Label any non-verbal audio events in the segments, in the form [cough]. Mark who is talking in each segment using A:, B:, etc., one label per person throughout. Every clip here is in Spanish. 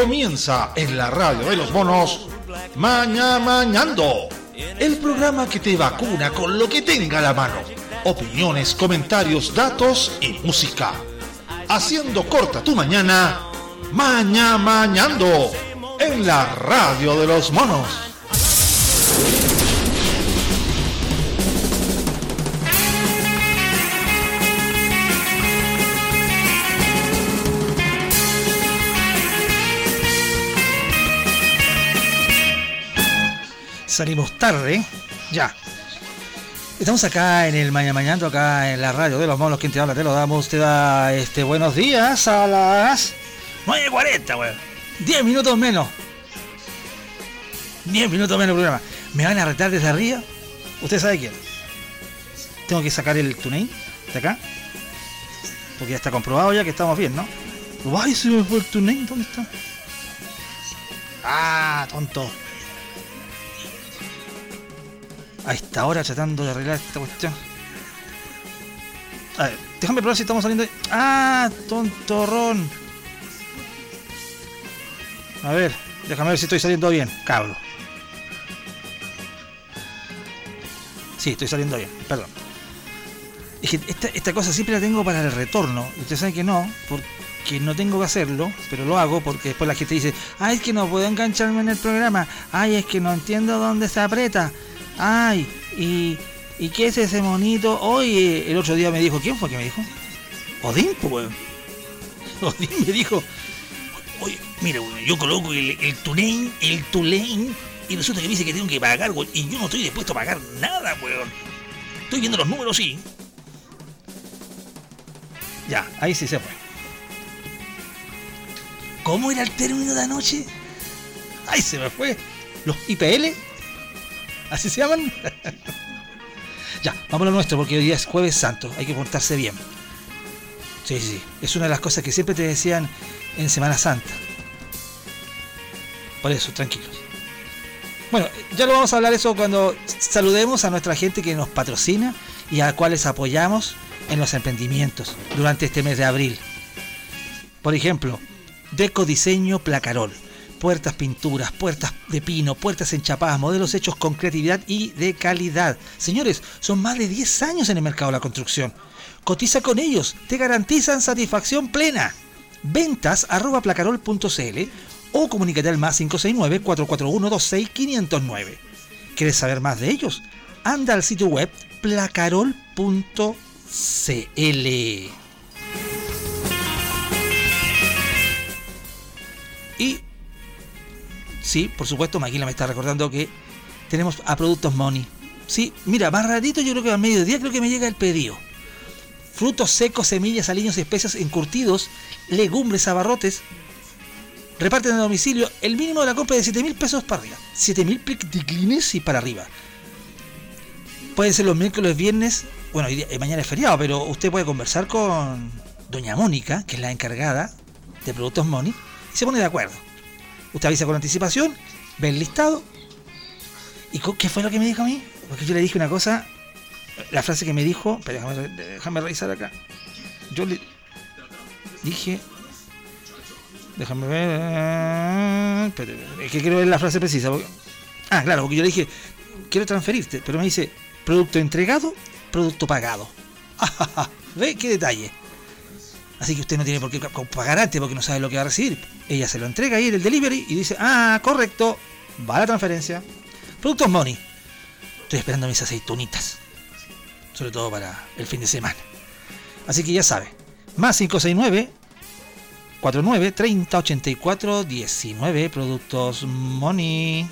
A: Comienza en la radio de los monos Maña Mañando, el programa que te vacuna con lo que tenga la mano. Opiniones, comentarios, datos y música. Haciendo corta tu mañana, Maña Mañando, en la radio de los monos.
B: Salimos tarde, ya. Estamos acá en el Mañana Mañana, acá en la radio de los monos, quien te habla, te lo damos, te da este buenos días a las 9.40, weón. 10 minutos menos. 10 minutos menos programa. ¿Me van a retar desde arriba? ¿Usted sabe quién? Tengo que sacar el TuneIn de acá. Porque ya está comprobado ya que estamos bien, ¿no? Ay, se me fue el TuneIn, ¿dónde está? Ah, tonto a esta hora tratando de arreglar esta cuestión. A ver, déjame probar si estamos saliendo. De... ¡Ah! Tontorrón. A ver, déjame ver si estoy saliendo bien, cabro. Sí, estoy saliendo bien, perdón. Es que esta, cosa siempre la tengo para el retorno. Usted sabe que no, porque no tengo que hacerlo, pero lo hago porque después la gente dice, ay, es que no puedo engancharme en el programa, ay, es que no entiendo dónde se aprieta, Ay, y, ¿y qué es ese monito? Hoy, el otro día me dijo, ¿quién fue que me dijo? Odín, pues, [laughs] Odín me dijo, oye, mira, yo coloco el, el Tulane, el Tulane, y resulta que me dice que tengo que pagar, y yo no estoy dispuesto a pagar nada, weón. Estoy viendo los números, sí. Ya, ahí sí se fue. ¿Cómo era el término de anoche? Ahí se me fue. ¿Los IPL? ¿Así se llaman? ya, vamos a nuestro, porque hoy día es Jueves Santo, hay que portarse bien. Sí, sí, es una de las cosas que siempre te decían en Semana Santa. Por eso, tranquilos. Bueno, ya lo vamos a hablar eso cuando saludemos a nuestra gente que nos patrocina y a cuales apoyamos en los emprendimientos durante este mes de abril. Por ejemplo, Deco Diseño Placarol puertas pinturas, puertas de pino, puertas enchapadas, modelos hechos con creatividad y de calidad. Señores, son más de 10 años en el mercado de la construcción. Cotiza con ellos, te garantizan satisfacción plena. Ventas arroba placarol.cl o comunícate al más 569-441-26509. ¿Quieres saber más de ellos? Anda al sitio web placarol.cl. Y Sí, por supuesto, Maquila me está recordando que tenemos a Productos Money. Sí, mira, más ratito yo creo que al mediodía creo que me llega el pedido. Frutos secos, semillas, aliños, especias, encurtidos, legumbres, abarrotes. Reparten a domicilio el mínimo de la compra de 7 mil pesos para arriba. 7 mil declines y para arriba. Pueden ser los miércoles, viernes. Bueno, eh, mañana es feriado, pero usted puede conversar con doña Mónica, que es la encargada de Productos Money, y se pone de acuerdo. Usted avisa con anticipación, ve el listado. ¿Y qué fue lo que me dijo a mí? Porque yo le dije una cosa, la frase que me dijo, pero déjame, revisar acá. Yo le dije, déjame ver, es que quiero ver la frase precisa. ah, claro, porque yo le dije, quiero transferirte, pero me dice, producto entregado, producto pagado. [laughs] ¿Ve qué detalle? Así que usted no tiene por qué pagar antes porque no sabe lo que va a recibir. Ella se lo entrega ahí en el delivery y dice, ah, correcto, va la transferencia. Productos Money. Estoy esperando mis aceitunitas. Sobre todo para el fin de semana. Así que ya sabe. Más 569 49 30 84 19 Productos Money.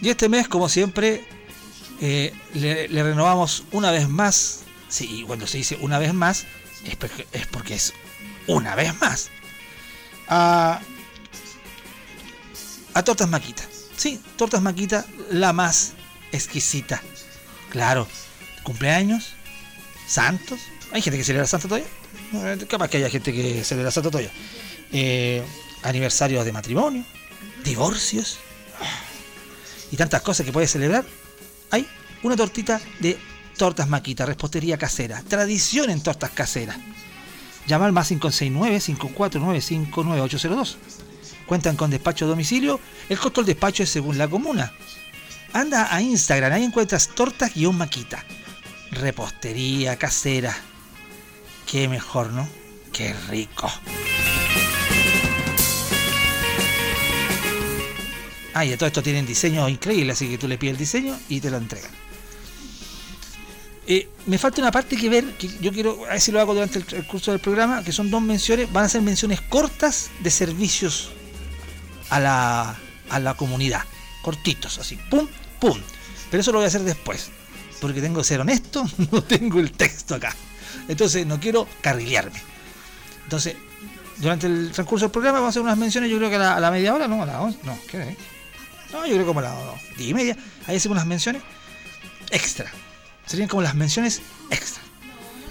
B: Y este mes, como siempre, eh, le, renovamos una vez más. Sí, y cuando se dice una vez más, es porque es, porque es una vez más. A, a Tortas Maquita. Sí, Tortas Maquita, la más exquisita. Claro, cumpleaños, santos. Hay gente que celebra santo todavía. Eh, capaz que haya gente que celebra santo todavía. Eh, aniversarios de matrimonio, divorcios y tantas cosas que puede celebrar hay una tortita de Tortas Maquita, repostería casera, tradición en tortas caseras. Llama al más 569-5495-9802. Cuentan con despacho a domicilio, el costo del despacho es según la comuna. Anda a Instagram, ahí encuentras tortas-maquita. Repostería casera. Qué mejor, ¿no? Qué rico. Ah, y todo esto tienen diseño increíble, así que tú le pides el diseño y te lo entregan. Eh, me falta una parte que ver, que yo quiero, a ver si lo hago durante el, curso del programa, que son dos menciones, van a ser menciones cortas de servicios a la, a la comunidad. Cortitos, así, pum, pum. Pero eso lo voy a hacer después, porque tengo que ser honesto, [laughs] no tengo el texto acá. Entonces no quiero carrilearme. Entonces, durante el transcurso del programa vamos a hacer unas menciones, yo creo que a la, media hora, no, a la 11, no, ¿qué es? No, yo creo como las 10 y media. Ahí hacemos unas menciones extra Serían como las menciones extra.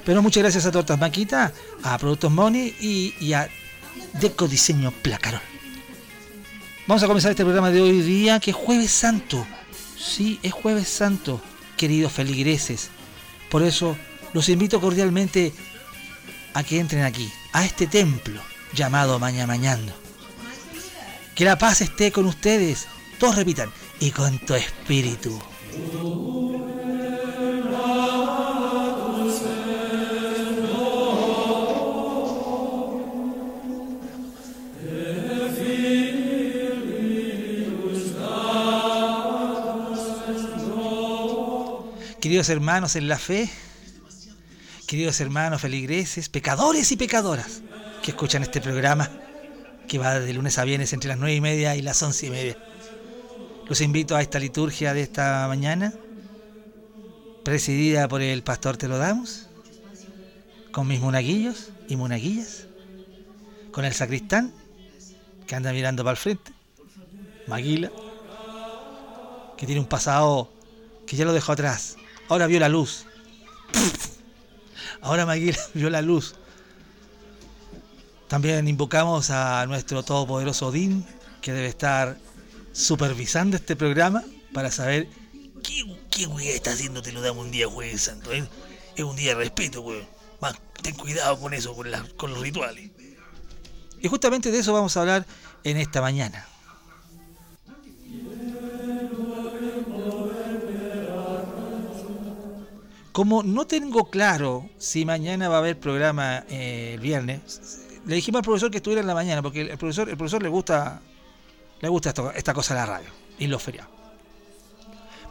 B: Pero muchas gracias a Tortas Maquita, a Productos Money y, a Deco Diseño Placarol. Vamos a comenzar este programa de hoy día, que es Jueves Santo. Sí, es Jueves Santo, queridos feligreses. Por eso los invito cordialmente a que entren aquí, a este templo llamado Maña Mañando. Que la paz esté con ustedes. Todos repitan, y con tu espíritu. Queridos hermanos en la fe, queridos hermanos feligreses, pecadores y pecadoras que escuchan este programa que va de lunes a viernes entre las nueve y media y las once y media. Los invito a esta liturgia de esta mañana, presidida por el pastor Te lo damos, con mis monaguillos y monaguillas, con el sacristán que anda mirando para el frente, Maguila, que tiene un pasado que ya lo dejó atrás, Ahora vio la luz. [laughs] Ahora Maguila [laughs] vio la luz. También invocamos a nuestro todopoderoso Odín, que debe estar supervisando este programa para saber qué, qué está haciendo Te lo damos un día jueves santo. ¿eh? Es un día de respeto, weón. ten cuidado con eso, con, con los rituales. Y justamente de eso vamos a hablar en esta mañana. Como no tengo claro si mañana va a haber programa eh, el viernes, le dijimos al profesor que estuviera en la mañana, porque el profesor, el profesor le gusta, le gusta esta cosa de la radio y los feriados.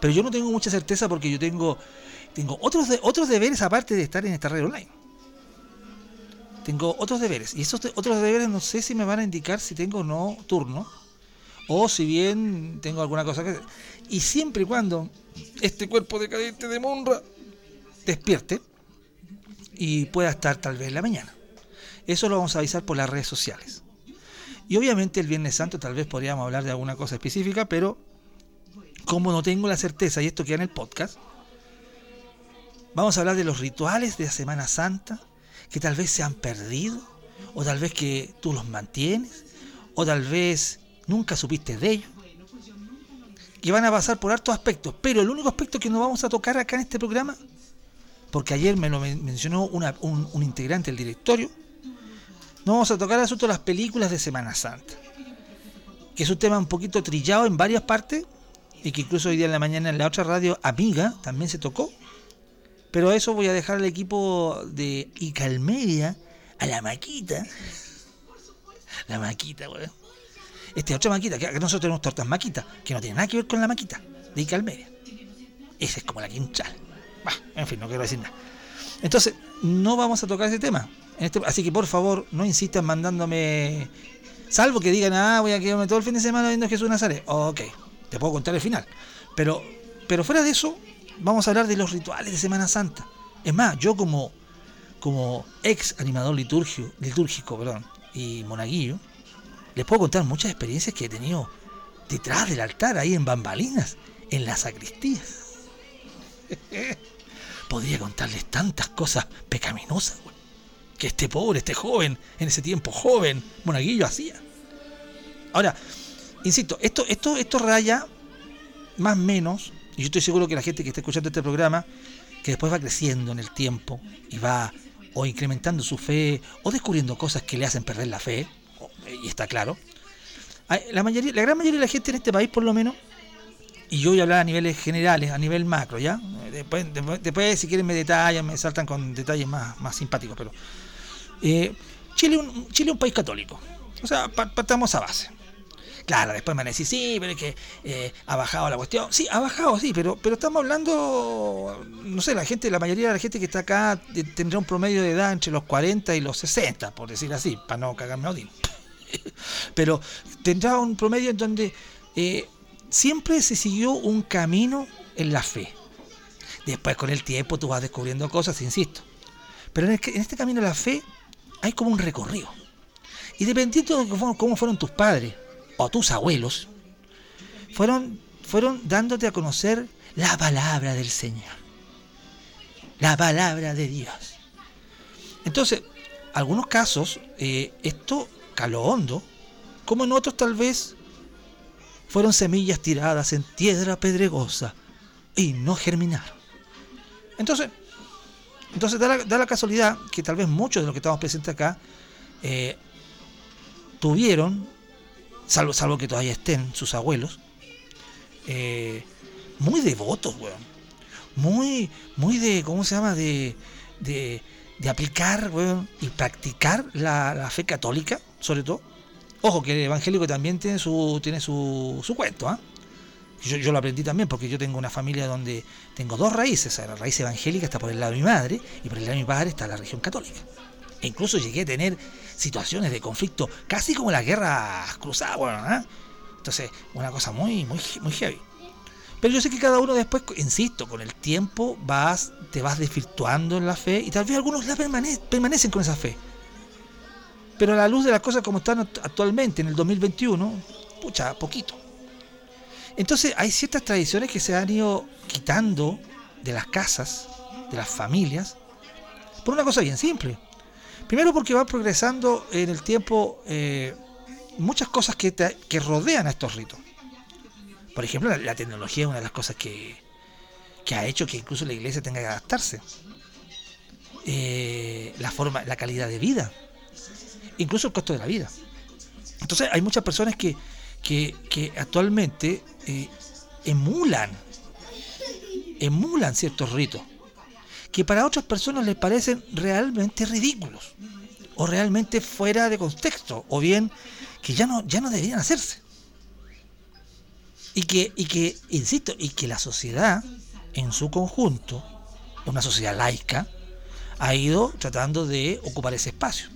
B: Pero yo no tengo mucha certeza porque yo tengo, tengo otros, otros deberes aparte de estar en esta radio online. Tengo otros deberes. Y esos otros deberes no sé si me van a indicar si tengo o no turno. O si bien tengo alguna cosa que... Y siempre y cuando este cuerpo decadente de Monra despierte y pueda estar tal vez en la mañana. Eso lo vamos a avisar por las redes sociales. Y obviamente el Viernes Santo tal vez podríamos hablar de alguna cosa específica, pero como no tengo la certeza, y esto queda en el podcast, vamos a hablar de los rituales de la Semana Santa, que tal vez se han perdido, o tal vez que tú los mantienes, o tal vez nunca supiste de ellos, que van a pasar por hartos aspectos, pero el único aspecto que no vamos a tocar acá en este programa porque ayer me lo mencionó un, integrante del directorio, no vamos a tocar el asunto de las películas de Semana Santa, que es un tema un poquito trillado en varias partes y que incluso hoy día en la mañana en la otra radio amiga también se tocó. Pero eso voy a dejar al equipo de Icalmedia, a la maquita. La maquita, weón. Esta otra maquita, que nosotros tenemos tortas maquita, que no tiene nada que ver con la maquita de Icalmedia. Esa es como la quinchal en fin, no quiero decir nada. Entonces, no vamos a tocar ese tema. Este, así que por favor, no insistan mandándome. Salvo que digan, ah, voy a quedarme todo el fin de semana viendo Jesús Nazaret. Ok, te puedo contar el final. Pero, pero fuera de eso, vamos a hablar de los rituales de Semana Santa. Es más, yo como, como ex animador litúrgico, litúrgico perdón, y monaguillo, les puedo contar muchas experiencias que he tenido detrás del altar, ahí en bambalinas, en la sacristía. [laughs] Podría contarles tantas cosas pecaminosas, este pobre, este joven, en ese tiempo joven, monaguillo hacía. Ahora, insisto, esto, esto, esto raya más o menos, y yo estoy seguro que la gente que está escuchando este programa que después va creciendo en el tiempo y va o incrementando su fe o descubriendo cosas que le hacen perder la fe, y está claro. La, mayoría, la gran mayoría de la gente en este país, por lo menos, y yo voy a hablar a niveles generales, a nivel macro, ¿ya? Después, después, si quieren me detallan, me saltan con detalles más, más simpáticos, pero... Eh, Chile, un, Chile un país católico, o sea, partamos a base. Claro, después me van a sí, pero es que eh, ha bajado la cuestión. Sí, ha bajado, sí, pero, estamos hablando, no sé, la gente, la mayoría de la gente que está acá tendrá un promedio de edad entre los 40 y los 60, por decir así, para no cagarme Odín. [laughs] pero tendrá un promedio en donde eh, siempre se siguió un camino en la fe. Después con el tiempo tú vas descubriendo cosas, insisto. Pero en, en este camino de la fe hay como un recorrido. Y dependiendo de cómo fueron tus padres, o tus abuelos fueron, fueron dándote a conocer la palabra del Señor. La palabra de Dios. Entonces, algunos casos, eh, esto caló hondo, como en otros tal vez fueron semillas tiradas en tierra pedregosa y no germinaron. Entonces, entonces da la, casualidad que tal vez muchos de los que estamos presentes acá eh, tuvieron salvo, que todavía estén sus abuelos, eh, muy devotos, weón. Muy, muy de, ¿cómo se llama? De, de, aplicar, weón, y practicar la, fe católica, sobre todo. Ojo, que el evangélico también tiene su, tiene su, su cuento, ¿ah? Yo, yo, lo aprendí también porque yo tengo una familia donde tengo dos raíces. La raíz evangélica está por el lado de mi madre y por el lado de mi padre está la religión católica. E incluso llegué a tener situaciones de conflicto, casi como las guerras cruzadas, bueno, ¿eh? Entonces, una cosa muy, muy, muy heavy. Pero yo sé que cada uno después, insisto, con el tiempo vas, te vas desvirtuando en la fe y tal vez algunos la permanecen con esa fe. Pero a la luz de las cosas como están actualmente en el 2021, pucha, poquito. Entonces hay ciertas tradiciones que se han ido quitando de las casas, de las familias, por una cosa bien simple. Primero porque va progresando en el tiempo eh, muchas cosas que, que rodean a estos ritos. Por ejemplo, la, tecnología es una de las cosas que, que, ha hecho que incluso la iglesia tenga que adaptarse. Eh, la forma, la calidad de vida, incluso el costo de la vida. Entonces hay muchas personas que, que, actualmente eh, emulan, emulan ciertos ritos que para otras personas les parecen realmente ridículos o realmente fuera de contexto o bien que ya no, ya no deberían hacerse. Y que, y que, insisto, y que la sociedad en su conjunto, una sociedad laica, ha ido tratando de ocupar ese espacio.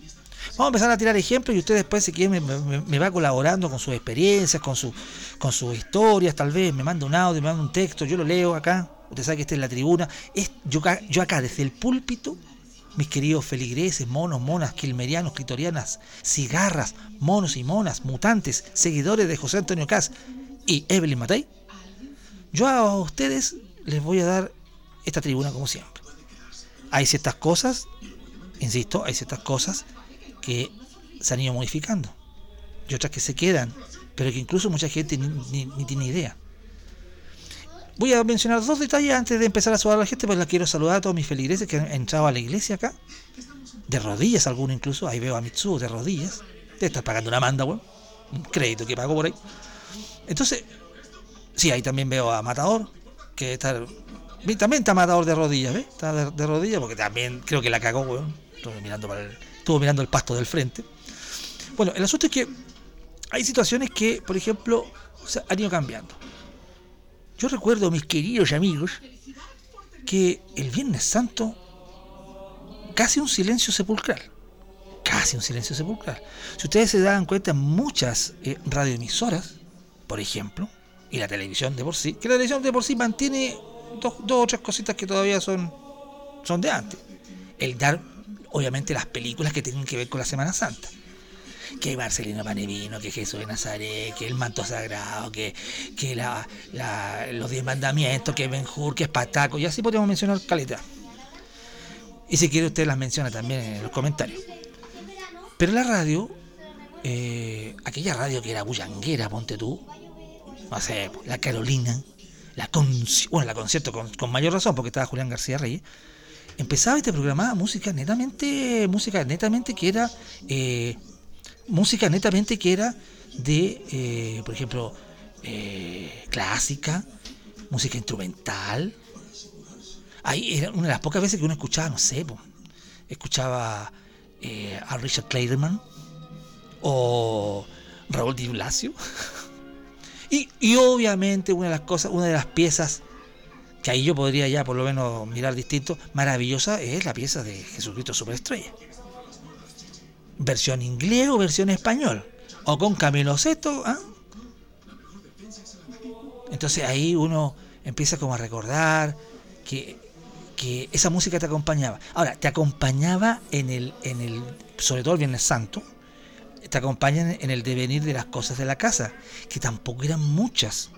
B: Vamos a empezar a tirar ejemplos y usted después, si quiere, me, va colaborando con sus experiencias, con, su, con sus historias, tal vez me manda un audio, me manda un texto, yo lo leo acá, usted sabe que esta es la tribuna, es, yo, yo acá desde el púlpito, mis queridos feligreses, monos, monas, quilmerianos, clitorianas, cigarras, monos y monas, mutantes, seguidores de José Antonio Cas y Evelyn Matei, yo a ustedes les voy a dar esta tribuna como siempre. Hay ciertas cosas, insisto, hay ciertas cosas que se han ido modificando y otras que se quedan, pero que incluso mucha gente ni tiene idea. Voy a mencionar dos detalles antes de empezar a saludar a la gente, pues la quiero saludar a todos mis feligreses que han entrado a la iglesia acá. De rodillas alguno incluso. Ahí veo a Mitsu de rodillas. Debe estar pagando una manda, weón. Un crédito que pagó por ahí. Entonces, sí, ahí también veo a Matador, que está... También está Matador de rodillas, ¿ves? Está de, rodillas porque también creo que la cagó, weón. Estuvo mirando, para el, estuvo mirando el pasto del frente. Bueno, el asunto es que hay situaciones que, por ejemplo, han ido cambiando. Yo recuerdo, mis queridos amigos, que el Viernes Santo, casi un silencio sepulcral. Casi un silencio sepulcral. Si ustedes se dan cuenta, muchas eh, radioemisoras, por ejemplo, y la televisión de por sí, que la televisión de por sí mantiene dos, dos o tres cositas que todavía son, son de antes. El dar, obviamente, las películas que tienen que ver con la Semana Santa que Marcelino Panevino, que Jesús de Nazaret, que el manto sagrado, que, que la, los diez mandamientos, que Benjur, que es Pataco, y así podríamos mencionar calidad. Y si quiere usted las menciona también en los comentarios. Pero la radio, eh, aquella radio que era bullanguera, ponte tú, no sé, la Carolina, la bueno, la concierto con, con, mayor razón, porque estaba Julián García Reyes, empezaba y te programaba música netamente, música netamente que era, eh, música netamente que era de, eh, por ejemplo, eh, clásica, música instrumental. Ahí era una de las pocas veces que uno escuchaba, no sé, escuchaba a Richard Clayderman o Raúl Di Blasio. [laughs] y, y obviamente una de las cosas, una de las piezas que ahí yo podría ya por lo menos mirar distinto, maravillosa es la pieza de Jesucristo Superestrella. Versión inglés o versión español. O con Camilo Sesto. ¿ah? Entonces ahí uno empieza como a recordar que, que, esa música te acompañaba. Ahora, te acompañaba en el, en el, sobre todo el Viernes Santo, te acompañan en el devenir de las cosas de la casa, que tampoco eran muchas.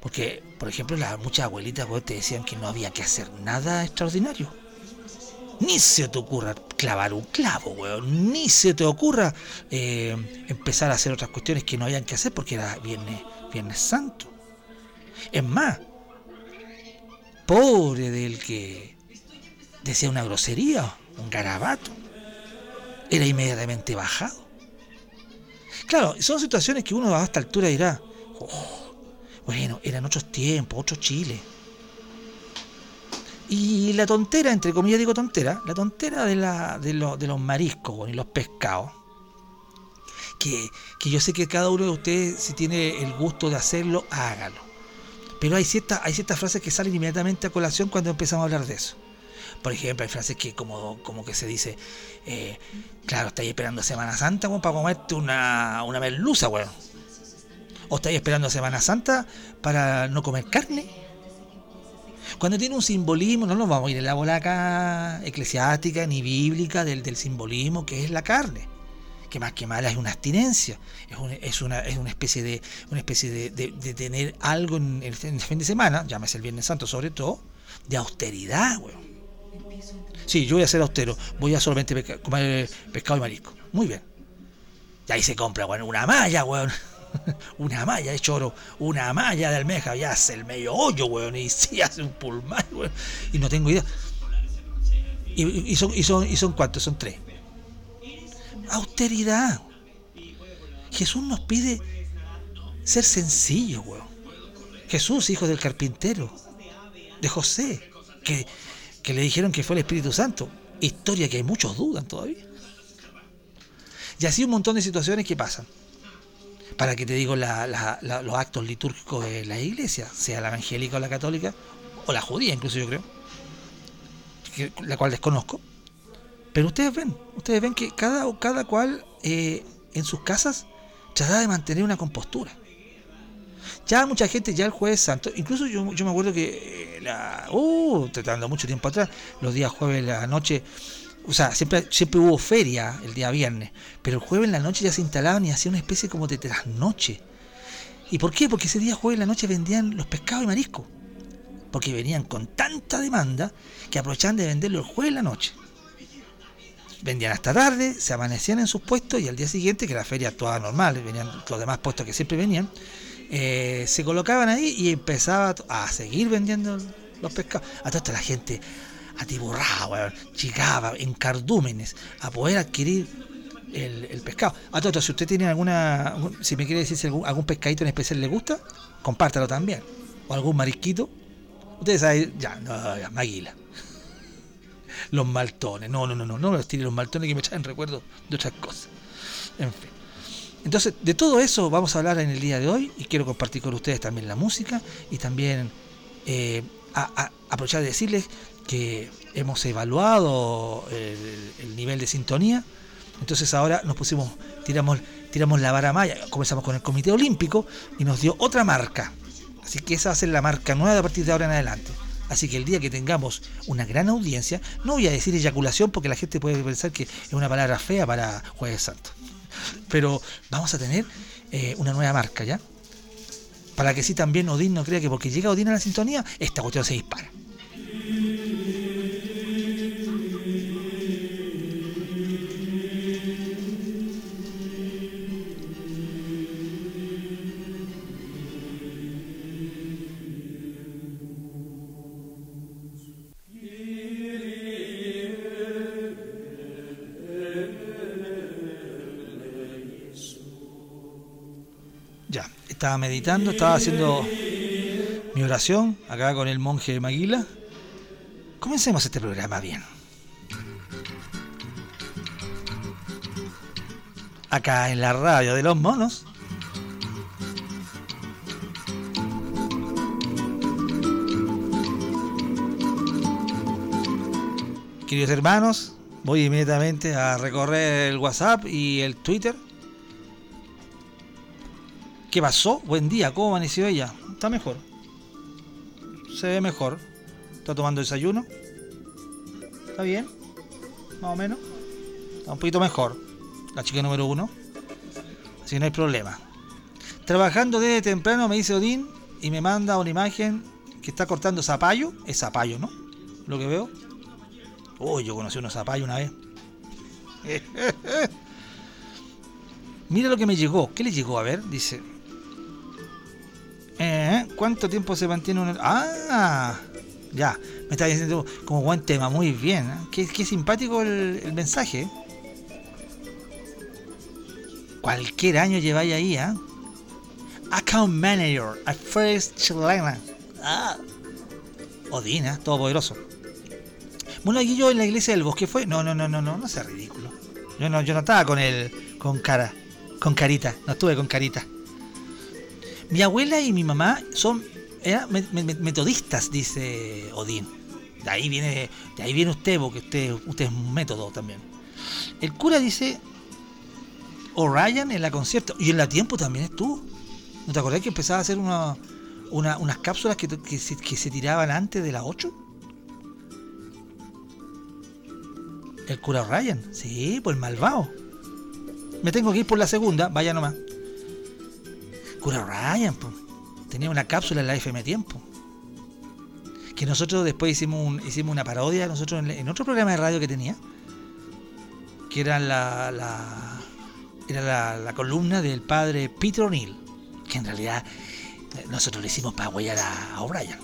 B: Porque, por ejemplo, las muchas abuelitas te decían que no había que hacer nada extraordinario. Ni se te ocurra clavar un clavo, weón. Ni se te ocurra eh, empezar a hacer otras cuestiones que no habían que hacer porque era viernes, viernes santo. Es más, pobre del que decía una grosería, un garabato, era inmediatamente bajado. Claro, son situaciones que uno a esta altura dirá, oh, bueno, eran otros tiempos, otro Chile. Y la tontera, entre comillas digo tontera, la tontera de, la, de, de los mariscos y los pescados. Que, que, yo sé que cada uno de ustedes, si tiene el gusto de hacerlo, hágalo. Pero hay ciertas hay ciertas frases que salen inmediatamente a colación cuando empezamos a hablar de eso. Por ejemplo, hay frases que como, como que se dice, eh, claro, estáis esperando Semana Santa para comerte una, una merluza, weón. ¿O estáis esperando Semana Santa para no comer carne? Cuando tiene un simbolismo, no nos vamos a ir en la bola acá eclesiástica ni bíblica del, del simbolismo que es la carne. Que más que mala es una abstinencia, es, una, es una especie de una especie de, tener algo en el, fin de semana, llámese el Viernes Santo sobre todo, de austeridad, weón. Sí, yo voy a ser austero, voy a solamente comer pescado y marisco. Muy bien. Y ahí se compra, weón, una malla, weón. [laughs] una malla de choro, una malla de almeja, ya hace el medio hoyo, weón, y sí [laughs] hace un pulmón, weón, y no tengo idea. Y, son, y, son, y son cuántos, son tres. Austeridad. Jesús nos pide ser sencillo, weón. Jesús, hijo del carpintero, de José, que, que le dijeron que fue el Espíritu Santo. Historia que hay muchos dudan todavía. Y así un montón de situaciones que pasan para que te digo los actos litúrgicos de la iglesia, sea la evangélica o la católica, o la judía incluso yo creo, la cual desconozco. Pero ustedes ven, ustedes ven que cada, cada cual eh, en sus casas trata de mantener una compostura. Ya mucha gente, ya el jueves santo, incluso yo, yo me acuerdo que, eh, la, uh, tratando mucho tiempo atrás, los días jueves la noche, o sea, siempre, siempre hubo feria el día viernes, pero el jueves en la noche ya se instalaban y hacían una especie como de trasnoche. ¿Y por qué? Porque ese día jueves en la noche vendían los pescados y mariscos. Porque venían con tanta demanda que aprovechaban de venderlo el jueves en la noche. Vendían hasta tarde, se amanecían en sus puestos y al día siguiente, que la feria actuaba normal, venían los demás puestos que siempre venían, eh, se colocaban ahí y empezaba a seguir vendiendo los pescados. A toda la gente atiborrada, llegaba en cardúmenes a poder adquirir el, pescado. A todos, si usted tiene alguna, si me quiere decir si algún, pescadito en especial le gusta, compártalo también. O algún marisquito. Ustedes saben, ya, no, ya, maguila. Los maltones, no, no, no, no, no los tiene los maltones que me traen recuerdo de otras cosas. En fin. Entonces, de todo eso vamos a hablar en el día de hoy y quiero compartir con ustedes también la música y también eh, aprovechar de decirles que hemos evaluado el, nivel de sintonía. Entonces ahora nos pusimos, tiramos, tiramos la vara maya, comenzamos con el Comité Olímpico y nos dio otra marca. Así que esa va a ser la marca nueva a partir de ahora en adelante. Así que el día que tengamos una gran audiencia, no voy a decir eyaculación porque la gente puede pensar que es una palabra fea para Jueves Santo. Pero vamos a tener eh, una nueva marca ya. Para que sí también Odín no crea que porque llega Odín a la sintonía, esta cuestión se dispara. Ya estaba meditando, estaba haciendo mi oración acá con el monje de Maguila. Comencemos este programa bien. Acá en la radio de los monos. Queridos hermanos, voy inmediatamente a recorrer el WhatsApp y el Twitter. ¿Qué pasó? Buen día, ¿cómo amaneció ella? Está mejor. Se ve mejor. Está tomando desayuno. Está bien. Más o menos. Está un poquito mejor. La chica número uno. Así no hay problema. Trabajando desde temprano, me dice Odín, y me manda una imagen que está cortando zapallo. Es zapallo, ¿no? Lo que veo. Uy, yo conocí unos zapallos una vez. [laughs] Mira lo que me llegó. ¿Qué le llegó? A ver, dice. ¿Eh? ¿Cuánto tiempo se mantiene un.? ¡Ah! Ya, me está diciendo como buen tema, muy bien. ¿eh? Qué, simpático el, el, mensaje. Cualquier año lleváis ahí, ¿eh? Account Manager, a First Chilena. Ah. Odina, todopoderoso. Bueno, aquí yo en la iglesia del bosque fue. No, no, no, no, no, no sea ridículo. Yo no, yo no estaba con el. con cara. Con carita. No estuve con carita. Mi abuela y mi mamá son eran metodistas, dice Odín. De ahí viene, de ahí viene usted, porque usted, usted es un método también. El cura dice O'Ryan en la concierto. Y en la tiempo también estuvo. ¿No te acordás que empezaba a hacer una, unas cápsulas que, que, se, tiraban antes de las 8? El cura Ryan, sí, pues el malvado. Me tengo que ir por la segunda, vaya nomás. Cura Ryan, pues. Tenía una cápsula en la FM Tiempo. Que nosotros después hicimos, hicimos una parodia, nosotros en, otro programa de radio que tenía. Que era la, la era la, columna del padre Peter O'Neill. Que en realidad eh, nosotros le hicimos para huellar a O'Brien.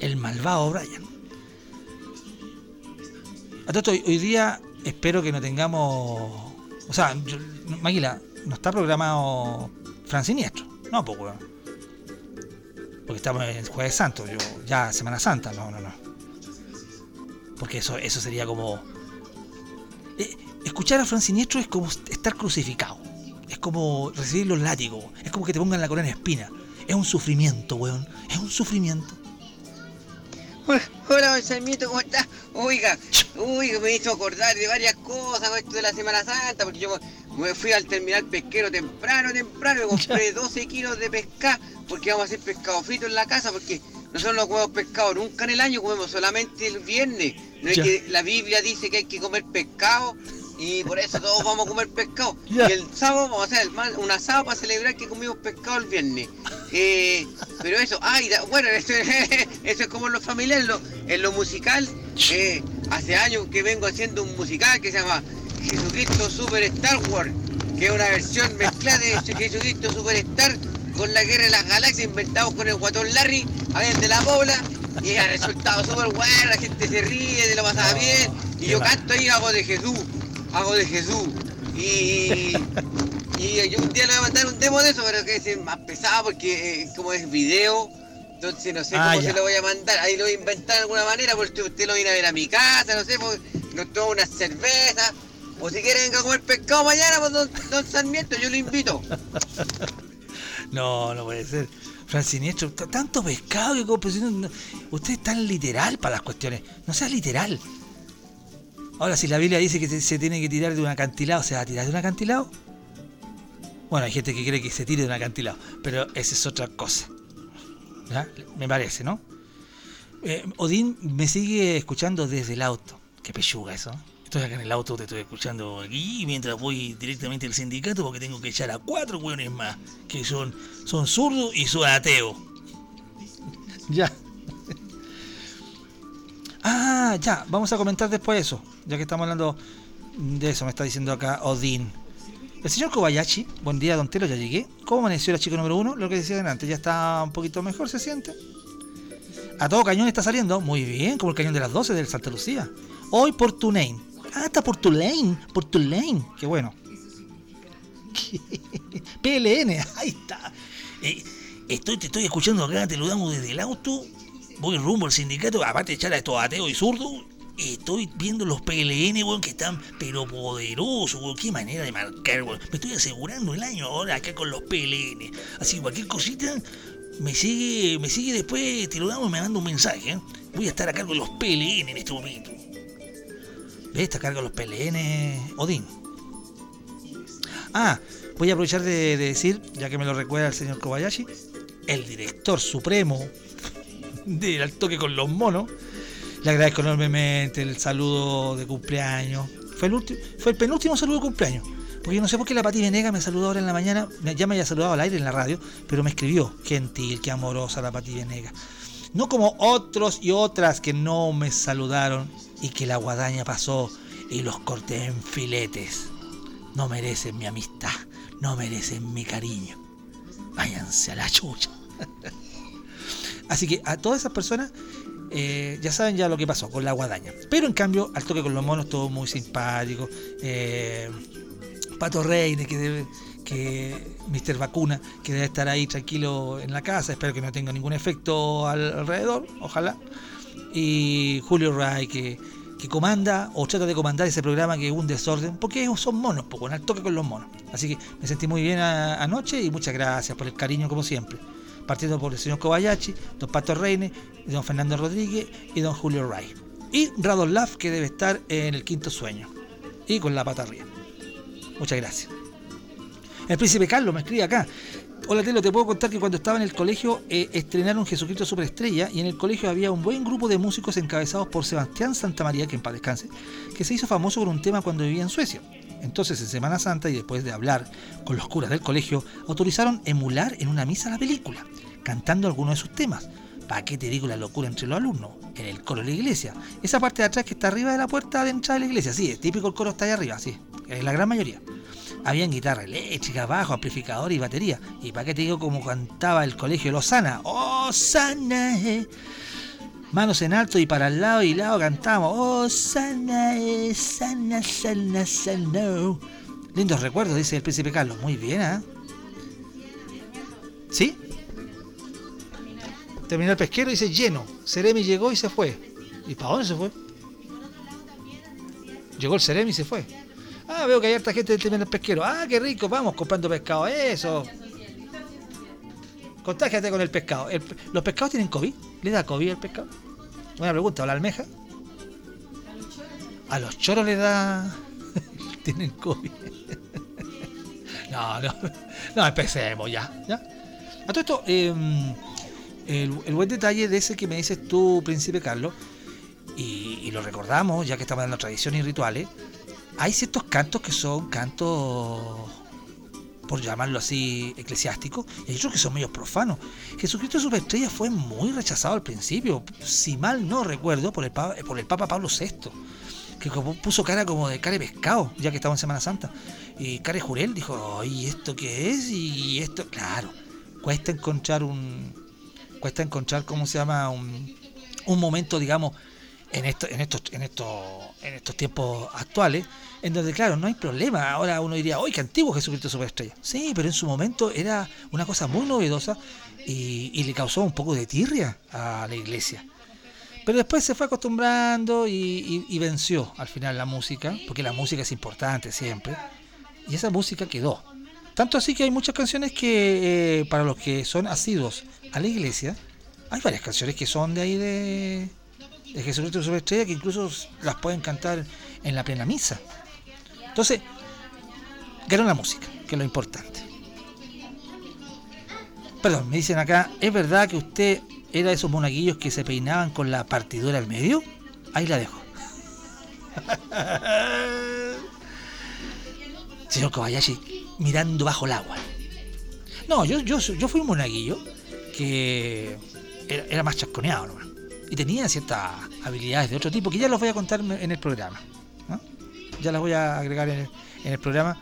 B: El malvado O'Brien hoy día espero que no tengamos. O sea, Maguila, no está programado Fran Siniestro. No, pues, Porque estamos en Jueves Santo, yo, ya Semana Santa, no, no, no. Porque eso, eso sería como. Eh, escuchar a Fran Siniestro es como estar crucificado. Es como recibir los látigos. Es como que te pongan la corona en espina. Es un sufrimiento, weón. Es un sufrimiento.
C: Hola, Sarmiento, ¿cómo estás? Oiga, uy, me hizo acordar de varias cosas esto de la Semana Santa, porque yo me fui al terminal pesquero temprano, temprano, compré [laughs] 12 kilos de pesca, porque vamos a hacer pescado frito en la casa, porque nosotros no comemos pescado nunca en el año, comemos solamente el viernes. No es que la Biblia dice que hay que comer pescado y por eso todos [laughs] vamos a comer pescado. Y el sábado vamos a hacer un asado para celebrar que comimos pescado el viernes. Eh, pero eso, ay, bueno, [laughs] eso, es como en los familiares, en lo, musical. Eh, hace años que vengo haciendo un musical que se llama Jesucristo Super Star Wars, que es una versión mezclada de Jesucristo Super Star con la guerra de las galaxias inventados con el guatón Larry, a ver, de la pobla, y ha resultado súper bueno, la gente se ríe, se lo pasa bien, y yo canto ahí, hago de Jesús hago de Jesús. Y, y yo un día le voy a mandar un demo de eso, pero que es más pesado porque eh, como es video, entonces no sé ah, cómo se lo voy a mandar. Ahí lo voy a inventar de alguna manera, porque usted lo viene a ver a mi casa, no sé, pues, nos toma una cerveza. O si quiere venga a comer pescado mañana, pues don, don Sarmiento, yo lo invito.
B: No, no puede ser. Fran Siniestro, tanto pescado que usted es tan literal para las cuestiones. No sea literal. Ahora, si la Biblia dice que se tiene que tirar de un acantilado, ¿se va a tirar de un acantilado? Bueno, hay gente que cree que se tire de un acantilado, pero esa es otra cosa. Me parece, ¿no? Eh, Odín me sigue escuchando desde el auto. Qué pechuga eso. Estoy acá en el auto, te estoy escuchando aquí mientras voy directamente al sindicato porque tengo que echar a cuatro hueones más que son, son zurdos y son ateos. [laughs] ya. Ah, ya, vamos a comentar después eso, ya que estamos hablando de eso, me está diciendo acá Odín. El señor Kobayashi, buen día, don Telo, ya llegué. ¿Cómo amaneció la chica número uno? Lo que decía antes, ya está un poquito mejor, se siente. A todo cañón está saliendo, muy bien, como el cañón de las 12 del Santa Lucía. Hoy por Tulane. Ah, está por Tulane, por Tulane, qué bueno. [laughs] PLN, ahí está. Eh, estoy, te estoy escuchando acá, te lo damos desde el auto. Voy rumbo al sindicato, aparte de echar a estos ateos y zurdos. Estoy viendo los PLN, weón, que están pero poderosos, weón. Qué manera de marcar, weón. Me estoy asegurando el año ahora acá con los PLN. Así que cualquier cosita, me sigue, me sigue después, te lo damos y me manda un mensaje. ¿eh? Voy a estar a cargo de los PLN en este momento. Está cargo los PLN, Odín. Ah, voy a aprovechar de, de decir, ya que me lo recuerda el señor Kobayashi, el director supremo [laughs] del Toque con los Monos. Le agradezco enormemente el saludo de cumpleaños. Fue el, último, fue el penúltimo saludo de cumpleaños. Porque yo no sé por qué la Pati Venega me saludó ahora en la mañana. Ya me había saludado al aire en la radio, pero me escribió. Gentil, qué amorosa la Pati Venega. No como otros y otras que no me saludaron y que la guadaña pasó y los corté en filetes. No merecen mi amistad, no merecen mi cariño. Váyanse a la chucha. [laughs] Así que a todas esas personas eh, ya saben ya lo que pasó con la guadaña. Pero en cambio, al toque con los monos, todo muy simpático. Eh, Pato Reine, que debe, que Mr. Vacuna, que debe estar ahí tranquilo en la casa. Espero que no tenga ningún efecto al- alrededor, ojalá. Y Julio Ray, que, que comanda o trata de comandar ese programa que es un desorden, porque son monos, poco, al toque con los monos. Así que me sentí muy bien anoche y muchas gracias por el cariño como siempre. Partiendo por el señor Kobayashi, don Pato Reine, don Fernando Rodríguez y don Julio Ray. Y Radolaf, que debe estar en el quinto sueño. Y con la pata arriba. Muchas gracias. El príncipe Carlos me escribe acá. Hola Telo, te puedo contar que cuando estaba en el colegio eh, estrenaron Jesucristo Superestrella y en el colegio había un buen grupo de músicos encabezados por Sebastián Santamaría, que en paz descanse, que se hizo famoso por un tema cuando vivía en Suecia. Entonces, en Semana Santa y después de hablar con los curas del colegio, autorizaron emular en una misa la película, cantando algunos de sus temas. ¿Para qué te digo la locura entre los alumnos? En el coro de la iglesia. Esa parte de atrás que está arriba de la puerta de entrada de la iglesia. Sí, es típico el coro está ahí arriba, sí. Es la gran mayoría. Habían guitarra eléctrica, bajo, amplificador y batería. Y para qué te digo como cantaba el colegio Lozana. ¡Oh, sana! eh". Manos en alto y para el lado y lado cantamos. ¡Oh, sana, eh, sana, sana, sana! Lindos recuerdos, dice el príncipe Carlos. Muy bien, ¿ah? ¿Sí? Terminó el pesquero y dice lleno. Ceremi llegó y se fue. ¿Y para dónde se fue? Llegó el Ceremi y se fue. Ah, veo que hay harta gente del terminal pesquero. Ah, qué rico, vamos comprando pescado. Eso. Contágiate con el pescado. ¿Los pescados tienen COVID? ¿Le da COVID el pescado? Buena pregunta. ¿O la almeja? A los choros le da. [laughs] tienen COVID. [laughs] no, no. No, empecemos ya. ¿ya? A todo esto, eh, el, buen detalle de ese que me dices tú, Príncipe Carlos, y, lo recordamos, ya que estamos las tradiciones y rituales, hay ciertos cantos que son cantos, por llamarlo así, eclesiásticos, y hay otros que son medios profanos. Jesucristo Superestrella fue muy rechazado al principio, si mal no recuerdo, por el, por el Papa Pablo VI, que puso cara como de cara de pescado, ya que estaba en Semana Santa. Y Care Jurel dijo, ¿y esto qué es? Y esto, claro, cuesta encontrar un, cuesta encontrar, ¿cómo se llama? Un, un momento, digamos, en, esto, en, estos, en, estos, en estos tiempos actuales, en donde, claro, no hay problema. Ahora uno diría, ¡ay, qué antiguo Jesucristo Superestrella! Sí, pero en su momento era una cosa muy novedosa y, y le causó un poco de tirria a la iglesia. Pero después se fue acostumbrando y, venció al final la música, porque la música es importante siempre. Y esa música quedó. Tanto así que hay muchas canciones que, eh, para los que son asiduos a la iglesia, hay varias canciones que son de ahí de, de Jesucristo Superestrella que incluso las pueden cantar en la plena misa. Entonces, ganó la música, que es lo importante. Perdón, me dicen acá, ¿es verdad que usted era de esos monaguillos que se peinaban con la partidura al medio? Ahí la dejo. [laughs] Señor Kobayashi, mirando bajo el agua. No, yo, yo, yo fui un monaguillo que era, era más chasconeado nomás. Y tenía ciertas habilidades de otro tipo que ya los voy a contar en el programa. Ya las voy a agregar en el, programa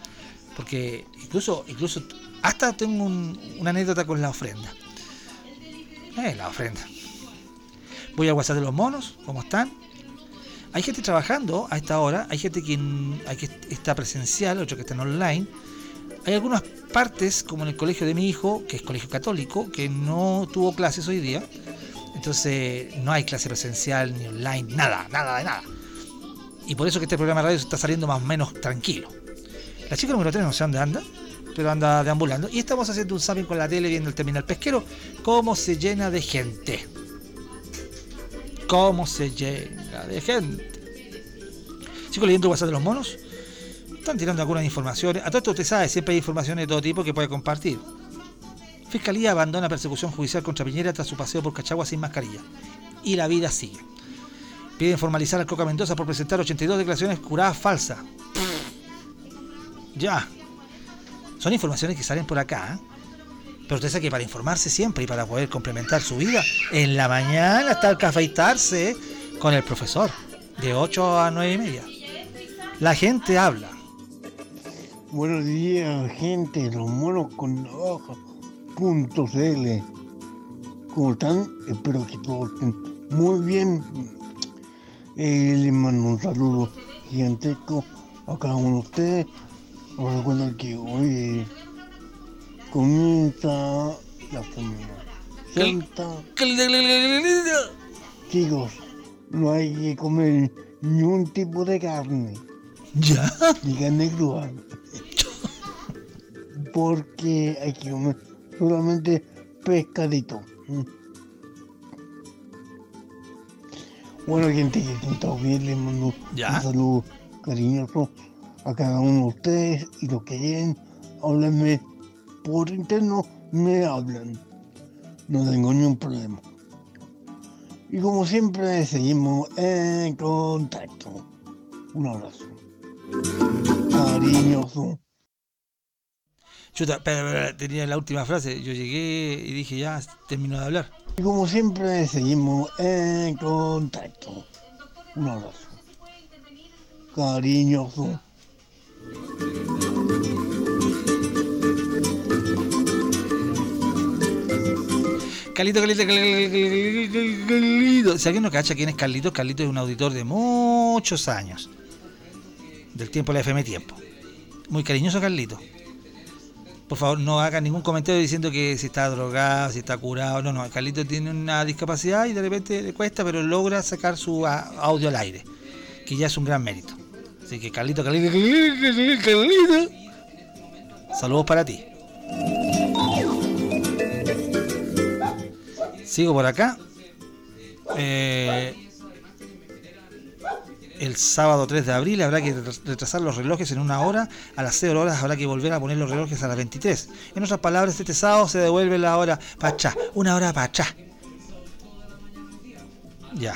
B: porque incluso, incluso hasta tengo un- una anécdota con la ofrenda. Eh, la ofrenda. Voy al WhatsApp de los monos, ¿cómo están? Hay gente trabajando a esta hora, hay gente que, hay que está presencial, otro que están online. Hay algunas partes, como en el colegio de mi hijo, que es colegio católico, que no tuvo clases hoy día. Entonces no hay clase presencial ni online, nada, nada de nada. Y por eso que este programa de radio está saliendo más o menos tranquilo. La chica número 3 no sé dónde anda, pero anda deambulando. Y estamos haciendo un zapping con la tele viendo el terminal pesquero. Cómo se llena de gente. Cómo se llena de gente. Sigo leyendo WhatsApp de los monos. Están tirando algunas informaciones. A todo esto usted sabe, siempre hay informaciones de todo tipo que puede compartir. Fiscalía abandona persecución judicial contra Piñera tras su paseo por Cachagua sin mascarilla. Y la vida sigue. Piden formalizar a Coca Mendoza por presentar 82 declaraciones curadas falsas. Ya. Son informaciones que salen por acá. ¿eh? Pero usted sabe que para informarse siempre y para poder complementar su vida, en la mañana está el cafeitarse con el profesor, de 8 a 9 y media. La gente habla.
D: Buenos días, gente, los monos con navaja.cl. ¿Cómo están? Espero que todos estén muy bien. Eh, les mando un saludo gigantesco a cada uno de ustedes. Recuerden que hoy comienza la semana santa. Chicos, no hay que comer ni un tipo de carne,
B: Ya.
D: ni carne cruda. [laughs] Porque hay que comer solamente pescadito. Bueno, gente que todos bien, les mando
B: Ya.
D: un saludo cariñoso a cada uno de ustedes y los que lleguen, háblenme por interno, me hablan. No tengo ningún problema. Y como siempre, seguimos en contacto. Un abrazo. Cariñoso.
B: Pero, tenía la última frase. Yo llegué y dije, ya, termino de hablar.
D: Y como siempre, seguimos en contacto. Un abrazo. Cariñoso.
B: Carlito, Carlito, Carlito, Carlito. Si alguien no cacha quién es Carlito, Carlito es un auditor de muchos años. Del tiempo de la FM Tiempo. Muy cariñoso Carlito. Por favor, no haga ningún comentario diciendo que si está drogado, si está curado. No, no. Carlito tiene una discapacidad y de repente le cuesta, pero logra sacar su audio al aire. Que ya es un gran mérito. Así que Carlito, Carlito, Carlito, Carlito. Saludos para ti. Sigo por acá. Eh, el sábado 3 de abril habrá que retrasar los relojes en una hora. A las 0 horas habrá que volver a poner los relojes a las 23. En otras palabras, este sábado se devuelve la hora para atrás. Una hora para atrás. Ya.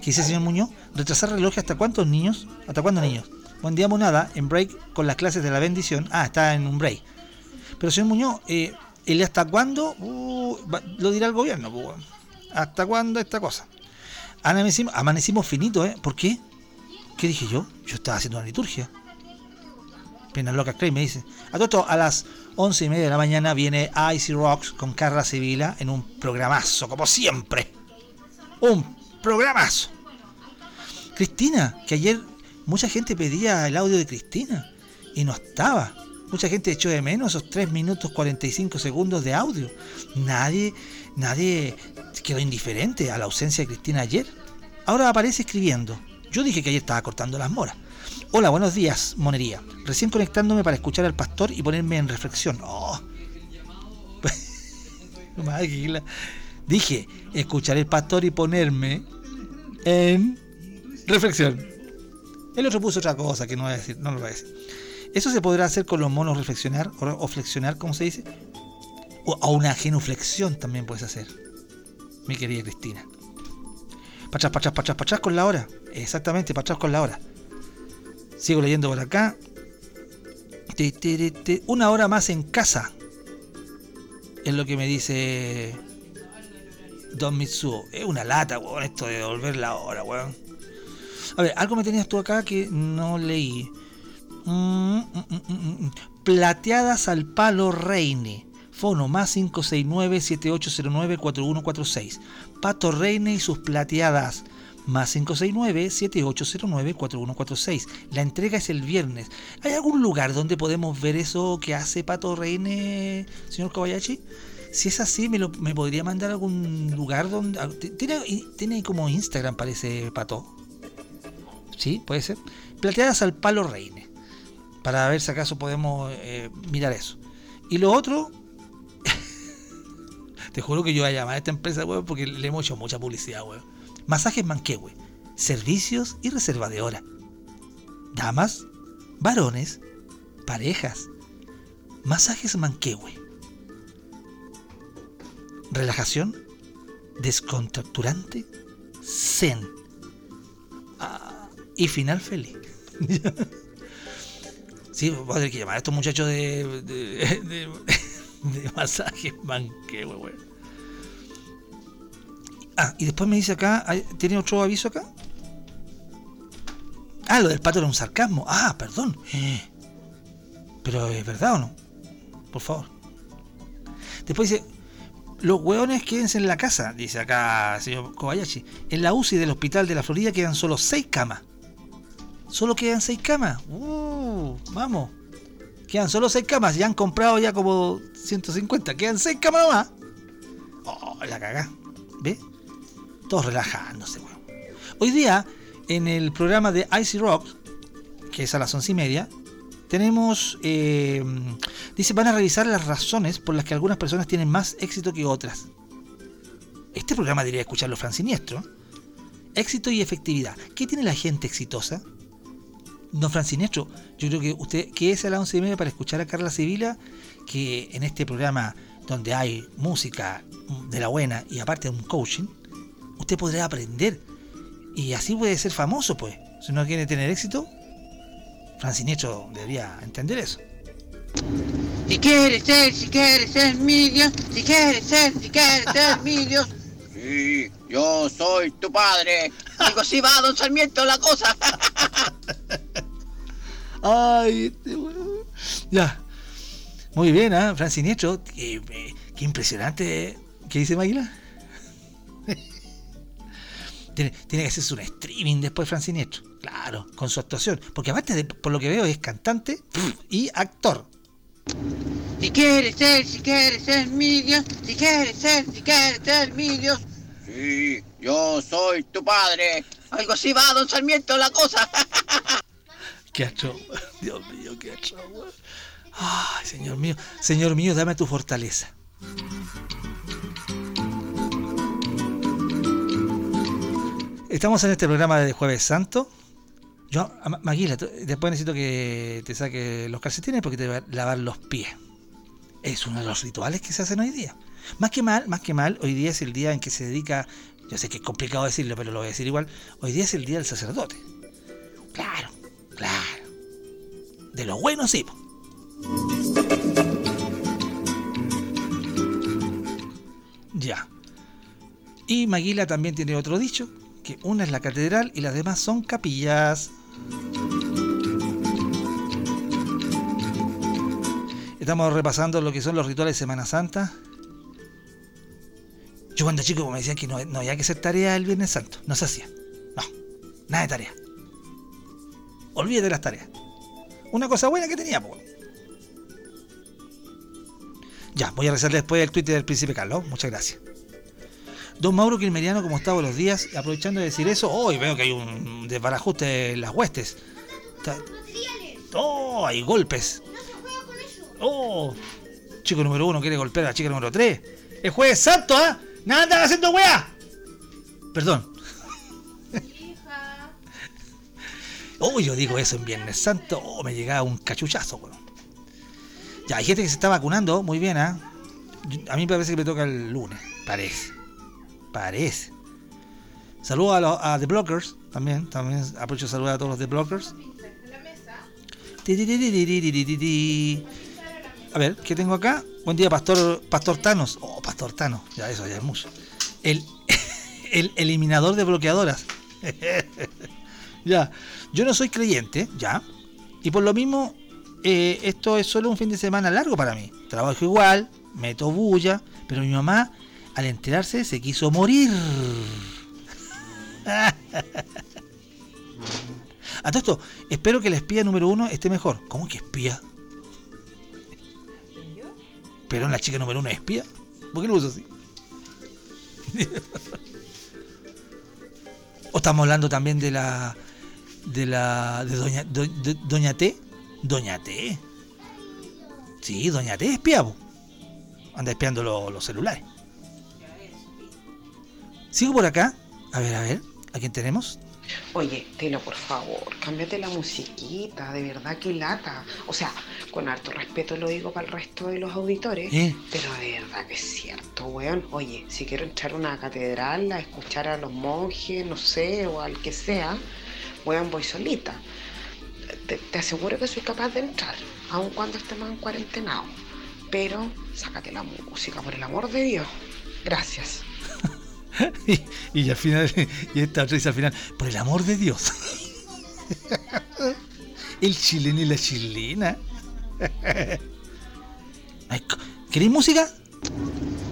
B: ¿Qué dice el señor Muñoz? ¿Retrasar relojes hasta cuántos niños? ¿Hasta cuántos niños? Buen día, monada. En break con las clases de la bendición. Ah, está en un break. Pero señor Muñoz, eh, ¿el hasta cuándo? Uh, lo dirá el gobierno. ¿Hasta cuándo esta cosa? Amanecimos, finito, ¿eh? ¿Por qué? ¿Qué dije yo? Yo estaba haciendo una liturgia. Penas locas Cray me dice. A todo esto, a las once y media de la mañana viene Icy Rocks con Carla Sevilla en un programazo, como siempre. Un programazo. Cristina, que ayer mucha gente pedía el audio de Cristina y no estaba. Mucha gente echó de menos esos 3 minutos 45 segundos de audio. Nadie, nadie quedó indiferente a la ausencia de Cristina ayer. Ahora aparece escribiendo. Yo dije que ayer estaba cortando las moras. Hola, buenos días, monería. Recién conectándome para escuchar al pastor y ponerme en reflexión. Oh. [laughs] Dije, escuchar el pastor y ponerme en reflexión. El otro puso otra cosa que no voy a decir, no lo voy a decir. Eso se podrá hacer con los monos reflexionar o, flexionar, como se dice. O a una genuflexión también puedes hacer. Mi querida Cristina. Para atrás, para atrás con la hora. Exactamente, atrás con la hora. Sigo leyendo por acá. Una hora más en casa. Es lo que me dice Don Mitsuo. Es una lata, weón, esto de devolver la hora, weón. A ver, algo me tenías tú acá que no leí. Mm, mm, mm. Plateadas al palo Reine. Fono más 569-7809-4146. Pato Reine y sus plateadas. Más 569-7809-4146. La entrega es el viernes. ¿Hay algún lugar donde podemos ver eso que hace Pato Reine, señor Kobayashi? Si es así, ¿me, podría mandar algún lugar donde... ah, tiene como Instagram, parece Pato. ¿Sí? ¿Puede ser? Plateadas al palo Reine. Para ver si acaso podemos eh, mirar eso. Y lo otro... [laughs] Te juro que yo voy a llamar a esta empresa, weón, porque le hemos hecho mucha publicidad, weón. Masajes Manquehue. Servicios y reserva de hora. Damas, varones, parejas. Masajes Manquehue. Relajación, descontracturante, zen. Ah, y final feliz. [laughs] [laughs] sí, voy a tener que llamar a estos muchachos de, de, de, masajes Manquehue, weón. Ah, y después me dice acá, ¿hay- ¿tiene otro aviso acá? Ah, lo del pato era un sarcasmo. Ah, perdón. Pero es verdad o no? Por favor. Después dice, los hueones quédense en la casa, dice acá señor Kobayashi. En la UCI del hospital de la Florida quedan solo seis camas. Solo quedan seis camas. Uh, vamos. Quedan solo seis camas. Ya han comprado ya como 150. Quedan seis camas nomás. Oh, la cagá. ¿Ve? Todos relajándose, weón. Hoy día, en el programa de Icy Rock, que es a las once y media, tenemos. eh, dice, van a revisar las razones por las que algunas personas tienen más éxito que otras. Este programa debería escucharlo Fran Siniestro. Éxito y efectividad. ¿Qué tiene la gente exitosa? Don Fran Siniestro, yo creo que usted, que es a las once y media para escuchar a Carla Sevilla, que en este programa donde hay música de la buena y aparte un coaching, usted podrá aprender y así puede ser famoso, pues. Si no quiere tener éxito, Fran Siniestro debería entender eso.
C: Si quieres ser, si quieres ser mi Dios, si quieres ser, si quieres ser mi Dios. [laughs] Sí, yo soy tu padre. Algo así va, don Sarmiento, la cosa. [laughs]
B: Ay, este weón. Ya. Muy bien, ¿ah? Fran Siniestro. Qué, eh, qué impresionante. ¿Qué dice Maguila? [laughs] tiene, tiene que hacerse un streaming después, Fran Siniestro. Claro, con su actuación. Porque aparte, de, por lo que veo, es cantante y actor.
C: Si quieres ser, si quieres ser mi Dios, si quieres ser, si quieres ser mi Dios. Sí, yo soy tu padre. Algo así va, don Sarmiento, la cosa. [laughs]
B: Qué atro. Dios mío, qué atro. Ay, Señor mío. Señor mío, dame tu fortaleza. Estamos en este programa de Jueves Santo. Yo, a- Ma- Maguila, después necesito que te saque los calcetines porque te va a lavar los pies. Es uno de los rituales que se hacen hoy día. Más que mal, más que mal, hoy día es el día en que se dedica, yo sé que es complicado decirlo, pero lo voy a decir igual, hoy día es el día del sacerdote. Claro, claro. De lo bueno sí. Ya. Y Maguila también tiene otro dicho, que una es la catedral y las demás son capillas. Estamos repasando lo que son los rituales de Semana Santa. Yo cuando chico me decían que no, había que hacer tarea el Viernes Santo. No se hacía. No, nada de tarea. Olvídate de las tareas. Una cosa buena que tenía, po. Ya, voy a rezarle después el Twitter del Príncipe Carlos. Muchas gracias. Don Mauro Quilmeriano, como está buenos días, aprovechando de decir eso, hoy veo que hay un desbarajuste en las huestes. Oh, hay golpes. Oh, chico número uno quiere golpear a la chica número tres. El jueves santo, ¿ah? Nada andan haciendo weá. Perdón. Oh, yo digo eso en Viernes Santo. Oh, me llegaba un cachuchazo, weón. Ya, hay gente que se está vacunando, muy bien, ¿ah? Yo- A mí me parece que me toca el lunes. Parece. Parece. Saludos a, los- a The Blockers también. También aprovecho de saludar a todos los The Blockers. Ti, ti, A ver, ¿qué tengo acá? Buen día, Pastor, Pastor Thanos. Oh, Pastor Thanos. Ya, eso ya es mucho. El, [laughs] el eliminador de bloqueadoras. [laughs] ya. Yo no soy creyente, ya. Y por lo mismo, eh, esto es solo un fin de semana largo para mí. Trabajo igual, meto bulla, pero mi mamá, al enterarse, se quiso morir. [laughs] A todo esto, espero que la espía número uno esté mejor. ¿Cómo que espía? ¿Pero la chica número uno es espía? ¿Por qué lo uso así? [laughs] ¿O estamos hablando también de la. de la. de Doña, Doña T? Doña T. Sí, Doña T es espía, po. Anda espiando lo- los celulares. Sigo por acá. A ver, a ver. ¿A quién tenemos?
E: Oye, Telo, por favor, cámbiate la musiquita, de verdad que lata. O sea, con harto respeto lo digo para el resto de los auditores,
B: ¿Eh?
E: pero de verdad que es cierto, weón. Oye, si quiero entrar a una catedral a escuchar a los monjes, no sé, o al que sea, weón, voy solita. Te, te aseguro que soy capaz de entrar, aun cuando estemos en cuarentenado. Pero sácate la música, por el amor de Dios. Gracias. [laughs]
B: y, y al final, y esta otra dice al final, por el amor de Dios. [laughs] el chileno y la chilena. [laughs] ¿Queréis música?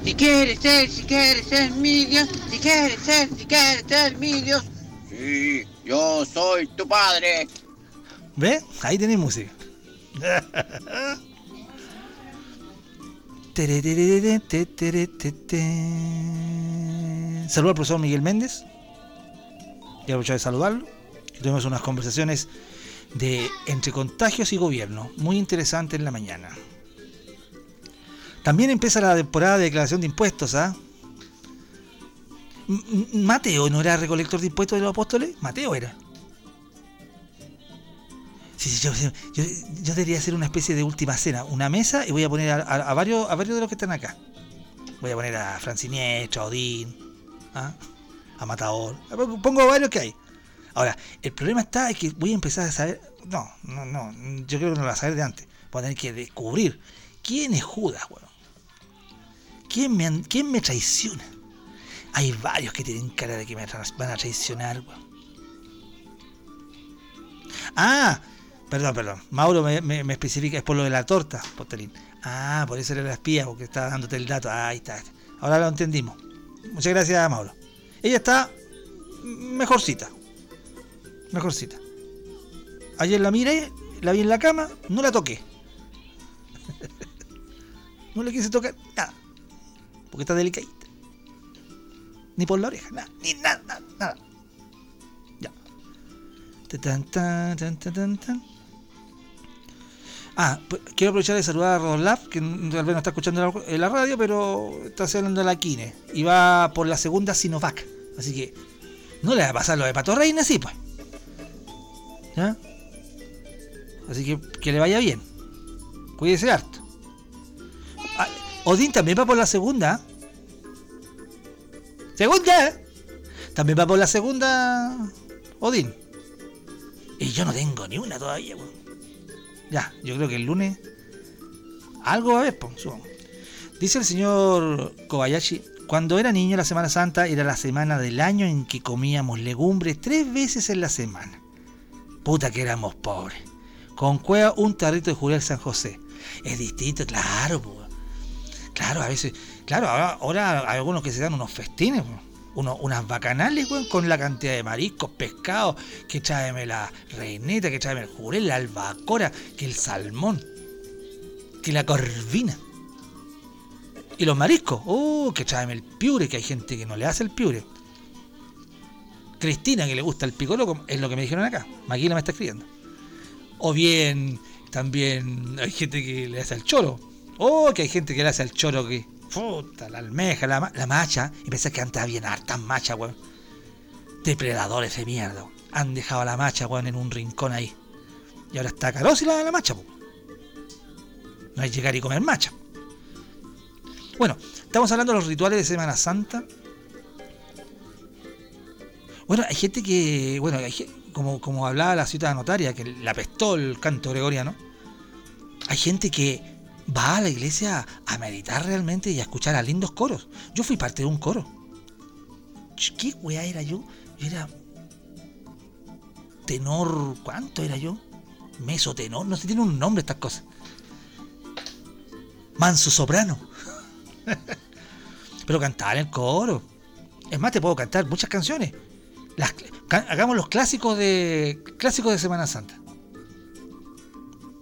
C: Si quieres ser, si quieres ser mi Dios, si quieres ser, si quieres ser mi Dios. Sí, yo soy tu padre.
B: ¿Ve? Ahí tenéis música. Saludo al profesor Miguel Méndez. Quiero aprovechar de saludarlo. Tuvimos unas conversaciones de entre contagios y gobierno. Muy interesante en la mañana. También empieza la temporada de declaración de impuestos, ¿ah? Mateo no era recolector de impuestos de los apóstoles. Mateo era. Sí, sí, yo, yo, yo debería hacer una especie de última cena, una mesa y voy a poner a, a- varios, a varios de los que están acá. Voy a poner a Franciniestro, a Odín, ¿ah? a Matador. Pongo varios que hay. Ahora, el problema está es que voy a empezar a saber. No, no, no. Yo creo que no lo voy a saber de antes. Voy a tener que descubrir quién es Judas, weón. ¿Quién me, quién me traiciona? Hay varios que tienen cara de que me van a traicionar, weón. Ah, perdón, perdón. Mauro me, especifica, es por lo de la torta, Postelín. Ah, por eso era la espía, porque estaba dándote el dato. Ah, ahí está. Ahora lo entendimos. Muchas gracias, Mauro. Ella está mejorcita. Mejorcita. Ayer la miré, la vi en la cama, no la toqué. [laughs] no le quise tocar nada. Porque está delicadita. Ni por la oreja, nada, ni nada, nada. Ya. Ah, quiero aprovechar de saludar a Rodoslав, que tal vez no está escuchando la, en la radio, pero está hablando de la Kine. Y va por la segunda Sinovac. Así que no le va a pasar lo de Pato Reina, sí, pues. ¿Ya? Así que que le vaya bien. Cuídese harto. Ah, Odín también va por la segunda. ¡Segunda! También va por la segunda. Odín. Y yo no tengo ni una todavía, weón. Ya, yo creo que el lunes. Algo va a haber, pues. Dice el señor Kobayashi, cuando era niño la Semana Santa era la semana del año en que comíamos legumbres tres veces en la semana. Puta que éramos pobres. Con cueva un tarrito de Jurel San José. Es distinto, claro, po. Claro, a veces. Claro, ahora, ahora hay algunos que se dan unos festines, po. Uno- unas bacanales, weón, con la cantidad de mariscos, pescados, que tráeme la reineta, que tráeme el jurel, la albacora, que el salmón, que la corvina. Y los mariscos, oh, que tráeme el piure, que hay gente que no le hace el piure. Cristina, que le gusta el picolo, como- es lo que me dijeron acá. Maquila me está escribiendo. O bien, también hay gente que le hace al choro. Oh, que hay gente que le hace al choro que. Puta, la almeja, la, la macha. Y pensé que antes habían hartas machas, weón. Depredadores de mierda. weón. Han dejado a la macha, weón, en un rincón ahí. Y ahora está carosi la, la macha, po. No hay llegar y comer macha. Bueno, estamos hablando de los rituales de Semana Santa. Bueno, hay gente que, bueno, hay ge- como, como hablaba la ciudad notaria, que la apestó el canto gregoriano. Hay gente que va a la iglesia a meditar realmente y a escuchar a lindos coros. Yo fui parte de un coro. ¿Qué weá era yo? Yo era tenor, ¿cuánto era yo? Meso tenor, no sé, tiene un nombre estas cosas. Manso soprano. [laughs] Pero cantaba en el coro. Es más, te puedo cantar muchas canciones. Hagamos los clásicos de clásicos de Semana Santa.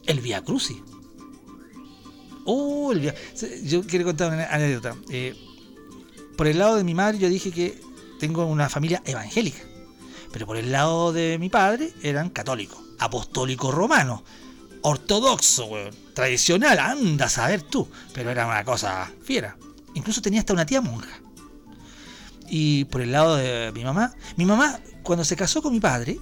B: El Via Crucis. Oh, Yo quiero contar una anécdota. Eh, por el lado de mi madre, yo dije que tengo una familia evangélica. Pero por el lado de mi padre eran católicos, apostólicos romanos, ortodoxo, weón, tradicional, anda a saber tú. Pero era una cosa fiera. Incluso tenía hasta una tía monja. Y por el lado de mi mamá, mi mamá, cuando se casó con mi padre,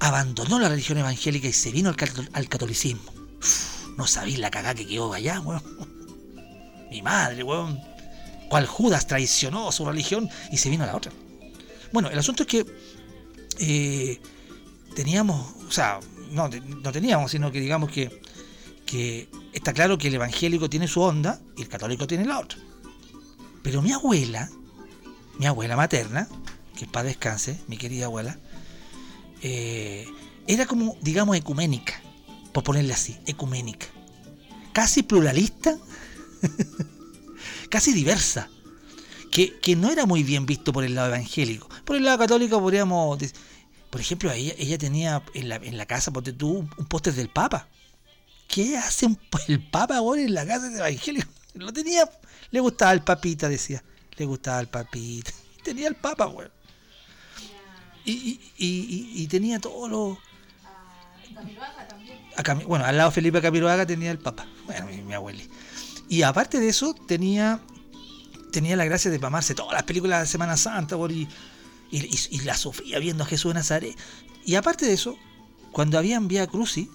B: abandonó la religión evangélica y se vino al catolicismo. Uf, no sabéis la cagada que quedó allá, weón. Mi madre, weón. Cual Judas traicionó su religión y se vino a la otra. Bueno, el asunto es que eh, teníamos, o sea, no, no teníamos, sino que digamos que, que está claro que el evangélico tiene su onda y el católico tiene la otra. Pero mi abuela, mi abuela materna, que para descanse, mi querida abuela, eh, era como, digamos, ecuménica, por ponerle así, ecuménica. Casi pluralista, [laughs] casi diversa, que, que no era muy bien visto por el lado evangélico. Por el lado católico podríamos... dec- Por ejemplo, ella, ella tenía en la, en la casa, ponte tú, un, póster del Papa. ¿Qué hace el Papa ahora en la casa de evangélico? [laughs] Lo tenía, le gustaba el papita, decía. Le gustaba el papita. [laughs] Tenía el Papa, weón. Y, y, y, y- y tenía todos los... Bueno, al lado de Felipe Camiroaga tenía el Papa. Bueno, mi, mi abueli. Y aparte de eso, tenía tenía la gracia de mamarse todas las películas de Semana Santa y, la sufría viendo a Jesús de Nazaret. Y aparte de eso, cuando habían Vía Crucis,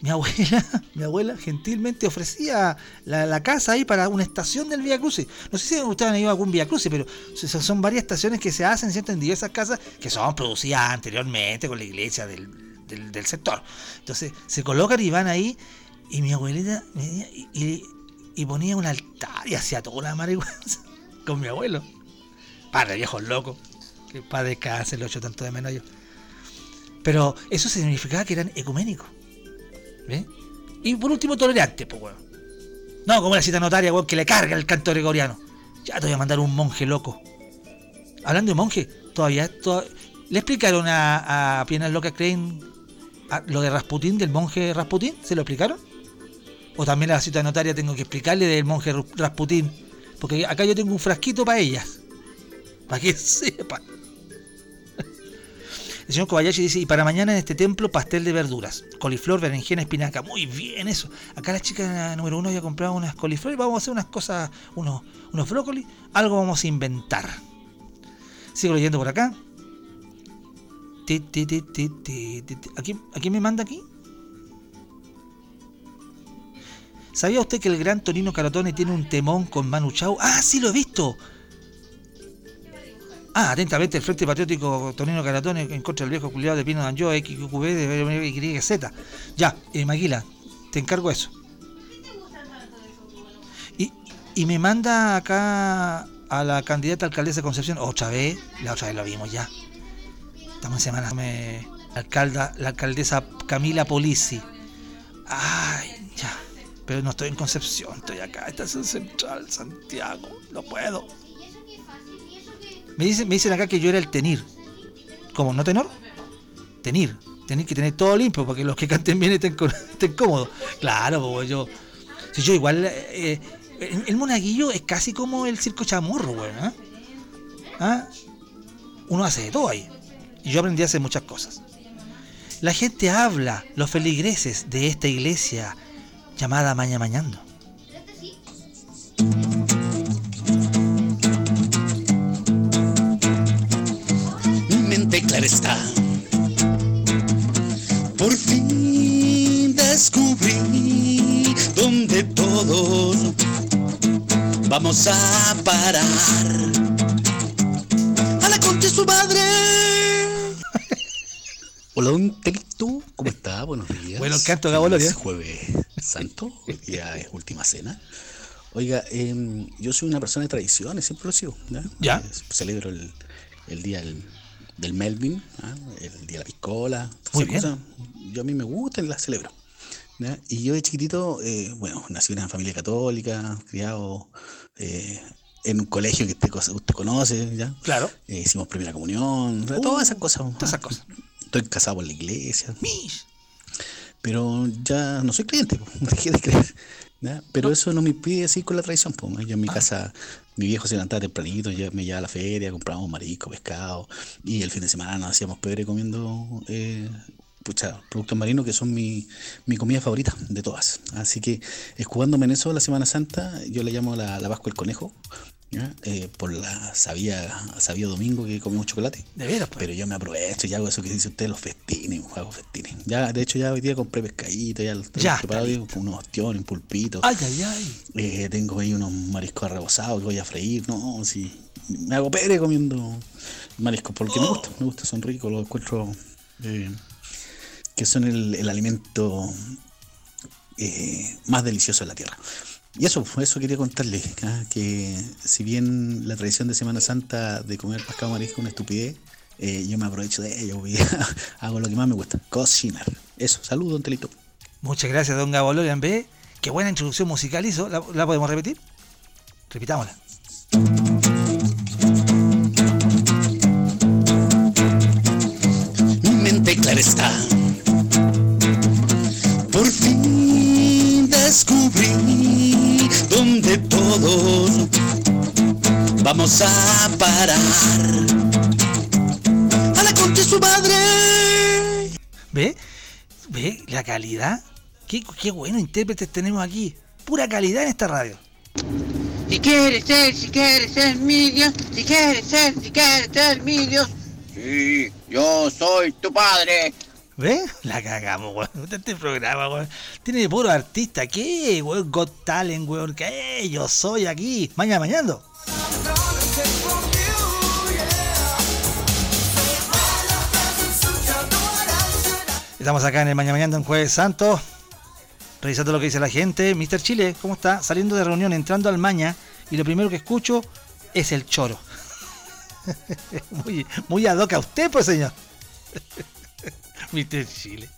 B: mi abuela, [laughs] mi abuela gentilmente ofrecía la, casa ahí para una estación del Vía Crucis. No sé si ustedes han ido a algún Vía Crucis, pero son varias estaciones que se hacen ¿cierto? en diversas casas que son producidas anteriormente con la iglesia del, del- sector. Entonces se colocan y van ahí y mi abuelita venía y, y- ponía un altar y hacía toda una marihuana [laughs] con mi abuelo. Padre, viejos locos. Que padre descanse, lo echo tanto de menos yo. Pero eso significaba que eran ecuménicos. ¿Ve? Y por último, tolerantes, pues, weón. No, como la cita notaria, weón, que le carga el canto gregoriano. Ya te voy a mandar un monje loco. Hablando de monje, todavía, toda- le explicaron a, a Piernas Locas Crane lo de Rasputín, del monje Rasputín, ¿se lo explicaron? O también la cita notaria tengo que explicarle del monje Rasputín. Porque acá yo tengo un frasquito para ellas. Para que [laughs] sepan. El señor Kobayashi dice, y para mañana en este templo pastel de verduras. Coliflor, berenjena, espinaca. Muy bien eso. Acá la chica número uno había comprado unas coliflor y vamos a hacer unas cosas, unos, unos brócolis. Algo vamos a inventar. Sigo leyendo por acá. ¿A quién, a quién me manda aquí? ¿Sabía usted que el gran Tonino Carotone tiene un temón con Manu Chao? Ah, sí lo he visto. Ah, atentamente el Frente Patriótico Tonino Caratone en contra del viejo culiado de Pino Danjo, XQB de YZ. Ya, eh, Maguila, te encargo eso. Y, y me manda acá a la candidata alcaldesa de Concepción, otra vez, la otra vez lo vimos ya. Estamos en semana. Me, la, alcalda, la alcaldesa Camila Polisi. Ay, ya. Pero no estoy en Concepción, estoy acá, estación central, Santiago. No puedo. Me dicen, me dicen acá que yo era el tenir. ¿Cómo? ¿No tenor? Tenir. Tenir que tener todo limpio porque los que canten bien estén, [laughs] cómodos. Claro, pues yo. Si yo igual. eh, el, el monaguillo es casi como el circo chamorro, weón. ¿ah? ¿Ah? Uno hace de todo ahí. Y yo aprendí a hacer muchas cosas. La gente habla, los feligreses de esta iglesia llamada Maña Mañando.
F: mi mente clara está. Por fin descubrí donde todos vamos a parar. A la de su madre. Hola, don Telito, ¿cómo está? Buenos días.
B: Bueno, canto, Gabo.
F: Es jueves santo, día es última cena. Oiga, em, yo soy una persona de tradiciones, siempre lo he sido. ¿ya?
B: Ya.
F: Eh, celebro el, el día del, del Melvin, ¿ah? el día de la piscola.
B: Muy bien.
F: cosas. Yo a mí me gustan y las celebro. ¿ya? Y yo de chiquitito, eh, bueno, nací en una familia católica, criado eh, en un colegio que usted, usted conoce, ¿ya?
B: Claro.
F: Eh, hicimos primera comunión,
B: Uh,
F: todas esas cosas.
B: todas esas cosas.
F: Estoy casado por la iglesia,
B: Mish.
F: pero ya no soy creyente, po, [laughs] dejé de creer. ¿ya? Pero eso no me impide seguir con la tradición. po. Yo en mi casa, mi viejo se levantaba tempranito, ya me llevaba a la feria, comprábamos marisco, pescado, y el fin de semana nos hacíamos pebre comiendo eh, pucha, productos marinos que son mi, mi comida favorita de todas. Así que escudándome en eso la Semana Santa, yo le llamo la, la Pascua del Conejo. ¿Ya? Eh, por la sabía, sabía domingo que comimos chocolate.
B: De veras, pues.
F: Pero yo me aprovecho y hago eso que dice usted, los festines, hago festines. Ya, de hecho, ya hoy día compré pescadito, ya lo estoy
B: Ya,
F: preparado,
B: está
F: digo, con unos ostiones, un pulpito.
B: Ay, ay, ay.
F: Eh, tengo ahí unos mariscos rebozados que voy a freír. No, sí. Me hago pere comiendo mariscos porque me gusta, me gusta, son ricos, los encuentro eh, que son el, el alimento eh, más delicioso de la tierra. Y eso, eso quería contarles, ah, que si bien la tradición de Semana Santa de comer pescado marisco es una estupidez, eh, yo me aprovecho de ello y [laughs] hago lo que más me gusta, cocinar. Eso, saludos, don Telito.
B: Muchas gracias, don Gabo Lorian B. Qué buena introducción musical hizo. ¿La, la podemos repetir? Repitámosla.
F: Mi mente clara está. Por fin descubrí donde todos vamos a parar. A la concha de su madre.
B: ¿Ve? ¿Ve la calidad? Qué, qué buenos intérpretes tenemos aquí. Pura calidad en esta radio.
C: Si quieres ser, si quieres ser mi Dios, si quieres ser, si quieres ser mi Dios. Sí, yo soy tu padre.
B: ¿Ve? [laughs] La cagamos, weón. Este programa, weón. Tiene puro artista. ¿Qué, weón? Got Talent, weón. ¿Qué? Yo soy aquí. Mañana, mañana. Estamos acá en el Mañana Mañana en Jueves Santo. Revisando lo que dice la gente. Mr. Chile, ¿cómo está? Saliendo de reunión, entrando al Maña. Y lo primero que escucho es el choro. [laughs] muy, muy ad hoc a usted, pues, señor. [laughs] Mr. Chile.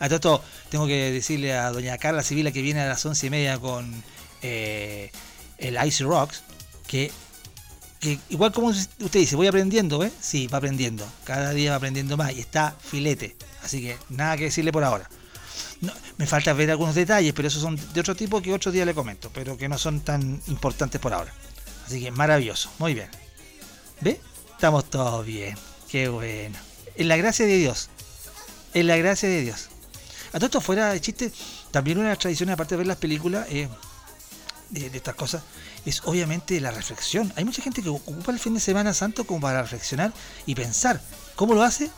B: A tengo que decirle a doña Carla Sibila que viene a las once y media con eh, el Ice Rocks, que, igual como usted dice, voy aprendiendo, ¿eh? Sí, va aprendiendo. Cada día va aprendiendo más y está filete. Así que nada que decirle por ahora. Me falta ver algunos detalles, pero esos son de otro tipo que otro día le comento, pero que no son tan importantes por ahora. Así que maravilloso, muy bien. ¿Ve? Estamos todos bien. Qué bueno. En la gracia de Dios. En la gracia de Dios. A todo esto fuera de chiste, también una tradiciones, aparte de ver las películas, eh, de, estas cosas, es obviamente la reflexión. Hay mucha gente que ocupa el fin de semana santo como para reflexionar y pensar. ¿Cómo lo hace?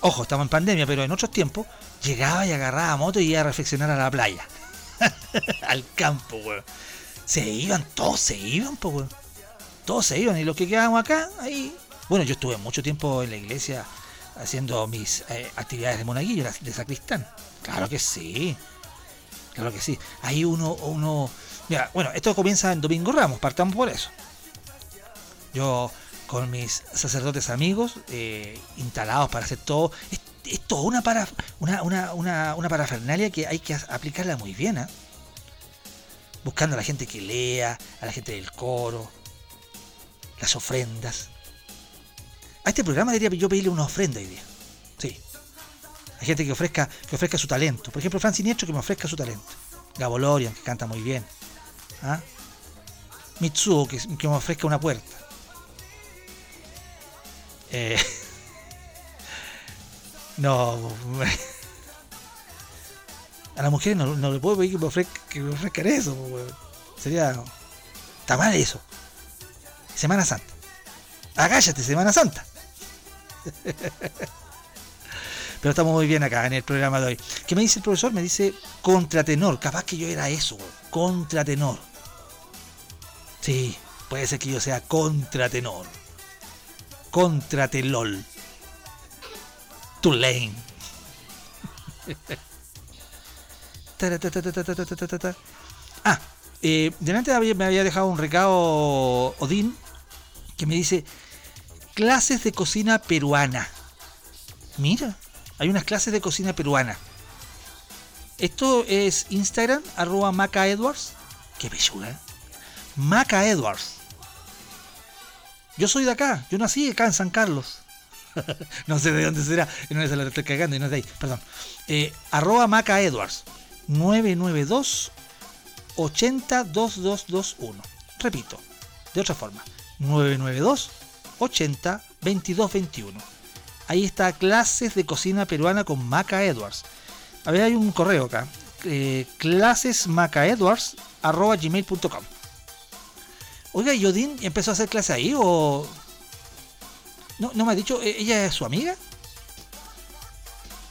B: Ojo, estamos en pandemia, pero en otros tiempos llegaba y agarraba moto y iba a reflexionar a la playa. [laughs] Al campo, weón. Se iban, todos se iban. Todos se iban y los que quedábamos acá, ahí. Bueno, yo estuve mucho tiempo en la iglesia haciendo mis eh, actividades de monaguillo, de sacristán. Claro que sí. Claro que sí. Ahí uno, uno. Mira, bueno, esto comienza en Domingo Ramos, partamos por eso. Yo con mis sacerdotes amigos, eh, instalados para hacer todo. Es, es todo una, para, una, una, una, una parafernalia que hay que aplicarla muy bien, ¿ah? Buscando a la gente que lea, a la gente del coro, las ofrendas. A este programa debería yo pedirle una ofrenda hoy día. Sí. Hay gente que ofrezca, que ofrezca su talento. Por ejemplo, Fran Siniestro que me ofrezca su talento. Gabo Lorian, que canta muy bien. ¿Ah? Mitsuo, que, que me ofrezca una puerta. Eh, [laughs] no. [laughs] A las mujeres no, no le puedo pedir que me, ofrezca, que me eso. Sería. Está mal eso. Semana Santa. Agállate, Semana Santa. Pero estamos muy bien acá en el programa de hoy. ¿Qué me dice el profesor? Me dice contratenor. Capaz que yo era eso, contratenor. Sí, puede ser que yo sea contratenor. Contratelol. Tulane. ah, eh, delante me había dejado un recado Odín que me dice, clases de cocina peruana. Mira, hay unas clases de cocina peruana. Esto es Instagram, arroba Maca Edwards. Qué belluga, ¿eh? Maca Edwards. Yo soy de acá, yo nací acá en San Carlos. [laughs] no sé de dónde será, no se la estoy cagando y no es de ahí, perdón. Eh, arroba Maca Edwards 992 802221. Repito, de otra forma, 992 80 2221. Ahí está clases de cocina peruana con Maca Edwards. A ver, hay un correo acá. Eh, clasesmacaedwards arroba gmail.com. Oiga, Yodin empezó a hacer clase ahí o. No, no me ha dicho, ¿e- ¿ella es su amiga?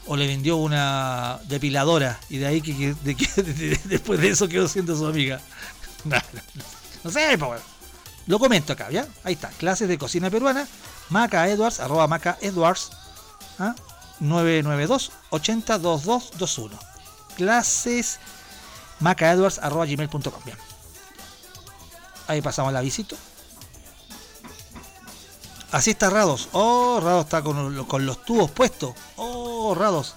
B: ¿O le vendió una depiladora y de ahí que, que- de que- [laughs] de- después de eso quedó siendo su amiga? [laughs] No, no, no. Sé, pues. Lo comento acá, ¿ya? Ahí está, clases de cocina peruana, Maca Edwards, arroba Maca Edwards, ¿ah? 992 80 2221. Clases Maca Edwards, arroba gmail.com. Bien. Ahí pasamos la visita. Así está Rados. Oh, Rados está con, con los tubos puestos. Oh, Rados.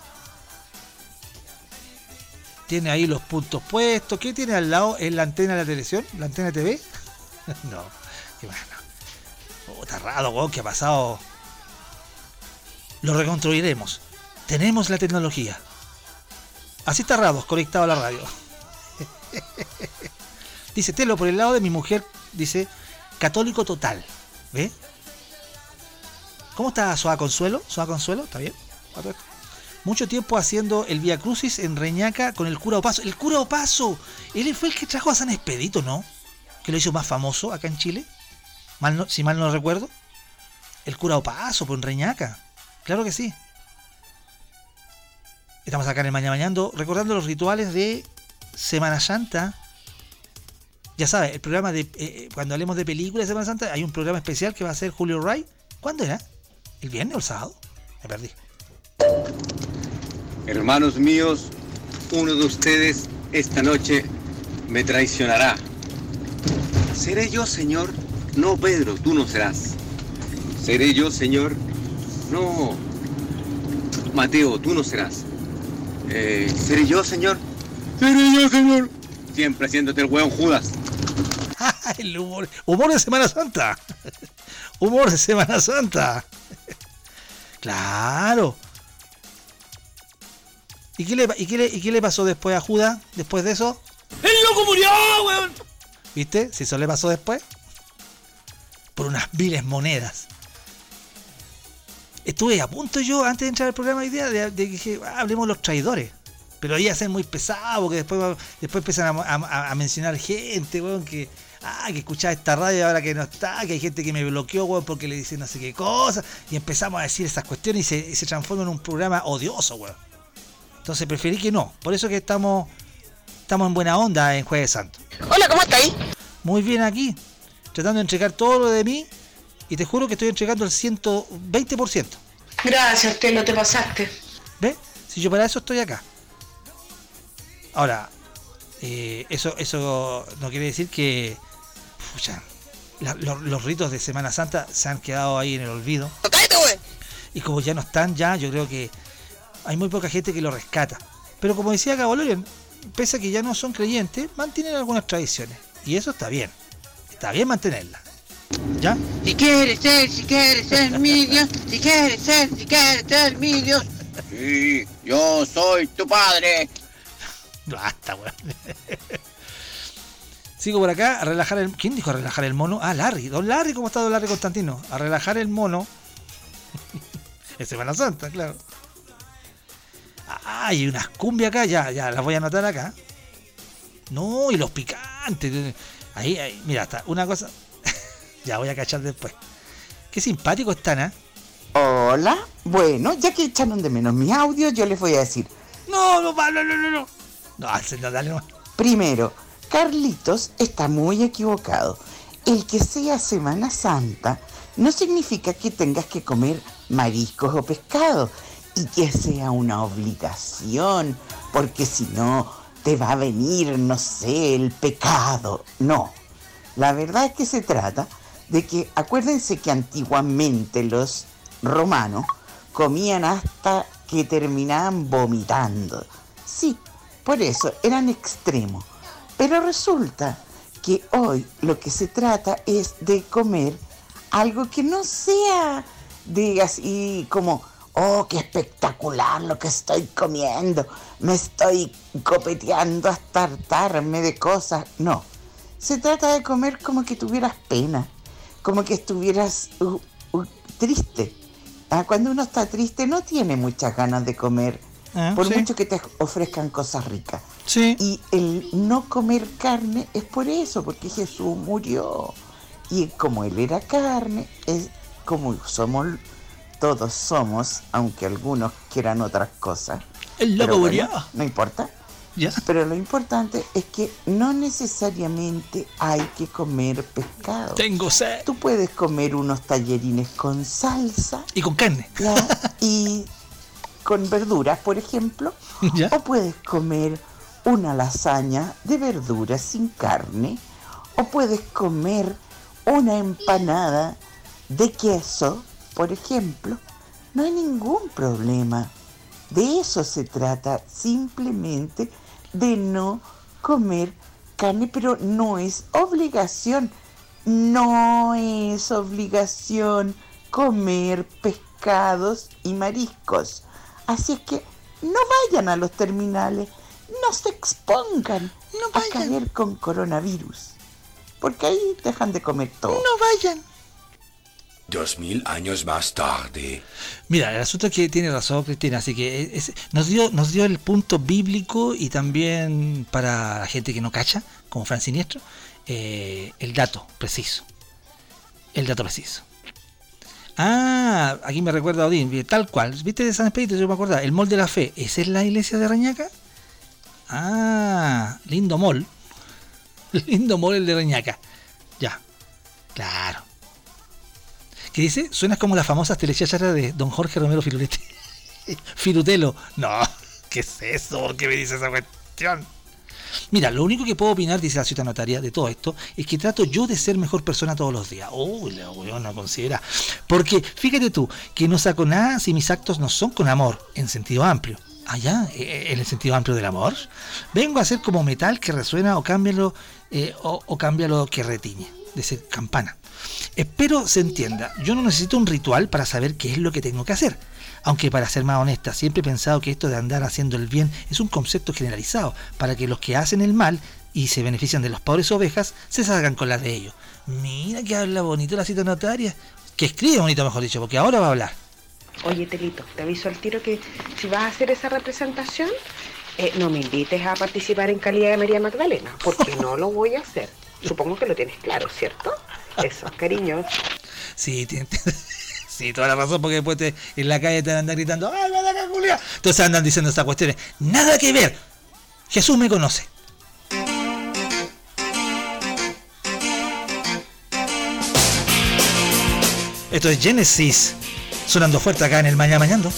B: Tiene ahí los puntos puestos. ¿Qué tiene al lado? ¿Es la antena de la televisión? ¿La antena TV? [laughs] no. Qué bueno. Oh, está raro, weón, ¿qué ha pasado? Lo reconstruiremos. Tenemos la tecnología. Así está Rados, conectado a la radio. [laughs] dice Telo, por el lado de mi mujer, dice, católico total. ¿Ve? ¿Cómo está Soa Consuelo? ¿Soa Consuelo? ¿Está bien? Mucho tiempo haciendo el Via Crucis en Reñaca con el cura Opaso. ¡El cura Opaso! Él fue el que trajo a San Expedito, ¿no? Que lo hizo más famoso acá en Chile. Mal no- si mal no recuerdo. El cura Opaso, pues en Reñaca. Claro que sí. Estamos acá en el Mañana Mañando recordando los rituales de Semana Santa. Ya sabes, el programa de. eh, eh, cuando hablemos de películas de Semana Santa, hay un programa especial que va a ser Julio Ray. ¿Cuándo era? ¿El viernes o el sábado? Me perdí.
C: Hermanos míos, uno de ustedes esta noche me traicionará. ¿Seré yo, Señor? No, Pedro, tú no serás. ¿Seré yo, Señor? No. Mateo, tú no serás. Eh, ¿Seré yo, Señor? ¿Seré yo, Señor? Siempre haciéndote el hueón Judas. [laughs]
B: el humor, humor de Semana Santa. [laughs] humor de Semana Santa. [laughs] claro. ¿Y qué, le, y, qué le, ¿Y qué le pasó después a Judas? Después de eso. ¡El loco murió, weón! ¿Viste? Si eso le pasó después. Por unas viles monedas. Estuve a punto yo, antes de entrar al programa hoy día, de, que dije, "Ah, hablemos de los traidores. Pero ahí hacen muy pesado, porque después, después empiezan a, a- a mencionar gente, weón, que, ah, que escuchaba esta radio ahora que no está, que hay gente que me bloqueó, weón, porque le dice no sé qué cosa, y empezamos a decir esas cuestiones y se, y se transforma en un programa odioso, weón. Entonces preferí que no. Por eso que estamos, estamos en buena onda en Jueves Santo.
E: Hola, ¿cómo estáis?
B: Muy bien aquí, tratando de entregar todo lo de mí, y te juro que estoy entregando el 120%.
E: Gracias, Telo, te pasaste.
B: ¿Ves? Si yo para eso estoy acá. Ahora, eh, eso, eso no quiere decir que pucha, la- los, los ritos de Semana Santa se han quedado ahí en el olvido. Y como ya no están, ya yo creo que hay muy poca gente que lo rescata. Pero como decía Gabolorian, pese a que ya no son creyentes, mantienen algunas tradiciones. Y eso está bien. Está bien mantenerlas. ¿Ya?
C: Si quieres ser, si quieres ser mi Dios, si quieres ser, si quieres ser mi Dios. Sí, yo soy tu padre.
B: Basta, weón. Sigo por acá a relajar el. ¿Quién dijo a relajar el mono? Ah, Larry. Don Larry, ¿cómo está Don Larry Constantino? A relajar el mono. [laughs] es Semana Santa, claro. Ah, hay unas cumbias acá, ya, ya, las voy a anotar acá. No, y los picantes. Ahí, ahí, mira, está una cosa. [laughs] ya voy a cachar después. Qué simpático están, ¿eh?
G: Hola, bueno, ya que echaron de menos mi audio, yo les voy a decir.
B: No, no, no, no, no, no. No, señor, dale nomás.
G: Primero, Carlitos está muy equivocado. El que sea Semana Santa no significa que tengas que comer mariscos o pescado y que sea una obligación, porque si no te va a venir, no sé, el pecado. No, la verdad es que se trata de que acuérdense que antiguamente los romanos comían hasta que terminaban vomitando. Sí, por eso eran extremos. Pero resulta que hoy lo que se trata es de comer algo que no sea de así como, oh, qué espectacular lo que estoy comiendo, me estoy copeteando hasta hartarme de cosas. No, se trata de comer como que tuvieras pena, como que estuvieras uh, uh, triste. Ah, Cuando uno está triste no tiene muchas ganas de comer,
B: Ah,
G: por
B: sí.
G: mucho que te ofrezcan cosas ricas.
B: Sí.
G: Y el no comer carne es por eso, porque Jesús murió. Y como Él era carne, es como somos, todos somos, aunque algunos quieran otras cosas.
B: El loco
G: bueno. No importa. Pero lo importante es que no necesariamente hay que comer pescado.
B: Tengo sed.
G: Tú puedes comer unos tallerines con salsa
B: Y con carne.
G: ¿ya? y con verduras, por ejemplo. [laughs]
B: ¿Ya?
G: O puedes comer una lasaña de verduras sin carne. O puedes comer una empanada de queso, por ejemplo. No hay ningún problema. De eso se trata, simplemente de no comer carne, pero no es obligación. No es obligación comer pescados y mariscos. Así es que no vayan a los terminales, no se expongan a caer con coronavirus. Porque ahí dejan de comer todo.
B: No vayan.
H: Dos mil años más tarde.
B: Mira, el asunto es que tiene razón Cristina, así que nos dio nos dio el punto bíblico y también para la gente que no cacha, como Fran Siniestro, eh, el dato preciso. El dato preciso. Ah, aquí me recuerda Odín, tal cual. ¿Viste de San Expedito? Yo me acordaba. El mall de la fe, ¿esa es la iglesia de Reñaca? Ah, lindo mall. [laughs] Lindo mall el de Reñaca. Ya, claro. ¿Qué dice? Suenas como las famosas telechachas de don Jorge Romero Filurete. [laughs] Firutelo. No, ¿qué es eso? ¿Por qué me dice esa cuestión? Mira, lo único que puedo opinar, dice la ciudad notaria, de todo esto, es que trato yo de ser mejor persona todos los días. Uy, la weona considera. Porque fíjate tú, que no saco nada si mis actos no son con amor, en sentido amplio. Allá, en el sentido amplio del amor. Vengo a ser como metal que resuena o cámbialo, eh, o, o que retiñe, de ser campana. Espero se entienda, yo no necesito un ritual para saber qué es lo que tengo que hacer. Aunque para ser más honesta, siempre he pensado que esto de andar haciendo el bien es un concepto generalizado, para que los que hacen el mal y se benefician de los pobres ovejas se salgan con las de ellos. Mira que habla bonito la cita notaria, que escribe bonito mejor dicho, porque ahora va a hablar.
E: Oye, Telito, te aviso al tiro que si vas a hacer esa representación, eh, no me invites a participar en calidad de María Magdalena, porque no lo voy a hacer. Supongo que lo tienes claro, ¿cierto? Eso, cariño.
B: Sí, tiene, [laughs] sí, toda la razón, porque después te- en la calle te andan gritando, ¡ay, acá, Julia! Entonces andan diciendo esas cuestiones. Nada que ver. Jesús me conoce. Esto es Genesis, sonando fuerte acá en el Mañana Mañando.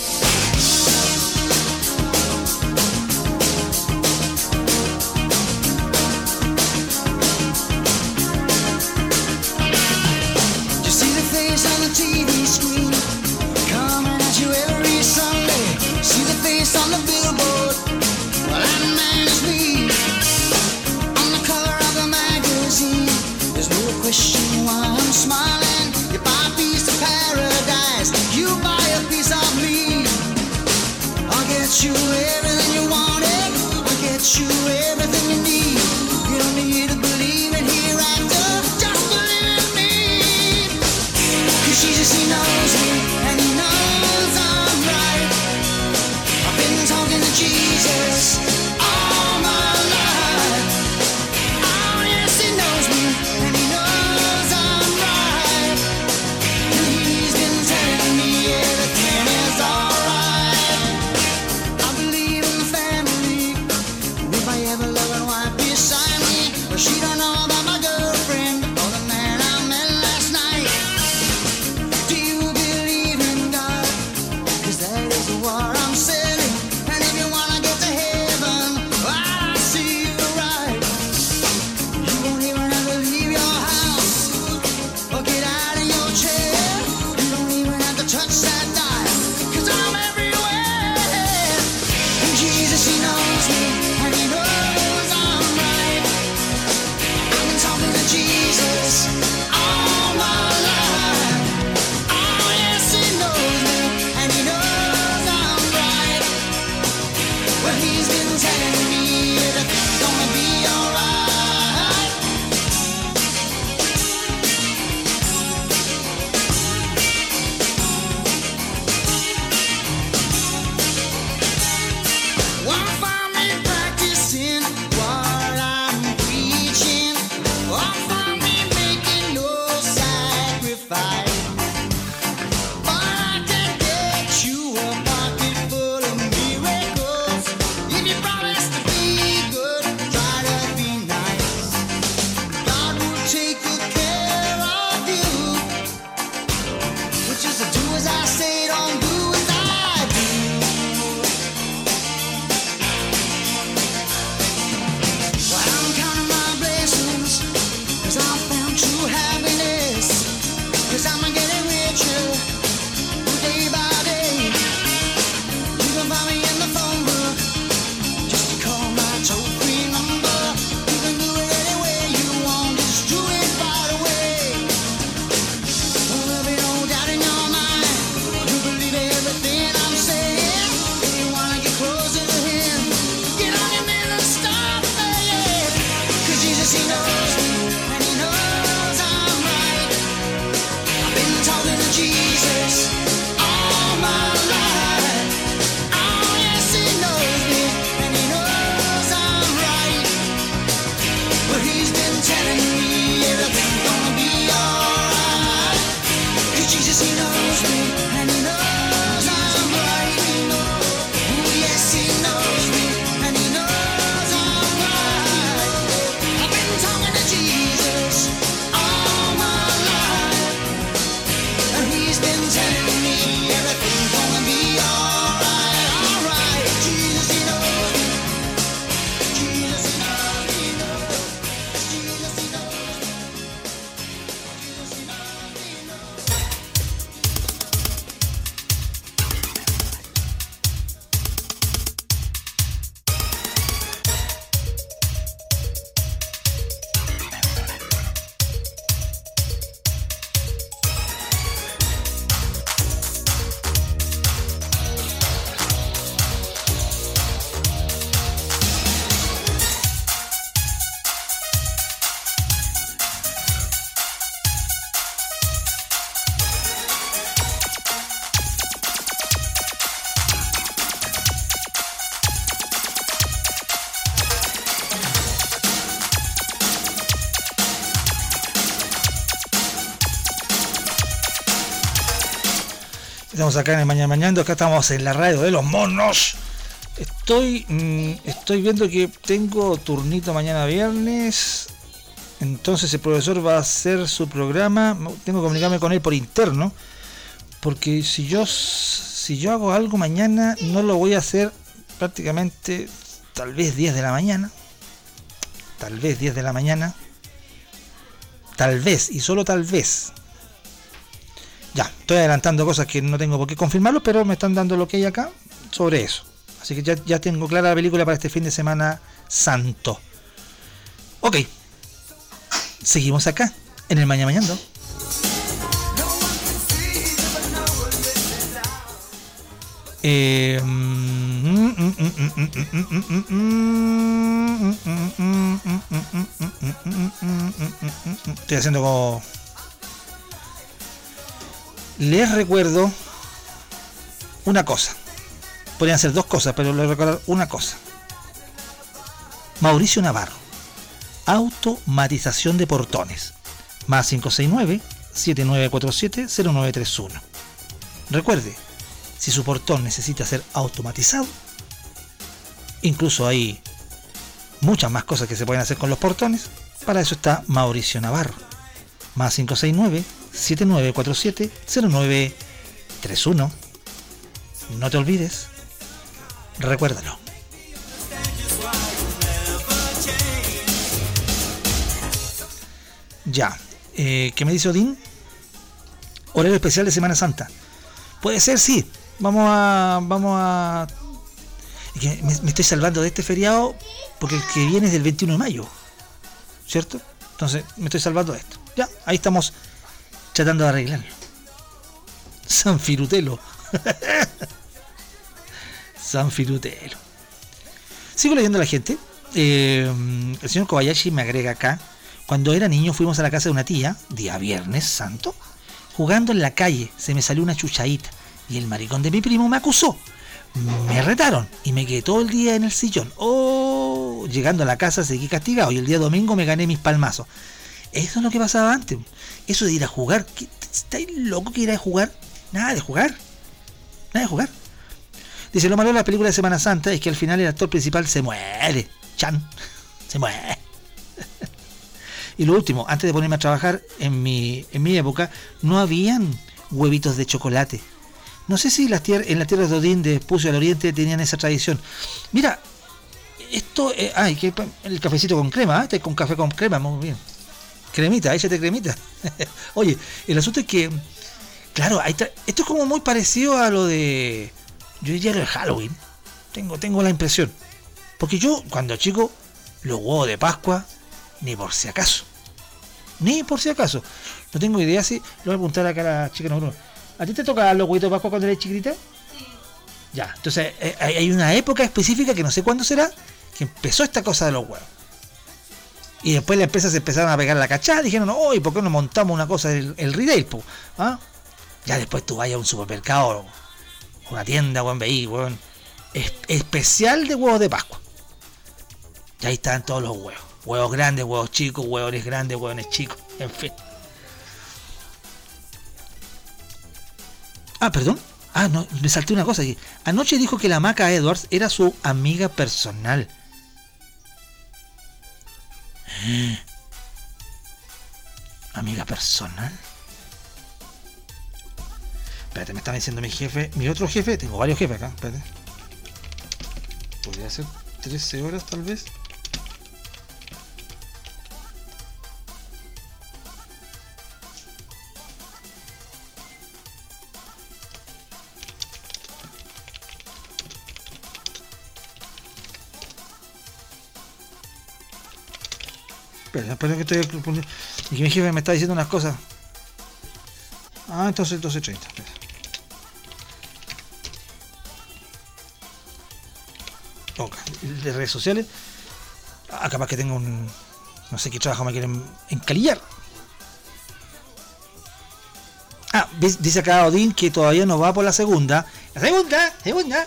B: Acá en el Mañana Mañando, acá estamos en la radio de los monos. Estoy, mm, estoy viendo que tengo turnito mañana viernes. Entonces el profesor va a hacer su programa. Tengo que comunicarme con él por interno. Porque si yo si yo hago algo mañana, no lo voy a hacer prácticamente tal vez 10 de la mañana. Tal vez 10 de la mañana. Tal vez, y solo tal vez. Ya, estoy adelantando cosas que no tengo por qué confirmarlo, pero me están dando lo que hay acá sobre eso. Así que ya, ya tengo clara la película para este fin de semana santo. Ok. Seguimos acá, en el Mañana Mañando. Eh, Estoy haciendo como... Les recuerdo una cosa. Podrían ser dos cosas, pero les recordar una cosa. Mauricio Navarro. Automatización de portones. Más 569-7947-0931. Recuerde, si su portón necesita ser automatizado, incluso hay muchas más cosas que se pueden hacer con los portones, para eso está Mauricio Navarro. Más 569-7947-0931. No te olvides, recuérdalo. Ya, eh, ¿qué me dice Odín? Horario especial de Semana Santa. Puede ser, sí. Vamos a. Vamos a. Me, me estoy salvando de este feriado porque el que viene es del 21 de mayo. ¿Cierto? Entonces me estoy salvando de esto. Ya, ahí estamos tratando de arreglarlo. San Firutelo. San Firutelo. Sigo leyendo a la gente. Eh, el señor Kobayashi me agrega acá. Cuando era niño fuimos a la casa de una tía, día viernes santo, jugando en la calle. Se me salió una chuchadita y el maricón de mi primo me acusó. Me retaron y me quedé todo el día en el sillón. Oh, llegando a la casa seguí castigado y el día domingo me gané mis palmazos. Eso es lo que pasaba antes. Eso de ir a jugar. ¿qué- ¿Estáis loco que ir a jugar? Nada de jugar. Nada de jugar. Dice, lo malo de la película de Semana Santa es que al final el actor principal se muere. Chan. Se muere. [laughs] y lo último, antes de ponerme a trabajar, en mi, en mi época, no habían huevitos de chocolate. No sé si las en las tierras de Odín de Espucio al Oriente tenían esa tradición. Mira, esto, eh, ay, que el cafecito con crema, ¿eh? Este con café con crema, muy bien. Cremita, échate cremita. [laughs] Oye, el asunto es que, claro, esto es como muy parecido a lo de, yo diría lo de Halloween. Tengo, tengo la impresión. Porque yo, cuando chico, los huevos de Pascua, ni por si acaso. Ni por si acaso. No tengo idea si. Lo voy a apuntar acá a la chica uno. ¿A ti te tocan los huevitos de Pascua cuando eres chiquitita? Ya, entonces eh, hay una época específica que no sé cuándo será, que empezó esta cosa de los huevos. Y después las empresas empezaron a pegar la cachada, dijeron, oye, ¿por qué no montamos una cosa del el retail? po?" ¿Ah? Ya después tú vayas a un supermercado, una tienda, veí, weón, es- especial de huevos de Pascua. Y ahí están todos los huevos. Huevos grandes, huevos chicos, huevones grandes, huevones chicos, en fin. Ah, perdón. Ah, no, me salté una cosa aquí. Anoche dijo que la maca Edwards era su amiga personal. Eh. Amiga personal. Espérate, me está diciendo mi jefe. Mi otro jefe, tengo varios jefes acá. Espérate. Podría ser 13 horas tal vez. Que estoy Y que mi jefe me está diciendo unas cosas. Ah, entonces 12.30. espera. Ok, de redes sociales. Ah, capaz que tengo un. No sé qué trabajo me quieren encalillar. Ah, dice acá Odín que todavía no va por la segunda. La segunda, segunda.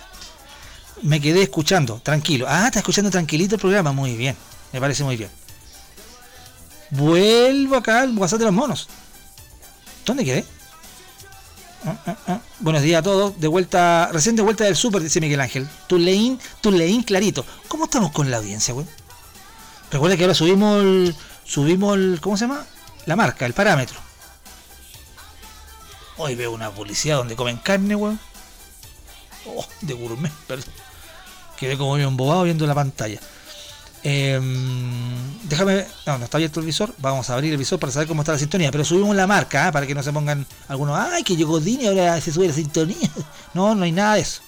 B: Me quedé escuchando, tranquilo. Ah, está escuchando tranquilito el programa. Muy bien, me parece muy bien. Vuelvo acá al WhatsApp de los monos. ¿Dónde quedé? Ah, ah, ah. Buenos días a todos. De vuelta, recién de vuelta del súper, dice Miguel Ángel. Tuleín, Tuleín clarito. ¿Cómo estamos con la audiencia, güey? Recuerda que ahora subimos el, subimos el, ¿cómo se llama? La marca, el parámetro. Hoy veo una publicidad donde comen carne, weón. Oh, de gourmet, perdón. Quedé como medio embobado viendo la pantalla. Em, déjame. No, no está abierto el visor. Vamos a abrir el visor para saber cómo está la sintonía. Pero subimos la marca ¿ah? para que no se pongan algunos. ¡Ay, que llegó Dini ahora se sube la sintonía! [laughs] No, no hay nada de eso.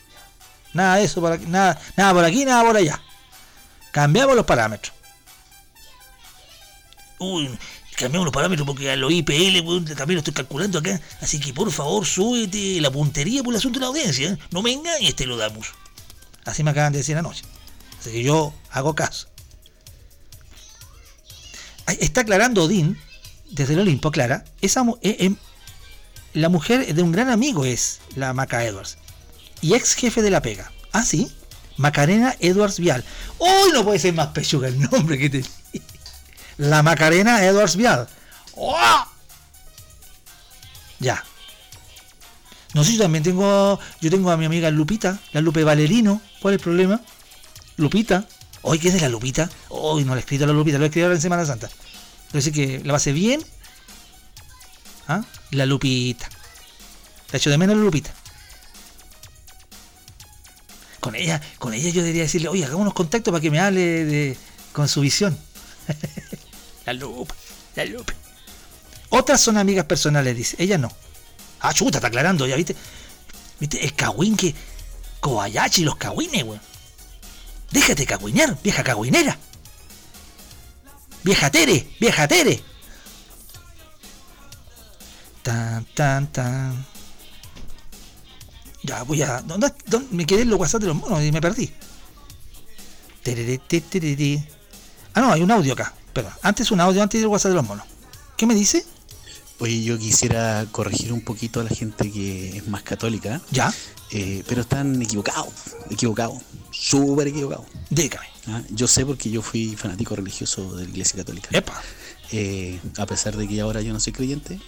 B: Nada de eso. Por nada, nada por aquí, nada por allá. Cambiamos los parámetros. Uy, cambiamos los parámetros porque a los IPL también lo estoy calculando acá. Así que por favor, súbete la puntería por el asunto de la audiencia. ¿eh? No me engañes, te lo damos. Así me acaban de decir anoche. Así que yo hago caso. Está aclarando Odín, desde el Olimpo, Clara. Esa, eh, em, la mujer de un gran amigo es la Maca Edwards. Y ex jefe de la pega. Ah, sí. Macarena Edwards Vial. ¡Uy! no puede ser más pechuga el nombre que te. La Macarena Edwards Vial. ¡Oh! Ya. No sé, yo también tengo. Yo tengo a mi amiga Lupita, la Lupe Valerino. ¿Cuál es el problema? Lupita. Hoy, ¿qué es de la Lupita? Hoy no le he escrito la Lupita, lo he escrito ahora en Semana Santa. Pero que la base bien. ¿Ah? La Lupita. La echo de menos la Lupita. Con ella, con ella yo debería decirle, oye, hagamos unos contactos para que me hable de, con su visión. [laughs] la Lupa, la Lupa. Otras son amigas personales, dice. Ella no. Ah, chuta, está aclarando, ya viste. Viste, el cagüín que. Kobayashi, los cagüines, weón. Déjate cagüinear, vieja cagüinera. Vieja Tere, vieja Tere. Tan, tan, tan. Ya, voy a. ¿Dónde, dónde- me quedé en los WhatsApp de los monos y me perdí? Tereré, te, tereré. Ah, no, hay un audio acá. Perdón. Antes un audio antes del WhatsApp de los monos. ¿Qué me dice?
F: Oye, yo quisiera corregir un poquito a la gente que es más católica,
B: Ya.
F: eh, pero están equivocados, equivocados, súper equivocados.
B: Dígame.
F: ¿ah? Yo sé porque yo fui fanático religioso de la Iglesia Católica.
B: Epa.
F: Eh, a pesar de que ahora yo no soy creyente,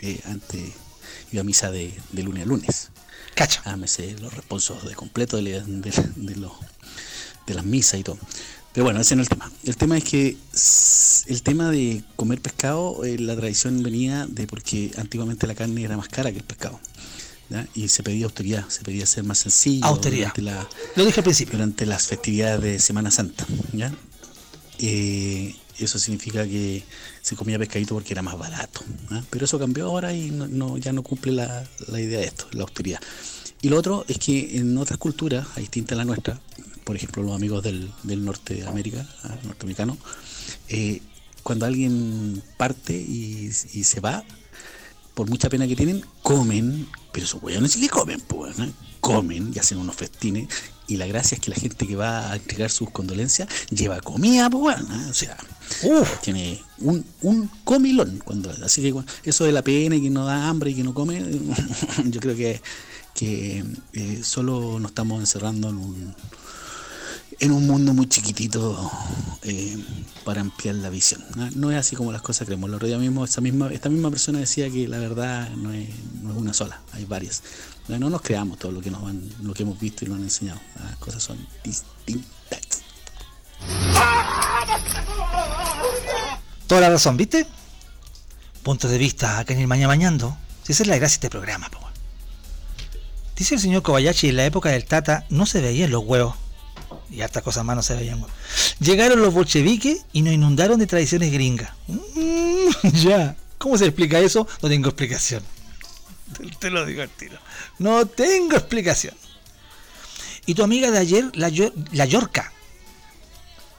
F: eh, antes iba a misa de, de lunes a lunes.
B: Cacha.
F: Ah, me sé los responsos de completo de, de- de las misas y todo. Pero bueno, ese no es el tema. El tema es que el tema de comer pescado, eh, la tradición venía de porque antiguamente la carne era más cara que el pescado. ¿Ya? Y se pedía austeridad, se pedía ser más sencillo
B: Austeridad.
F: durante, la-
B: Lo dije al principio.
F: durante las festividades de Semana Santa. ¿ya? Eh, eso significa que se comía pescadito porque era más barato. Pero eso cambió ahora y no, no- ya no cumple la, la idea de esto, la austeridad. Y lo otro es que en otras culturas, a distinta a la nuestra, por ejemplo los amigos del, del norte de América, ¿ah? norteamericanos, eh, cuando alguien parte y, y se va, por mucha pena que tienen, comen, pero esos hueones sí que comen, pues, ¿no? comen y hacen unos festines. Y la gracia es que la gente que va a entregar sus condolencias lleva comida, pues, bueno, ¿no? o sea, tiene un, un comilón. cuando Así que bueno, eso de la pena y que no da hambre y que no come, [laughs] yo creo que, que eh, solo nos estamos encerrando en un, en un mundo muy chiquitito eh, para ampliar la visión. ¿no? Es así como las cosas creemos. El otro día misma, esta misma persona decía que la verdad no es, no es una sola, hay varias. No, no nos creamos todo lo que nos van, lo que hemos visto y nos han enseñado. Las cosas son distintas.
B: Toda la razón, ¿viste? Puntos de vista acá en el Mañana Mañando. Si esa es la gracia este programa, po. Dice el señor Kobayashi, en la época del Tata no se veían los huevos. Y hartas cosas más no se veían. Llegaron los bolcheviques y nos inundaron de tradiciones gringas. Mm, [laughs] ya. ¿Cómo se explica eso? No tengo explicación. Te, te lo digo al tiro. No tengo explicación. Y tu amiga de ayer, la, la Yorca.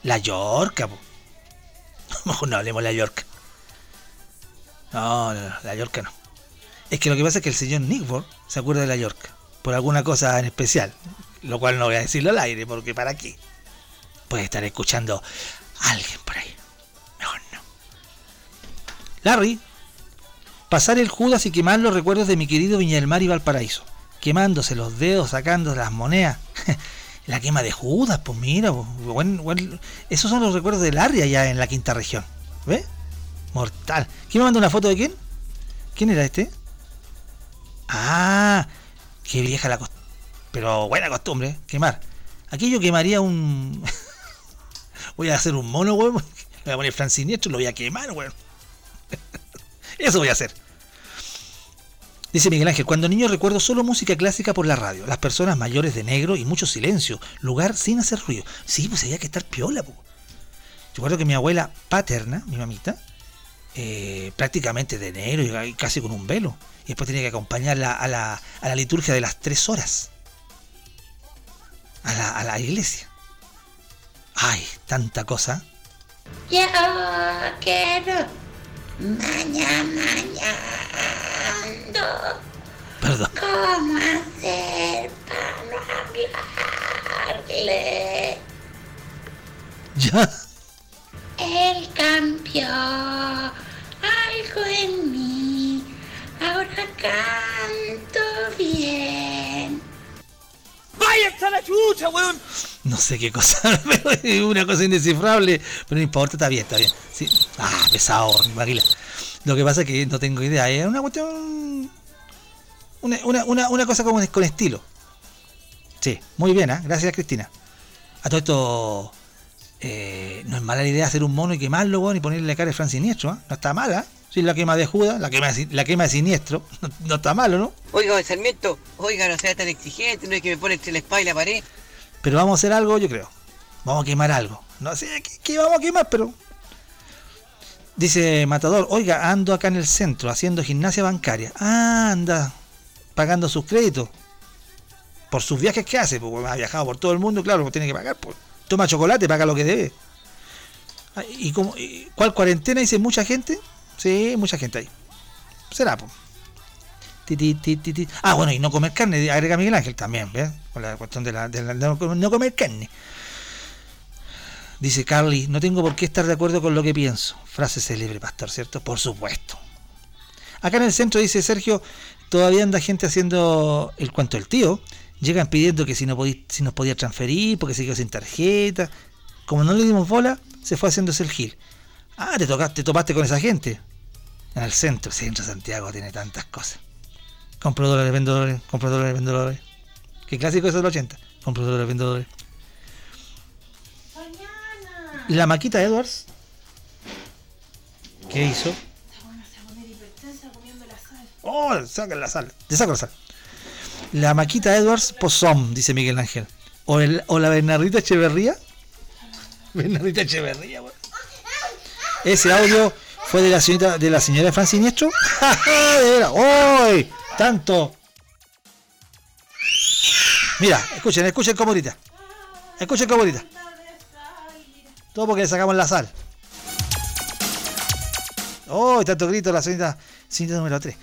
B: La Yorca, po. Mejor [laughs] no hablemos de la York. No, no, no, la York no. Es que lo que pasa es que el señor Nickford se acuerda de la York. Por alguna cosa en especial. Lo cual no voy a decirlo al aire, porque ¿para qué? Puede estar escuchando a alguien por ahí. Mejor no. Larry. Pasar el Judas y quemar los recuerdos de mi querido Viña del Mar y Valparaíso. Quemándose los dedos, sacando las monedas. [laughs] La quema de Judas, pues mira, pues, esos son los recuerdos de Larry allá en la quinta región. ¿Ve? Mortal. ¿Quién me manda una foto de quién? ¿Quién era este? Ah, qué vieja la. Pero buena costumbre, ¿eh? quemar. Aquí yo quemaría un. [laughs] voy a hacer un mono, weón. [laughs] Voy a poner Fran Siniestro lo voy a quemar, weón. [laughs] Eso voy a hacer. Dice Miguel Ángel, cuando niño recuerdo solo música clásica por la radio, las personas mayores de negro y mucho silencio, lugar sin hacer ruido. Sí, pues había que estar piola. po. Yo recuerdo que mi abuela paterna, mi mamita, eh, prácticamente de negro y casi con un velo. Y después tenía que acompañarla a la, a la liturgia de las tres horas. A la, a la iglesia. Ay, tanta cosa.
I: Yo quiero mañana, mañana.
B: Perdón.
I: ¿Cómo hacer para no hablarle?
B: Ya.
I: Él cambió algo en mí. Ahora canto bien.
B: ¡Vaya hasta la chucha, weón! No sé qué cosa, [laughs] una cosa indescifrable. Pero no importa, está bien, está bien. Sí. Ah, pesado. Lo que pasa es que no tengo idea. Es una cuestión. Una, una, una, cosa como con estilo. Sí, muy bien, ¿ah? Gracias, Cristina. A todo esto. eh, no es mala la idea hacer un mono y quemarlo, weón, y ponerle la cara de Fran Siniestro, ¿ah? No está mala. Si la quema de Judas, la quema, de si- la quema de Siniestro. [laughs] No, no está malo, ¿no?
C: Oiga, Sarmiento, oiga, no sea tan exigente, no es que me pone entre la espada y la pared.
B: Pero vamos a hacer algo, yo creo. Vamos a quemar algo. No sé qué, qué vamos a quemar, pero. Dice Matador, oiga, ando acá en el centro haciendo gimnasia bancaria. Ah, anda pagando sus créditos. Por sus viajes que hace, porque ha viajado por todo el mundo, claro, pues tiene que pagar. Pues. Toma chocolate, paga lo que debe. Ah, ¿Y cómo, y cuál cuarentena? Dice mucha gente. Sí, mucha gente ahí. Será, pues. Ah, bueno, y no comer carne, agrega Miguel Ángel también, ¿ves? Con la cuestión de, la, de no comer- carne. Dice Carly, no tengo por qué estar de acuerdo con lo que pienso. Frase célebre, pastor, ¿cierto? Por supuesto. Acá en el centro dice Sergio, todavía anda gente haciendo el cuento del tío. Llegan pidiendo que si, no podí- si nos podía transferir porque se quedó sin tarjeta. Como no le dimos bola, se fue haciendo el gil. Ah, te, tocaste, te topaste con esa gente. En el centro, centro de Santiago tiene tantas cosas. Compro dólares, vendo dólares, compro dólares, vendo dólares. Qué clásico eso de los 80. Compro dólares, vendo dólares. La Maquita Edwards. ¿Qué hizo? Oh, sacan la sal. Te saco la sal. La Maquita Edwards Posom, dice Miguel Ángel. O, el, o la Bernardita Echeverría. [laughs] Bernardita Echeverría, weón. Ese audio fue de la señorita, de la señora Fran Siniestro. [laughs] De veras, ¡Uy! Tanto. Mira, escuchen, escuchen como ahorita. Escuchen como ahorita. Todo porque le sacamos la sal. ¡Oh! Tanto grito la señorita, señorita número 3.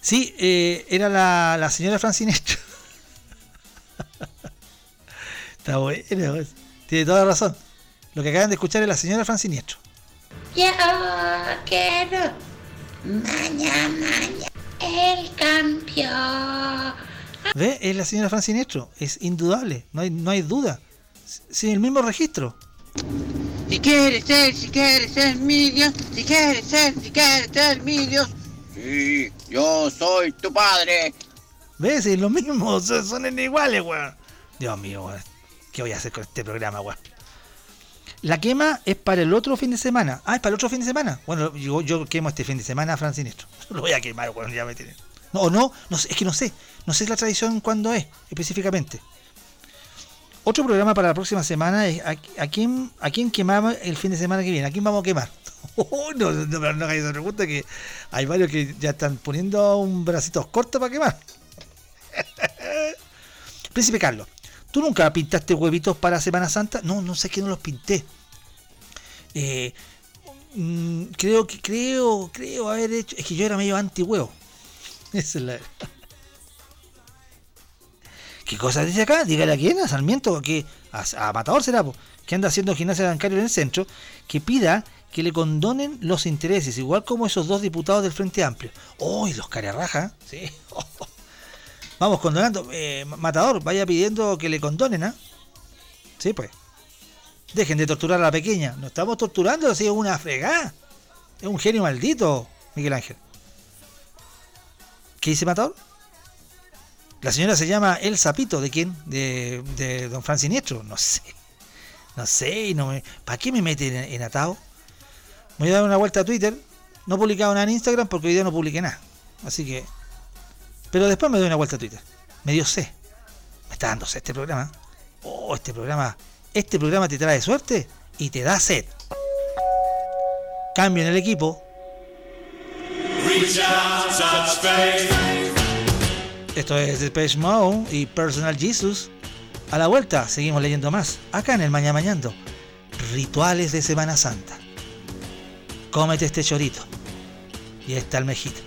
B: Sí, eh, era la, la señora Francinestro. [laughs] Está bueno, pues. tiene toda la razón. Lo que acaban de escuchar es la señora Franciniestro.
I: Yo quiero maña, maña, el campeón.
B: ¿Ve? Es la señora Franciniestro. Es indudable, no hay, no hay duda. Sin el mismo registro.
C: Si quieres ser, si quieres ser mi Dios, si quieres ser, si quieres ser mi Dios. Sí, yo soy tu padre.
B: ¿Ves? Es lo mismo, [laughs] son, son iguales, weón. Dios mío, weón. ¿Qué voy a hacer con este programa, weón? La quema es para el otro fin de semana. Ah, es para el otro fin de semana. Bueno, yo, quemo este fin de semana a Fran Sinestro. [laughs] Lo voy a quemar, weón, ya me tienen. No, o no, es que no sé. No sé la tradición cuándo es, específicamente. Otro programa para la próxima semana es a, quién, a quién quemamos el fin de semana que viene. ¿A quién vamos a quemar? [laughs] Oh, no, no, no, no hagáis esa pregunta que hay varios que ya están poniendo un bracito corto para quemar. [laughs] Príncipe Carlos, ¿tú nunca pintaste huevitos para Semana Santa? No, no sé que no los pinté. Eh, mm, creo que, creo, creo haber hecho. Es que yo era medio anti huevo. [laughs] Esa es la. ¿Qué cosa dice acá? Dígale a quién, a Sarmiento, que a, a Matador será, que anda haciendo gimnasia bancaria en el centro, que pida que le condonen los intereses, igual como esos dos diputados del Frente Amplio. ¡Uy, los cararraja! Sí. [laughs] Vamos condonando. Eh, Matador, vaya pidiendo que le condonen, ¿ah? Sí, pues. Dejen de torturar a la pequeña. No estamos torturando, así es una fregada. Es un genio maldito, Miguel Ángel. ¿Qué dice Matador? La señora se llama El Sapito, ¿de quién? De, de Don Fran Siniestro. No sé. No sé. No me, ¿Para qué me meten en, en atado? Voy a dar una vuelta a Twitter. No he publicado nada en Instagram porque hoy día no publiqué nada. Así que. Pero después me doy una vuelta a Twitter. Me dio sed. Me está dando sed este programa. Oh, este programa. Este programa te trae suerte y te da sed. Cambio en el equipo. Esto es Depeche Mode y Personal Jesus. A la vuelta seguimos leyendo más. Acá en el Mañana Mañando. Rituales de Semana Santa. Cómete este chorito. Y esta almejita.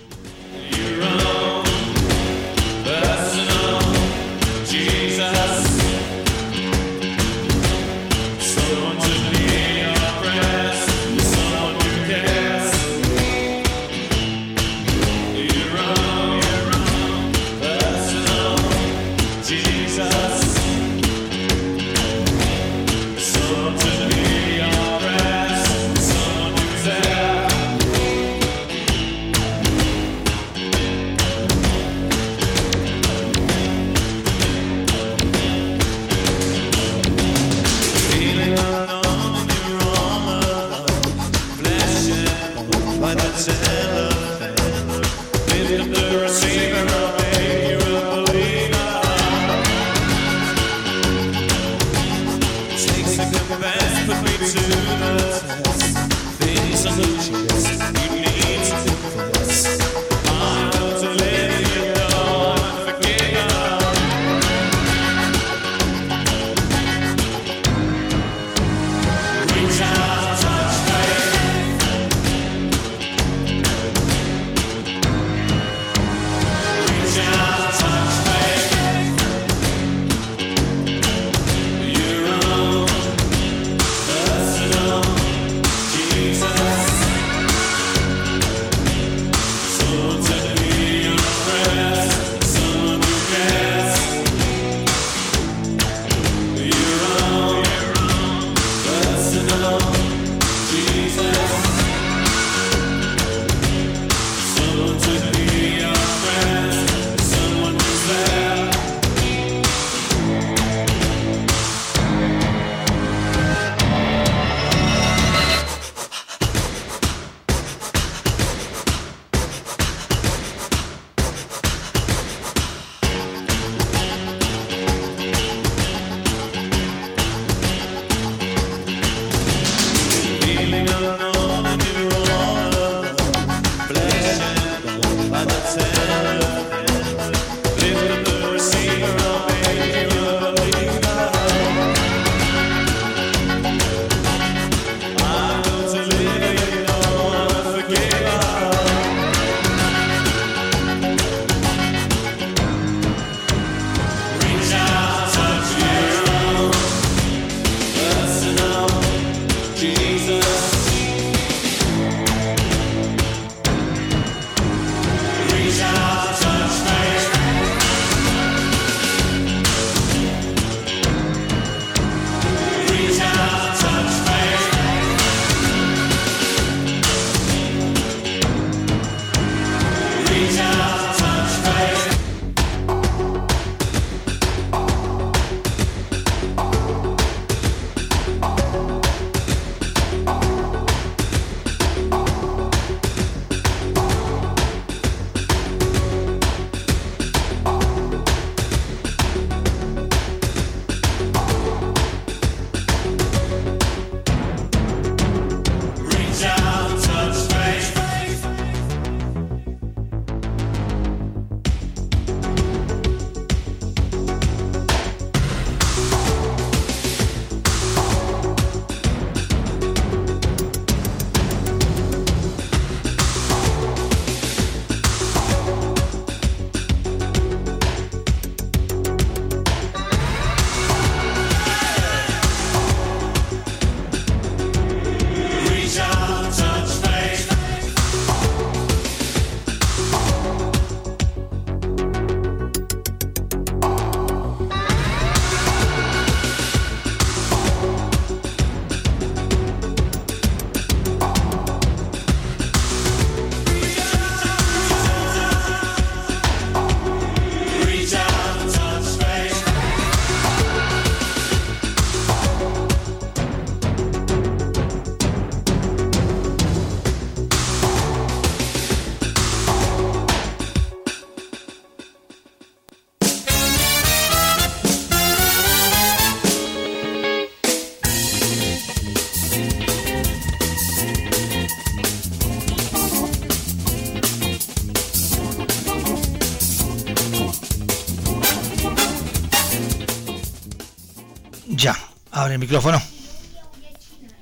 B: Micrófono.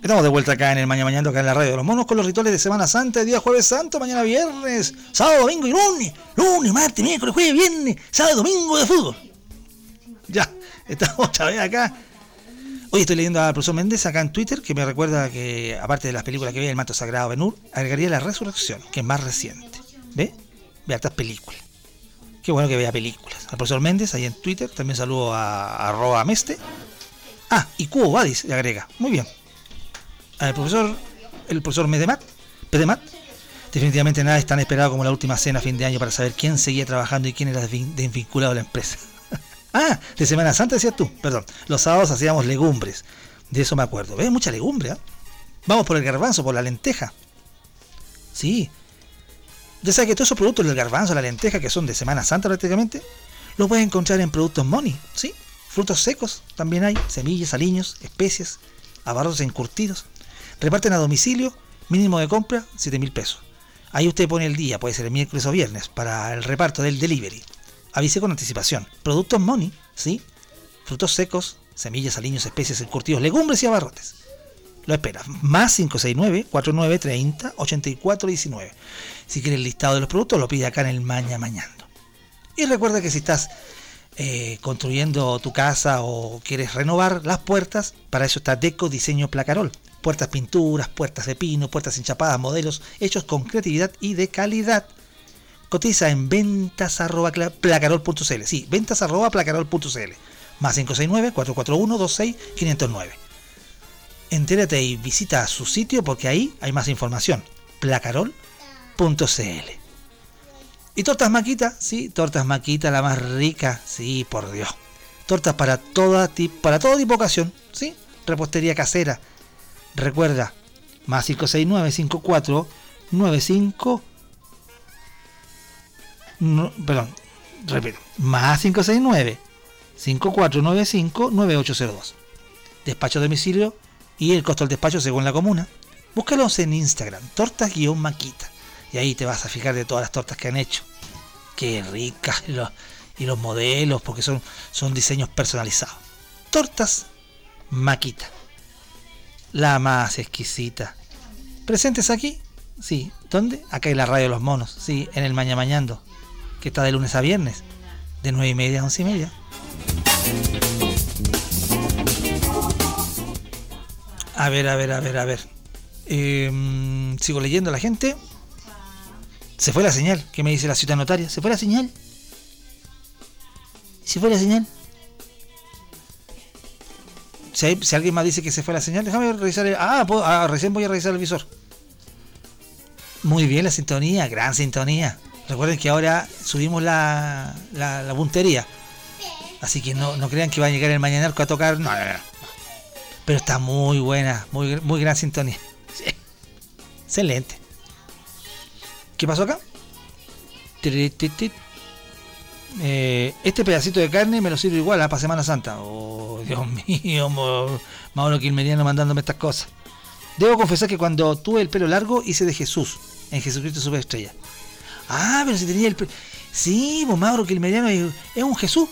B: Estamos de vuelta acá en el Mañana Mañana, acá en la radio de los monos, con los rituales de Semana Santa, día jueves santo, mañana viernes, sábado, domingo y lunes. Lunes, martes, miércoles, jueves, viernes, sábado, domingo de fútbol. Ya, [laughs] estamos otra vez acá. Hoy estoy leyendo al profesor Méndez acá en Twitter, que me recuerda que, aparte de las películas que ve, El Manto Sagrado Benur, agregaría La Resurrección, que es más reciente. ¿Ve? Ve hartas películas. Qué bueno que vea películas. Al profesor Méndez, ahí en Twitter, también saludo a arroba Meste. Ah, y Cubo Badis le agrega. Muy bien. Al profesor, el profesor Medemat, Pedemat, definitivamente nada es tan esperado como la última cena a fin de año para saber quién seguía trabajando y quién era desvin- desvinculado de la empresa. [laughs] ah, de Semana Santa decías tú, perdón. Los sábados hacíamos legumbres. De eso me acuerdo. ¿Ves? Mucha legumbre, ¿ah? Vamos por el garbanzo, por la lenteja. Sí. Ya sabes que todos esos productos del garbanzo, la lenteja, que son de Semana Santa prácticamente, los puedes encontrar en productos Money, ¿sí? Frutos secos también hay, semillas, aliños, especias, abarrotes encurtidos. Reparten a domicilio, mínimo de compra, 7 mil pesos. Ahí usted pone el día, puede ser el miércoles o viernes, para el reparto del delivery. Avise con anticipación. Productos Money, ¿sí? Frutos secos, semillas, aliños, especias, encurtidos, legumbres y abarrotes. Lo espera. Más 569-4930-8419. Si quiere el listado de los productos, lo pide acá en el Maña Mañando. Y recuerda que si estás eh, construyendo tu casa o quieres renovar las puertas, para eso está Deco Diseño Placarol. Puertas pinturas, puertas de pino, puertas enchapadas, modelos hechos con creatividad y de calidad. Cotiza en ventas arroba placarol.cl. Sí, ventas arroba placarol.cl. Más 569-441-26-509. Entérate y visita su sitio porque ahí hay más información. placarol.cl. Y tortas maquita, sí, tortas maquita, la más rica, sí, por Dios. Tortas para toda para todo tipo de ocasión, sí, repostería casera. Recuerda, más 569 54 95 no, perdón, repito, más 569 5495 9802. Despacho a domicilio y el costo del despacho según la comuna. Búscalos en Instagram, tortas-maquita. Y ahí te vas a fijar de todas las tortas que han hecho. Qué ricas y los, y los modelos, porque son, son diseños personalizados. Tortas Maquita. La más exquisita. ¿Presentes aquí? Sí. ¿Dónde? Acá en la radio de los monos. Sí, en el Maña Mañando. Que está de lunes a viernes. De 9 y media a 11 y media. A ver, a ver, a ver, a ver. Eh, sigo leyendo la gente. Se fue la señal. ¿Qué me dice la ciudad notaria? ¿Se fue la señal? ¿Se fue la señal? Si, alguien más dice que se fue la señal, déjame revisar. El, ah, ah, recién voy a revisar el visor. Muy bien la sintonía, gran sintonía. Recuerden que ahora subimos la, la, la puntería. Así que no, no crean que va a llegar el mañanarco a tocar. No, no, no. Pero está muy buena, muy, muy gran sintonía. Sí. Excelente. ¿Qué pasó acá? Eh, este pedacito de carne me lo sirvo igual ¿ah? para Semana Santa. Oh, Dios [laughs] mío, Mauro Quilmeriano mandándome estas cosas. Debo confesar que cuando tuve el pelo largo hice de Jesús, en Jesucristo Superestrella. Ah, pero si tenía el pelo... Sí, Mauro Quilmeriano es un Jesús.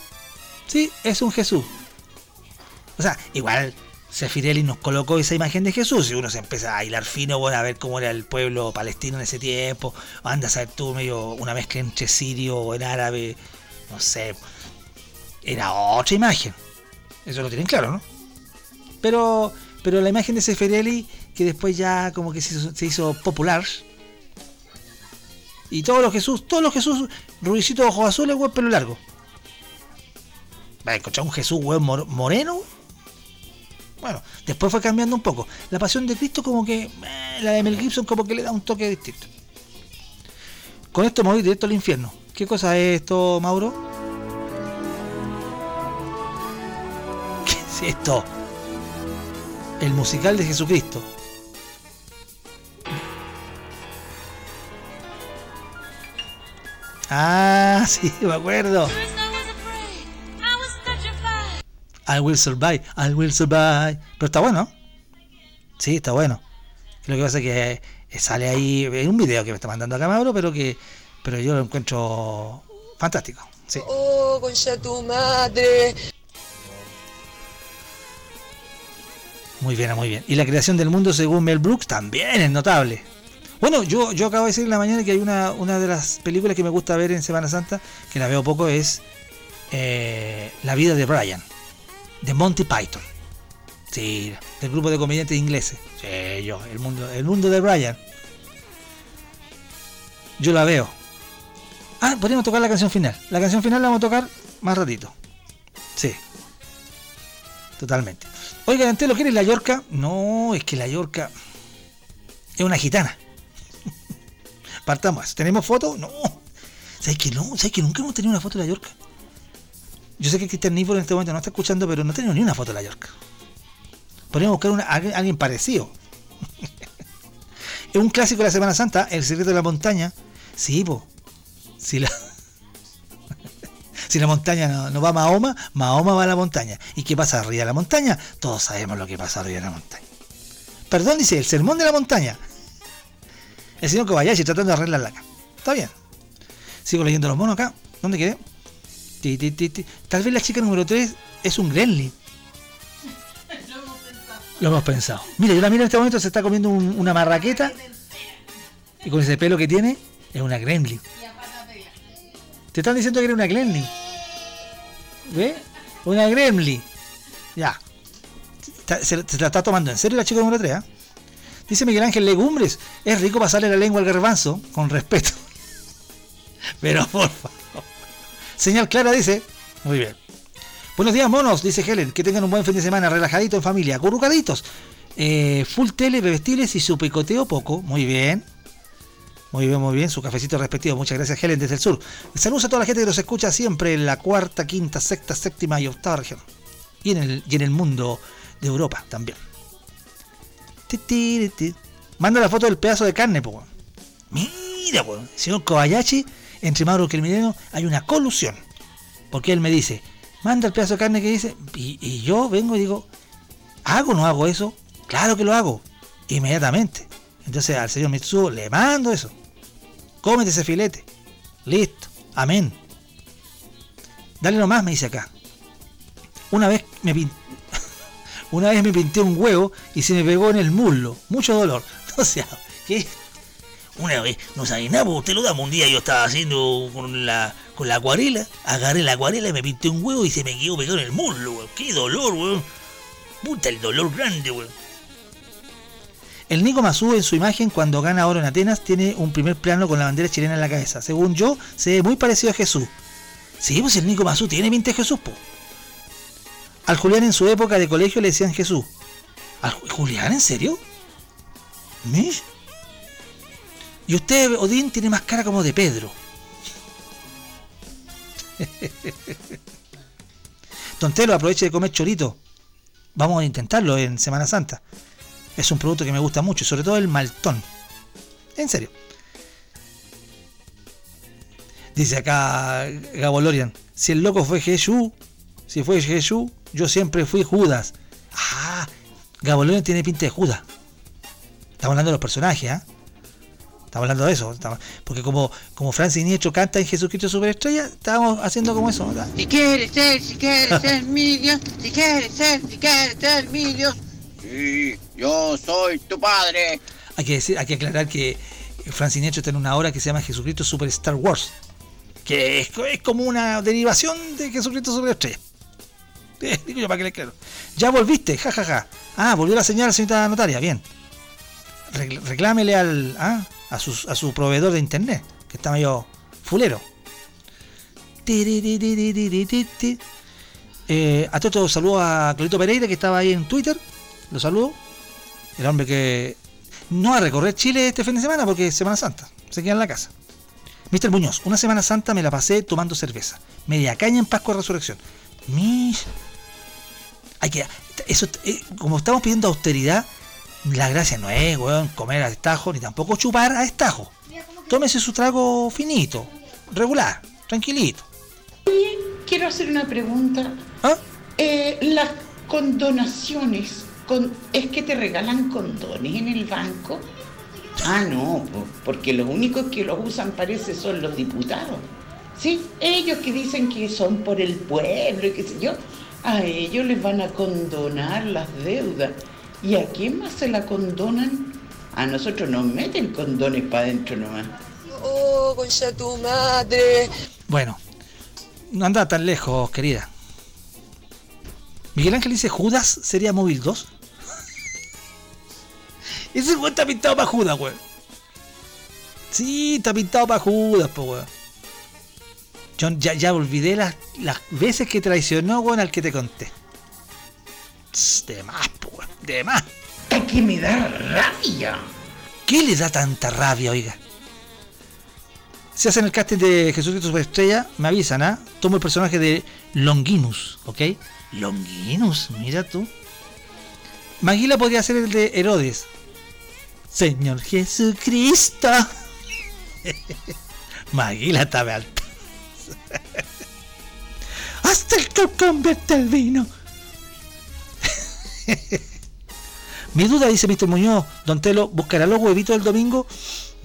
B: Sí, es un Jesús. O sea, igual Sefirelli nos colocó esa imagen de Jesús y uno se empieza a hilar fino, bueno, a ver cómo era el pueblo palestino en ese tiempo. Anda a saber tú, medio una mezcla entre sirio o en árabe, no sé. Era otra imagen. Eso lo tienen claro, ¿no? Pero, pero la imagen de Sefirelli, que después ya como que se hizo, popular. Y todos los Jesús, todos los Jesús, rubicito ojos azules, weón, pelo largo. Va a encontrar un Jesús, weón, mor- moreno. Bueno, después fue cambiando un poco. La pasión de Cristo como que, eh, la de Mel Gibson como que le da un toque distinto. Con esto me voy directo al infierno. ¿Qué cosa es esto, Mauro? ¿Qué es esto? El musical de Jesucristo. Ah, [laughs] sí, me acuerdo. I will survive, I will survive. Pero está bueno. Sí, está bueno. Lo que pasa es que eh, sale ahí en un video que me está mandando acá Mauro, pero que pero yo lo encuentro fantástico. Sí.
J: Oh, concha tu madre.
B: Muy bien, muy bien. Y la creación del mundo según Mel Brooks también es notable. Bueno, yo, yo acabo de decir en la mañana que hay una, una de las películas que me gusta ver en Semana Santa, que la veo poco, es eh, La vida de Brian, de Monty Python. Sí, del grupo de comediantes ingleses. Sí, yo, el mundo, el mundo de Brian. Yo la veo. Ah, podríamos tocar la canción final. La canción final la vamos a tocar más ratito. Sí. Totalmente. Oiga, ¿lo ¿quieres la Yorca? No, es que la Yorca es una gitana. [laughs] Partamos. ¿Tenemos foto? No. ¿Sabes que no? ¿Sabes que nunca hemos tenido una foto de la Yorca? Yo sé que Cristian Níforo en este momento no está escuchando, pero no tenemos ni una foto de la Yorca. Podríamos buscar a alguien, parecido. [laughs] es un clásico de la Semana Santa, El secreto de la montaña. Sí, po. Si la, [laughs] si la montaña no, va a Mahoma, Mahoma va a la montaña. ¿Y qué pasa arriba de la montaña? Todos sabemos lo que pasa arriba de la montaña. Perdón, dice, el sermón de la montaña. El señor Kobayashi tratando de arreglar la cama. Está bien. Sigo leyendo los monos acá. ¿Dónde quedé? Tal vez la chica número 3 es un gremlin. Lo hemos pensado. Mira, yo la miro en este momento, se está comiendo un- una marraqueta. Y con ese pelo que tiene, es una gremlin. Te están diciendo que era una gremlin. ¿Ve? Una gremlin. Ya. Se, la está tomando en serio la chica número 3, ¿ah? Dice Miguel Ángel Legumbres, es rico pasarle la lengua al garbanzo, con respeto. [laughs] Pero por favor. Señal clara dice, muy bien. Buenos días, monos, dice Helen, que tengan un buen fin de semana, relajadito en familia, acurrucaditos. Eh, full tele, bebestiles y su picoteo poco, muy bien. Muy bien, muy bien, su cafecito respectivo. Muchas gracias, Helen, desde el sur. Saludos a toda la gente que nos escucha siempre en la cuarta, quinta, sexta, séptima y octava región. Y en el, y en el mundo de Europa también. Manda la foto del pedazo de carne, po. Mira, po. Señor Kobayashi, entre Mauro que el Mileno hay una colusión. Porque él me dice, manda el pedazo de carne que dice, y, y yo vengo y digo, ¿hago o no hago eso? Claro que lo hago, inmediatamente. Entonces al señor Mitsuo le mando eso. Cómete ese filete. Listo. Amén. Dale nomás, me dice acá. Una vez me pin- [laughs] Una vez me pinté un huevo y se me pegó en el muslo. Mucho dolor. [laughs] O sea, ¿qué? Una vez, no sabía nada, porque usted lo damos un día, yo estaba haciendo con la, con la acuarela, agarré la acuarela y me pinté un huevo y se me quedó pegado en el muslo, weón. Qué dolor, weón. Puta el dolor grande, weón. El Nico Mazú en su imagen cuando gana oro en Atenas tiene un primer plano con la bandera chilena en la cabeza. Según yo, se ve muy parecido a Jesús. Sí, pues el Nico Mazú tiene pinta de Jesús, po. Al Julián en su época de colegio le decían Jesús. ¿Al Ju- Julián, en serio? ¿Mish? Y usted, Odín, tiene más cara como de Pedro. Tontelo, aproveche de comer chorito. Vamos a intentarlo en Semana Santa. Es un producto que me gusta mucho, sobre todo el maltón. En serio. Dice acá Gabo Lorian, si el loco fue Jesús, si fue Jesús, yo siempre fui Judas. Ah, Gabo Lorian tiene pinta de Judas. Estamos hablando de los personajes, ¿ah? Estamos hablando de eso. estamos- porque como, como Francis Nietro canta en Jesucristo Superestrella, estábamos haciendo como eso. ¿verdad?
C: Si quieres ser, si quieres ser mi Dios, si quieres ser, si quieres ser mi Dios. Sí, yo soy tu padre.
B: Hay que, decir, hay que aclarar que Francis Nietro está en una obra que se llama Jesucristo Super Star Wars. Que es, es como una derivación de Jesucristo Superestrella. [laughs] Eh, digo yo para que le claro. Ya volviste, jajaja. Ah, volvió la señal, señorita notaria, bien. Recl- reclámele al, ah, a, sus, a su proveedor de internet, que está medio fulero. Eh, a todos saludo a Clarito Pereira que estaba ahí en Twitter. Lo saludo. El hombre que no va a recorrer Chile este fin de semana porque es Semana Santa. Se queda en la casa. Mr. Muñoz, una Semana Santa me la pasé tomando cerveza. Media caña en Pascua de Resurrección. Mi... Hay que... Eso, eh, como estamos pidiendo austeridad, la gracia no es, weón, comer a estajo, ni tampoco chupar a estajo. Tómese su trago finito, regular, tranquilito.
J: Quiero hacer una pregunta.
B: ¿Ah?
J: Eh, las condonaciones, con, ¿es que te regalan condones en el banco? Ah, no, po- porque los únicos que los usan parece son los diputados. Sí, ellos que dicen que son por el pueblo y qué sé yo, a ellos les van a condonar las deudas. ¿Y a quién más se la condonan? A nosotros nos meten condones para adentro nomás.
K: Oh, concha tu madre.
B: Bueno, no anda tan lejos, querida. Miguel Ángel dice Judas sería móvil 2. [laughs] Ese weón está pintado para Judas, weón. Sí, está pintado para Judas, po, weón. Yo ya, ya olvidé las, las veces que traicionó, weón, al que te conté. De más, weón. De más.
J: que me da rabia.
B: ¿Qué le da tanta rabia, oiga? Si hacen el casting de Jesucristo Superestrella, me avisan, ¿ah? Tomo el personaje de Longinus, ¿ok? Longinus, mira tú. Maguila podría ser el de Herodes. Señor Jesucristo. [laughs] Maguila estaba alta. [laughs] Hasta el que convierte el vino. [laughs] Mi duda, dice Mr. Muñoz, Don Telo, ¿buscará los huevitos el domingo?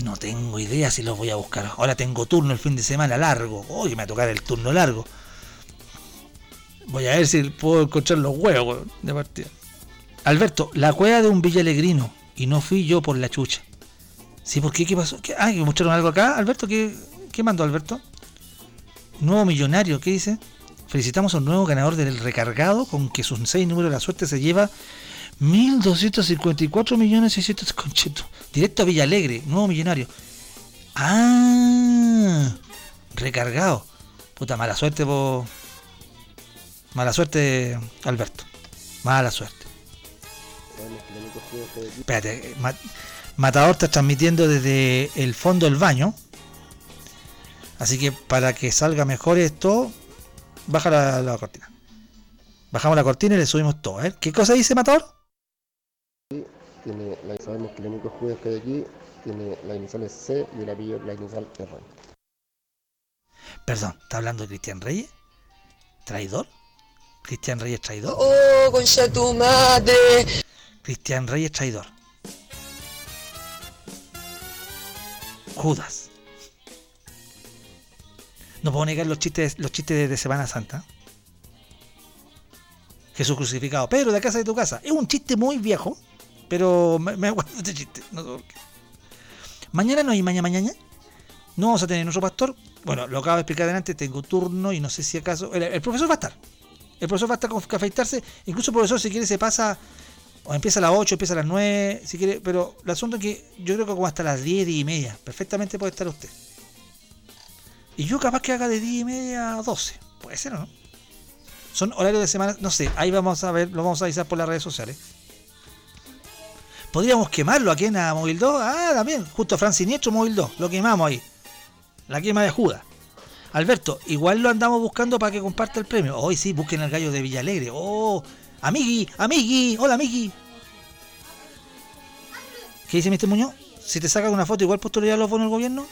B: No tengo idea si los voy a buscar. Ahora tengo turno el fin de semana largo. Hoy me va a tocar el turno largo. Voy a ver si puedo encontrar los huevos de partida. Alberto, la cueva de un villalegrino. Y no fui yo por la chucha. ¿Sí? ¿Por qué? ¿Qué pasó? ¿Qué? Ah, ¿que mostraron algo acá, Alberto. ¿Qué, qué mandó Alberto? Nuevo millonario, ¿qué dice? Felicitamos a un nuevo ganador del recargado con que sus seis números de la suerte se lleva 1.254 millones 600 conchetos. Directo a Villalegre, nuevo millonario. Ah, recargado. Puta, mala suerte, po. Mala suerte, Alberto. Mala suerte. Espérate, Ma- Matador está transmitiendo desde el fondo del baño. Así que para que salga mejor esto, baja la, la cortina. Bajamos la cortina y le subimos todo. ¿eh? ¿Qué cosa dice Matador?
L: Tiene, la, sabemos que el único judío que hay aquí tiene las iniciales C y el apellido la inicial R.
B: Perdón, ¿está hablando de Cristian Reyes? ¿Traidor? ¿Cristian Reyes traidor?
K: Oh, concha tu madre.
B: Cristian Reyes traidor. Judas. No puedo negar los chistes, los chistes de, Semana Santa. Jesús crucificado. Pedro, de casa de tu casa. Es un chiste muy viejo, pero me, acuerdo de [laughs] este chiste. No sé por qué. Mañana no hay mañana mañana. No vamos a tener nuestro pastor. Bueno, lo acabo de explicar adelante. Tengo turno y no sé si acaso. El, profesor va a estar. El profesor va a estar con que afeitarse. Incluso el profesor, si quiere, se pasa. O empieza a las 8, empieza a las 9, si quiere. Pero el asunto es que yo creo que como hasta las 10, 10 y media. Perfectamente puede estar usted. Y yo capaz que haga de 10 y media a 12. Puede ser o no. Son horarios de semana. No sé, ahí vamos a ver, lo vamos a avisar por las redes sociales. Podríamos quemarlo aquí en la Móvil 2. Ah, también. Justo Fran Siniestro, Móvil 2. Lo quemamos ahí. La quema de Judas. Alberto, igual lo andamos buscando para que comparta el premio. Hoy sí, busquen al gallo de Villalegre. Oh, amigui, amigui, hola amigui. ¿Qué dice Mr. Muñoz? Si te sacas una foto, igual postularías los bonos del gobierno.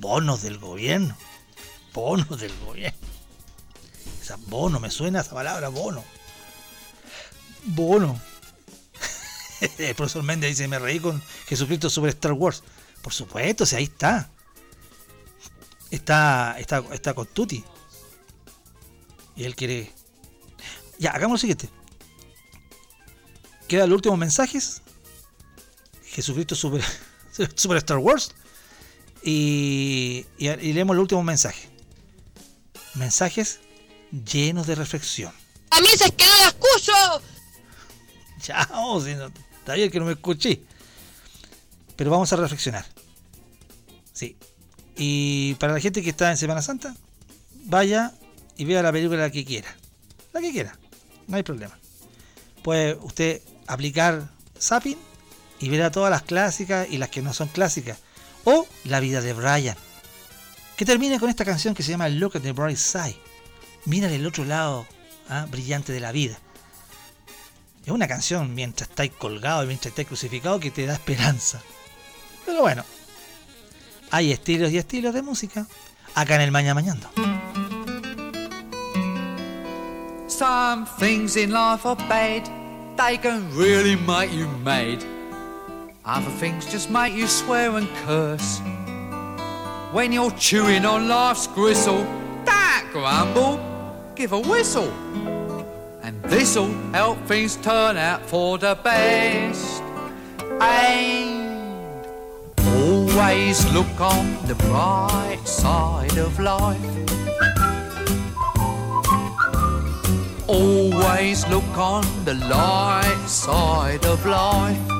B: Bonos del gobierno. Bonos del gobierno. Esa bono, me suena esa palabra, bono. Bono. [laughs] El profesor Méndez dice, me reí con Jesucristo sobre Star Wars. Por supuesto, si ahí está. Está, está, está con Tuti. Y él quiere. Ya, hagamos lo siguiente. Quedan los últimos mensajes. Jesucristo super, [laughs] super Star Wars. Y, y, y leemos el último mensaje. Mensajes llenos de reflexión.
K: A mí es que no la escucho.
B: Chao, si no, está bien que no me escuché. Pero vamos a reflexionar. Sí. Y para la gente que está en Semana Santa, vaya y vea la película que quiera. La que quiera. No hay problema. Puede usted aplicar zapping y verá todas las clásicas y las que no son clásicas. O La vida de Brian. Que termine con esta canción que se llama Look at the Bright Side. Mira el otro lado ¿ah? brillante de la vida. Es una canción mientras estáis colgado y mientras estáis crucificado que te da esperanza. Pero bueno, hay estilos y estilos de música acá en el Maña Mañando.
M: Other things just make you swear and curse. When you're chewing on life's gristle, that grumble, give a whistle. And This'll help things turn out for the best. And always look on the bright side of life. Always look on the light side of life.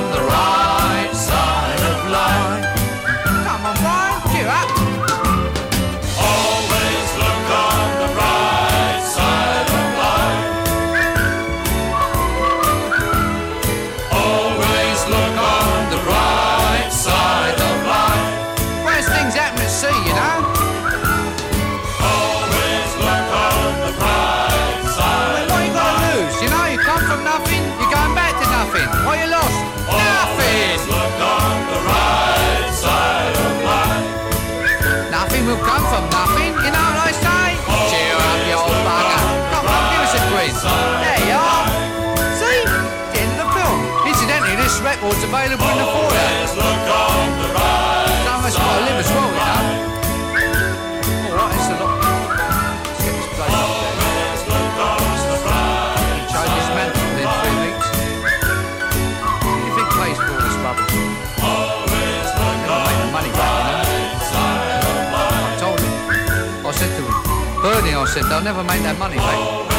M: Bernie, I said, they'll never make that money back.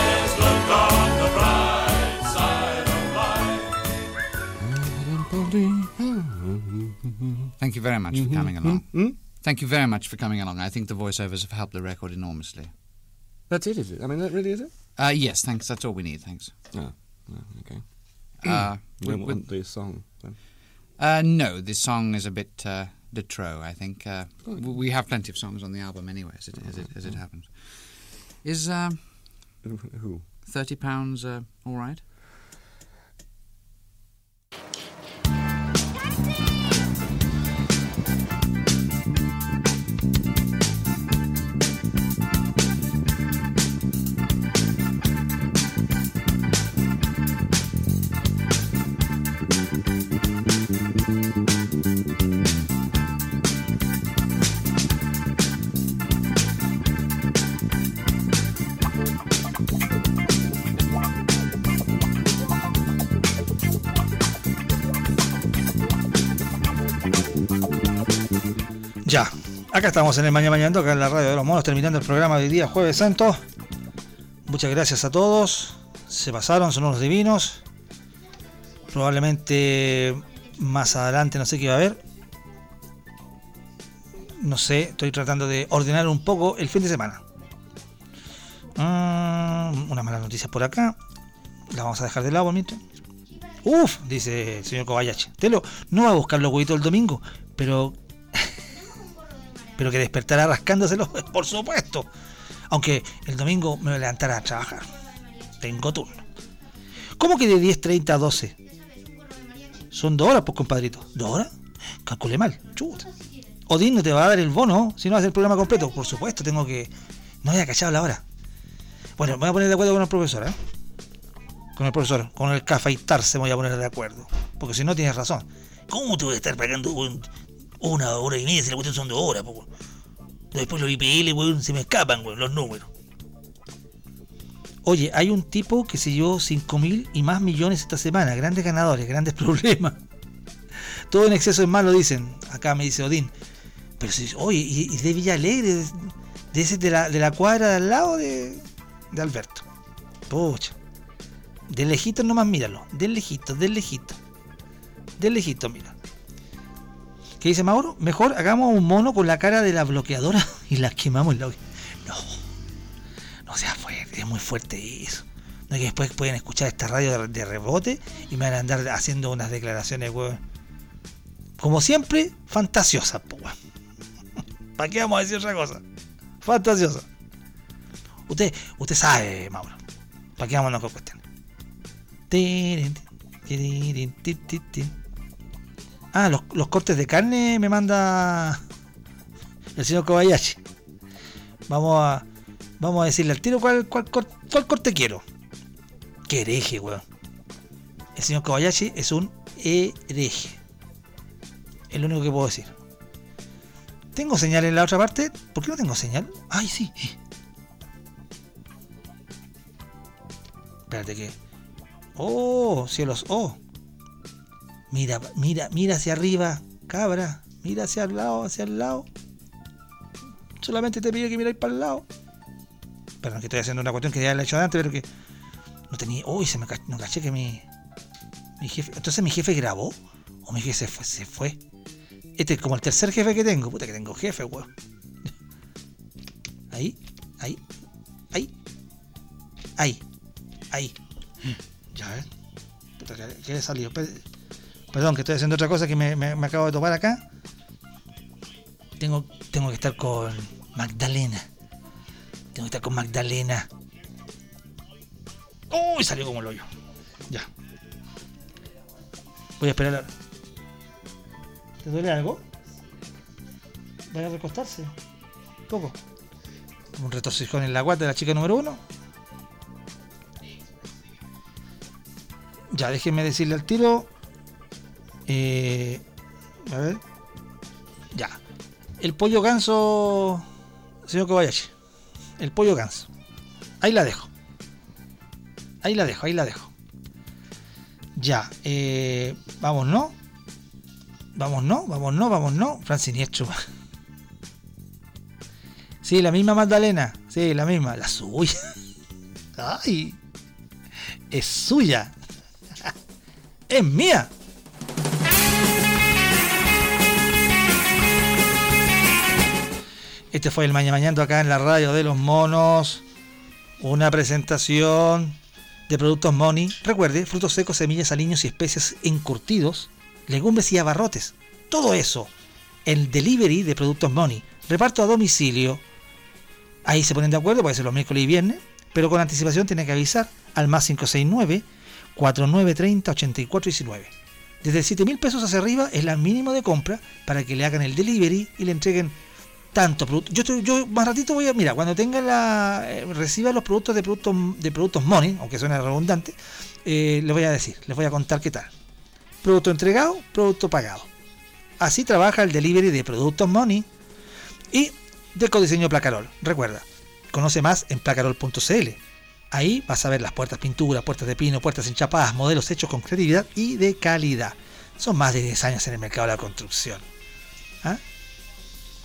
M: Thank you very much for coming along. Thank you very much for coming along. I think the voiceovers have helped the record enormously.
N: That's it, is it? I mean, that really is it?
M: Uh, yes, thanks. That's all we need. Thanks.
N: Oh, oh, okay.
M: Uh,
N: we
M: we-
N: don't
M: we-
N: want the song. Then.
M: Uh, no, this song is a bit uh, de trop. I think uh, we have plenty of songs on the album anyway, as it as it, as it happens. Is um,
N: who
M: thirty pounds uh, all right?
B: Ya, acá estamos en el Mañana Mañana, acá en la radio de los monos, terminando el programa de hoy día, Jueves Santo. Muchas gracias a todos. Se pasaron, son unos divinos. Probablemente más adelante, no sé qué va a haber. No sé, estoy tratando de ordenar un poco el fin de semana. Mm, una mala noticia por acá. La vamos a dejar de lado. Uf, dice el señor Kobayashi. Telo, no va a buscar los huevitos el domingo, pero pero que despertará rascándoselo, [laughs] por supuesto. Aunque el domingo me voy a levantar a trabajar. Tengo turno. ¿Cómo que de 10.30 a 12? Son dos horas, pues, compadrito. ¿Dos horas? Calculé mal. Chuta. Odín no te va a dar el bono si no haces el programa completo. Por supuesto, tengo que. No había cachado la hora. Bueno, me voy a poner de acuerdo con el profesor, ¿eh? Con el profesor, con el cafeitarse me voy a poner de acuerdo. Porque si no tienes razón. ¿Cómo te voy a estar pagando un- una hora y media si la cuestión son dos horas, po? Después los IPL, weón, se me escapan, weón, los números. Oye, hay un tipo que se llevó 5 mil y más millones esta semana. Grandes ganadores, grandes [laughs] problemas. Todo en exceso es malo, dicen. Acá me dice Odín. Pero si, oye, y, y de Villa Alegre, de, de ese de la, de la cuadra de al lado de, de Alberto. Pucha. De lejito nomás míralo. De lejito, de lejito. De lejito, mira. ¿Qué dice Mauro? Mejor hagamos un mono con la cara de la bloqueadora [laughs] y la quemamos en la. No. No sea fuerte, es muy fuerte eso. No es que después pueden escuchar esta radio de, rebote y me van a andar haciendo unas declaraciones, weón. Como siempre, fantasiosas, po, weón. [laughs] ¿Para qué vamos a decir otra cosa? Fantasiosa. Usted, usted sabe, Mauro. ¿Para qué vamos a con cuestiones? Ah, los, los cortes de carne me manda el señor Kobayashi. Vamos a vamos a decirle al tiro cuál, cuál, cuál corte quiero. Qué hereje, weón. El señor Kobayashi es un hereje. Es lo único que puedo decir. ¿Tengo señal en la otra parte? ¿Por qué no tengo señal? Ay, sí. Espérate que. Oh, cielos, oh. Mira, mira, mira hacia arriba, cabra. Mira hacia el lado, hacia el lado. Solamente te pido que miráis para el lado. Perdón, que estoy haciendo una cuestión que ya la he hecho antes, pero que no tenía. Uy, se me caché que mi. Mi jefe. Entonces mi jefe grabó. O mi jefe se fue. Se fue. Este es como el tercer jefe que tengo. Puta que tengo jefe, weón. Ahí, ahí, ahí, ahí, ahí. Ya, ¿eh? Puta, que, que he salido. Pe- Perdón, que estoy haciendo otra cosa que me, acabo de topar acá. Tengo, tengo que estar con Magdalena. Tengo que estar con Magdalena. Uy, salió como el hoyo. Ya. Voy a esperar. ¿Te duele algo? ¿Vaya a recostarse? Poco. Un retorcijón en la guata de la chica número uno. Ya, déjenme decirle al tiro. Eh, a ver. Ya. El pollo ganso. Señor Kobayashi. El pollo ganso. Ahí la dejo. Ahí la dejo, ahí la dejo. Ya. Eh, vamos, ¿no? Vamos, ¿no? Vamos, ¿no? Vamos, ¿no? Fran Siniestro. Sí, la misma Magdalena. Sí, la misma. La suya. [laughs] Ay. Es suya. [laughs] Es mía. Este fue el Mañana Mañando acá en la radio de los monos. Una presentación de productos Moni. Recuerde, frutos secos, semillas, aliños y especies encurtidos, legumbres y abarrotes. Todo eso. El delivery de productos Moni. Reparto a domicilio. Ahí se ponen de acuerdo, puede ser los miércoles y viernes, pero con anticipación tiene que avisar al más 569 4930 8419. Desde 7 mil pesos hacia arriba es la mínimo de compra para que le hagan el delivery y le entreguen tanto producto. Yo, yo más ratito voy a, mira, cuando tenga la, eh, reciba los productos de productos de productos Money, aunque suene redundante, eh, les voy a decir, les voy a contar qué tal. Producto entregado, producto pagado. Así trabaja el delivery de productos Money y de Codiseño Placarol. Recuerda, conoce más en placarol.cl. Ahí vas a ver las puertas pinturas, puertas de pino, puertas enchapadas, modelos hechos con creatividad y de calidad. Son más de 10 años en el mercado de la construcción.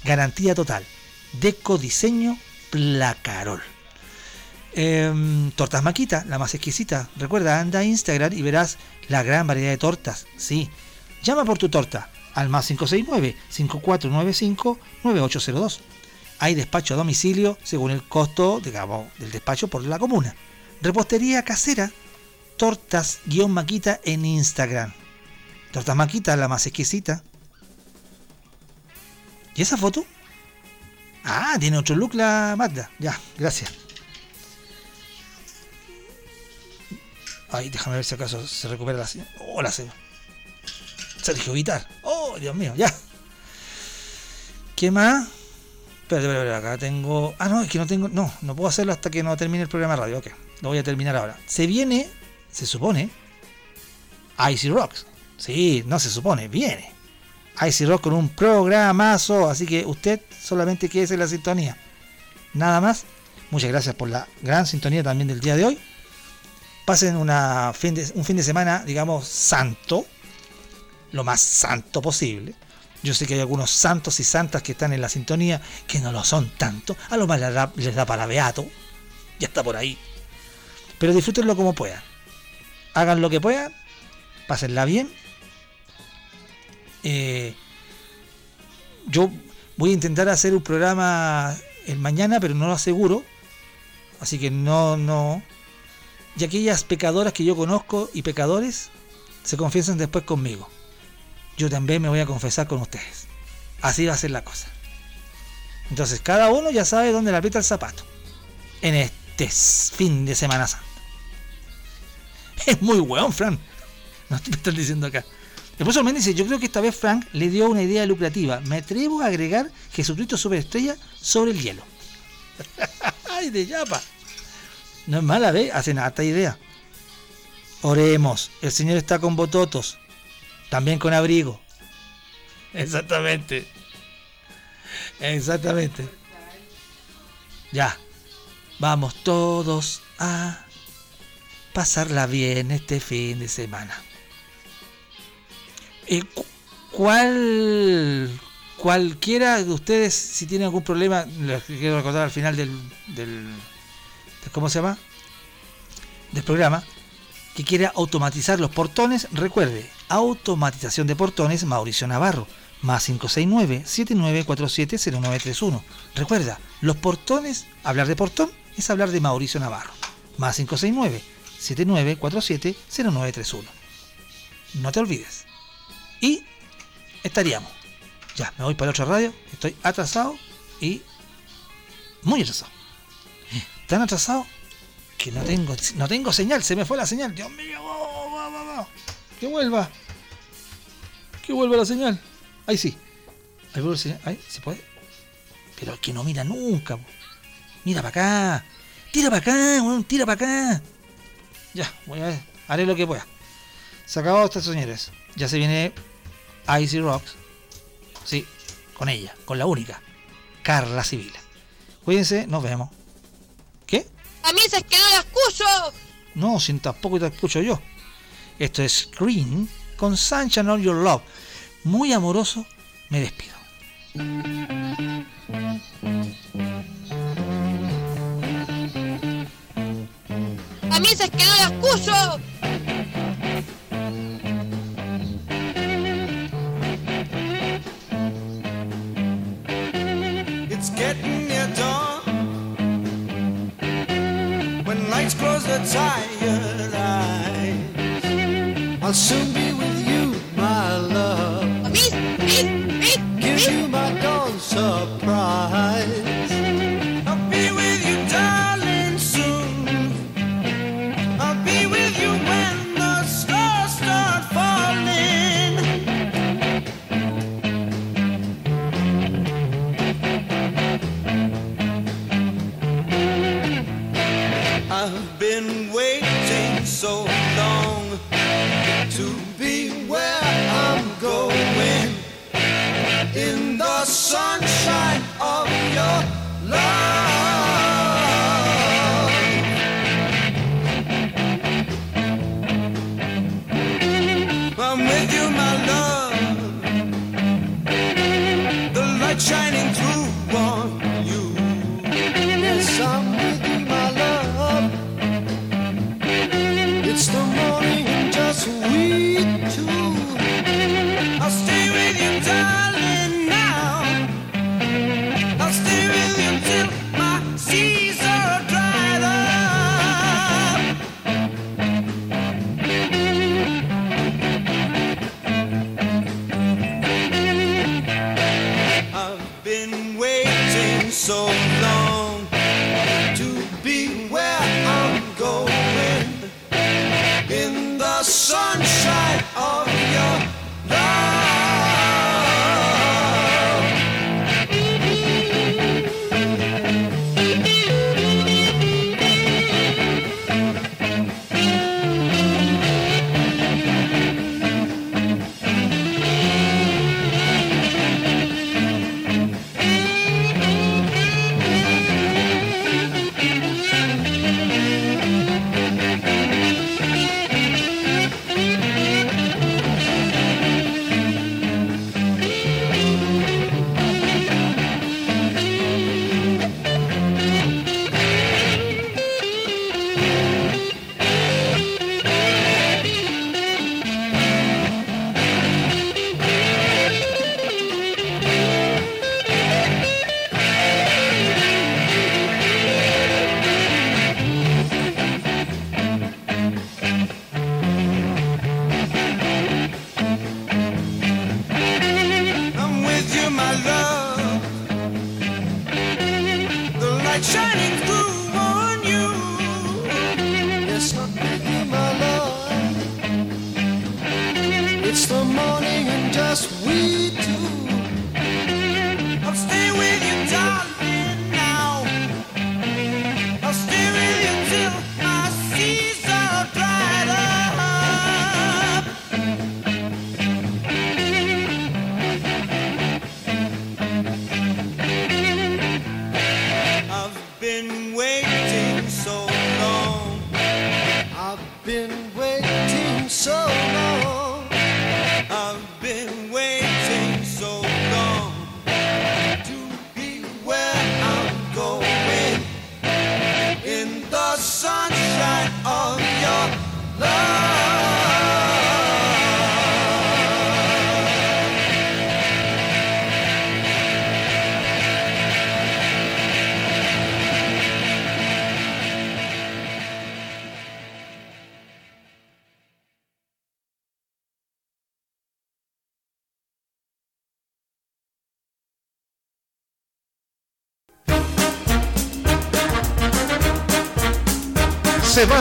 B: Garantía total. Decodiseño Placarol. Em, tortas Maquita, la más exquisita. Recuerda, anda a Instagram y verás la gran variedad de tortas. Sí. Llama por tu torta al más 569-5495-9802. Hay despacho a domicilio según el costo, del despacho por la comuna. Repostería casera, tortas-maquita en Instagram. Tortas Maquita, la más exquisita. ¿Y esa foto? Ah, tiene otro look la Magda. Ya, gracias. Ay, déjame ver si acaso se recupera la señal. Sergio Guitar. Oh, Dios mío, ya. ¿Qué más? Espérate, espérate, espérate, acá tengo. Ah, no, es que no tengo. No, no puedo hacerlo hasta que no termine el programa de radio. Ok, lo voy a terminar ahora. Se viene, se supone, Icy Rocks. Sí, no se supone, viene. Icy Rock con un programazo. Así que usted solamente quédese en la sintonía. Nada más. Muchas gracias por la gran sintonía también del día de hoy. Pasen fin de- un fin de semana, digamos, santo. Lo más santo posible. Yo sé que hay algunos santos y santas que están en la sintonía que no lo son tanto. A lo más les da, les da para beato. Ya está por ahí. Pero disfrútenlo como puedan. Hagan lo que puedan. Pásenla bien. Eh, yo voy a intentar hacer un programa el mañana, pero no lo aseguro. Así que no, no. Y aquellas pecadoras que yo conozco y pecadores se confiesan después conmigo. Yo también me voy a confesar con ustedes. Así va a ser la cosa. Entonces cada uno ya sabe dónde le aprieta el zapato. En este fin de Semana Santa. [laughs] Es muy weón, Fran. No te diciendo acá. Después Olmen dice, yo creo que esta vez Frank le dio una idea lucrativa. Me atrevo a agregar Jesucristo superestrella sobre el hielo. [laughs] ¡Ay, de yapa! No es mala, ¿ve? Hacen harta idea. Oremos. El Señor está con bototos. También con abrigo. Exactamente. Exactamente. Ya. Vamos todos a pasarla bien este fin de semana. Eh, cu- ¿Cuál, cualquiera de ustedes, si tiene algún problema, les quiero recordar al final del, del, del- ¿cómo se llama? Del programa, que quiera automatizar los portones, recuerde, automatización de portones Mauricio Navarro, más 569-7947-0931. Recuerda, los portones, hablar de portón es hablar de Mauricio Navarro, más 569-7947-0931. No te olvides. Y estaríamos. Ya, me voy para la otra radio, estoy atrasado y muy atrasado. Tan atrasado que no tengo, no tengo señal, se me fue la señal. Dios mío, va, va, va. que vuelva. Que vuelva la señal. Ahí sí. Ahí vuelve la señal. Ahí, ¿se puede? Pero que no mira nunca. Mira para acá. Tira para acá, weón, tira para acá. Ya, voy a ver. Haré lo que pueda. Se acabó estas señores. Ya se viene Icy Rocks. Sí, con ella, con la única. Carla Sibila. Cuídense, nos vemos. ¿Qué?
K: A mí es que no la escucho.
B: No, si tampoco te escucho yo. Esto es Green con Sunshine on Your Love. Muy amoroso, me despido.
K: A mí es que no la escucho.
O: Their tired eyes, I'll soon be with you, my love. Give you my dawn surprise.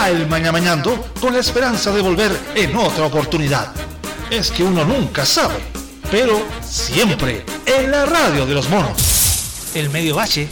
B: El mañana mañando con la esperanza de volver en otra oportunidad. Es que uno nunca sabe, pero siempre en la radio de los monos.
P: El medio bache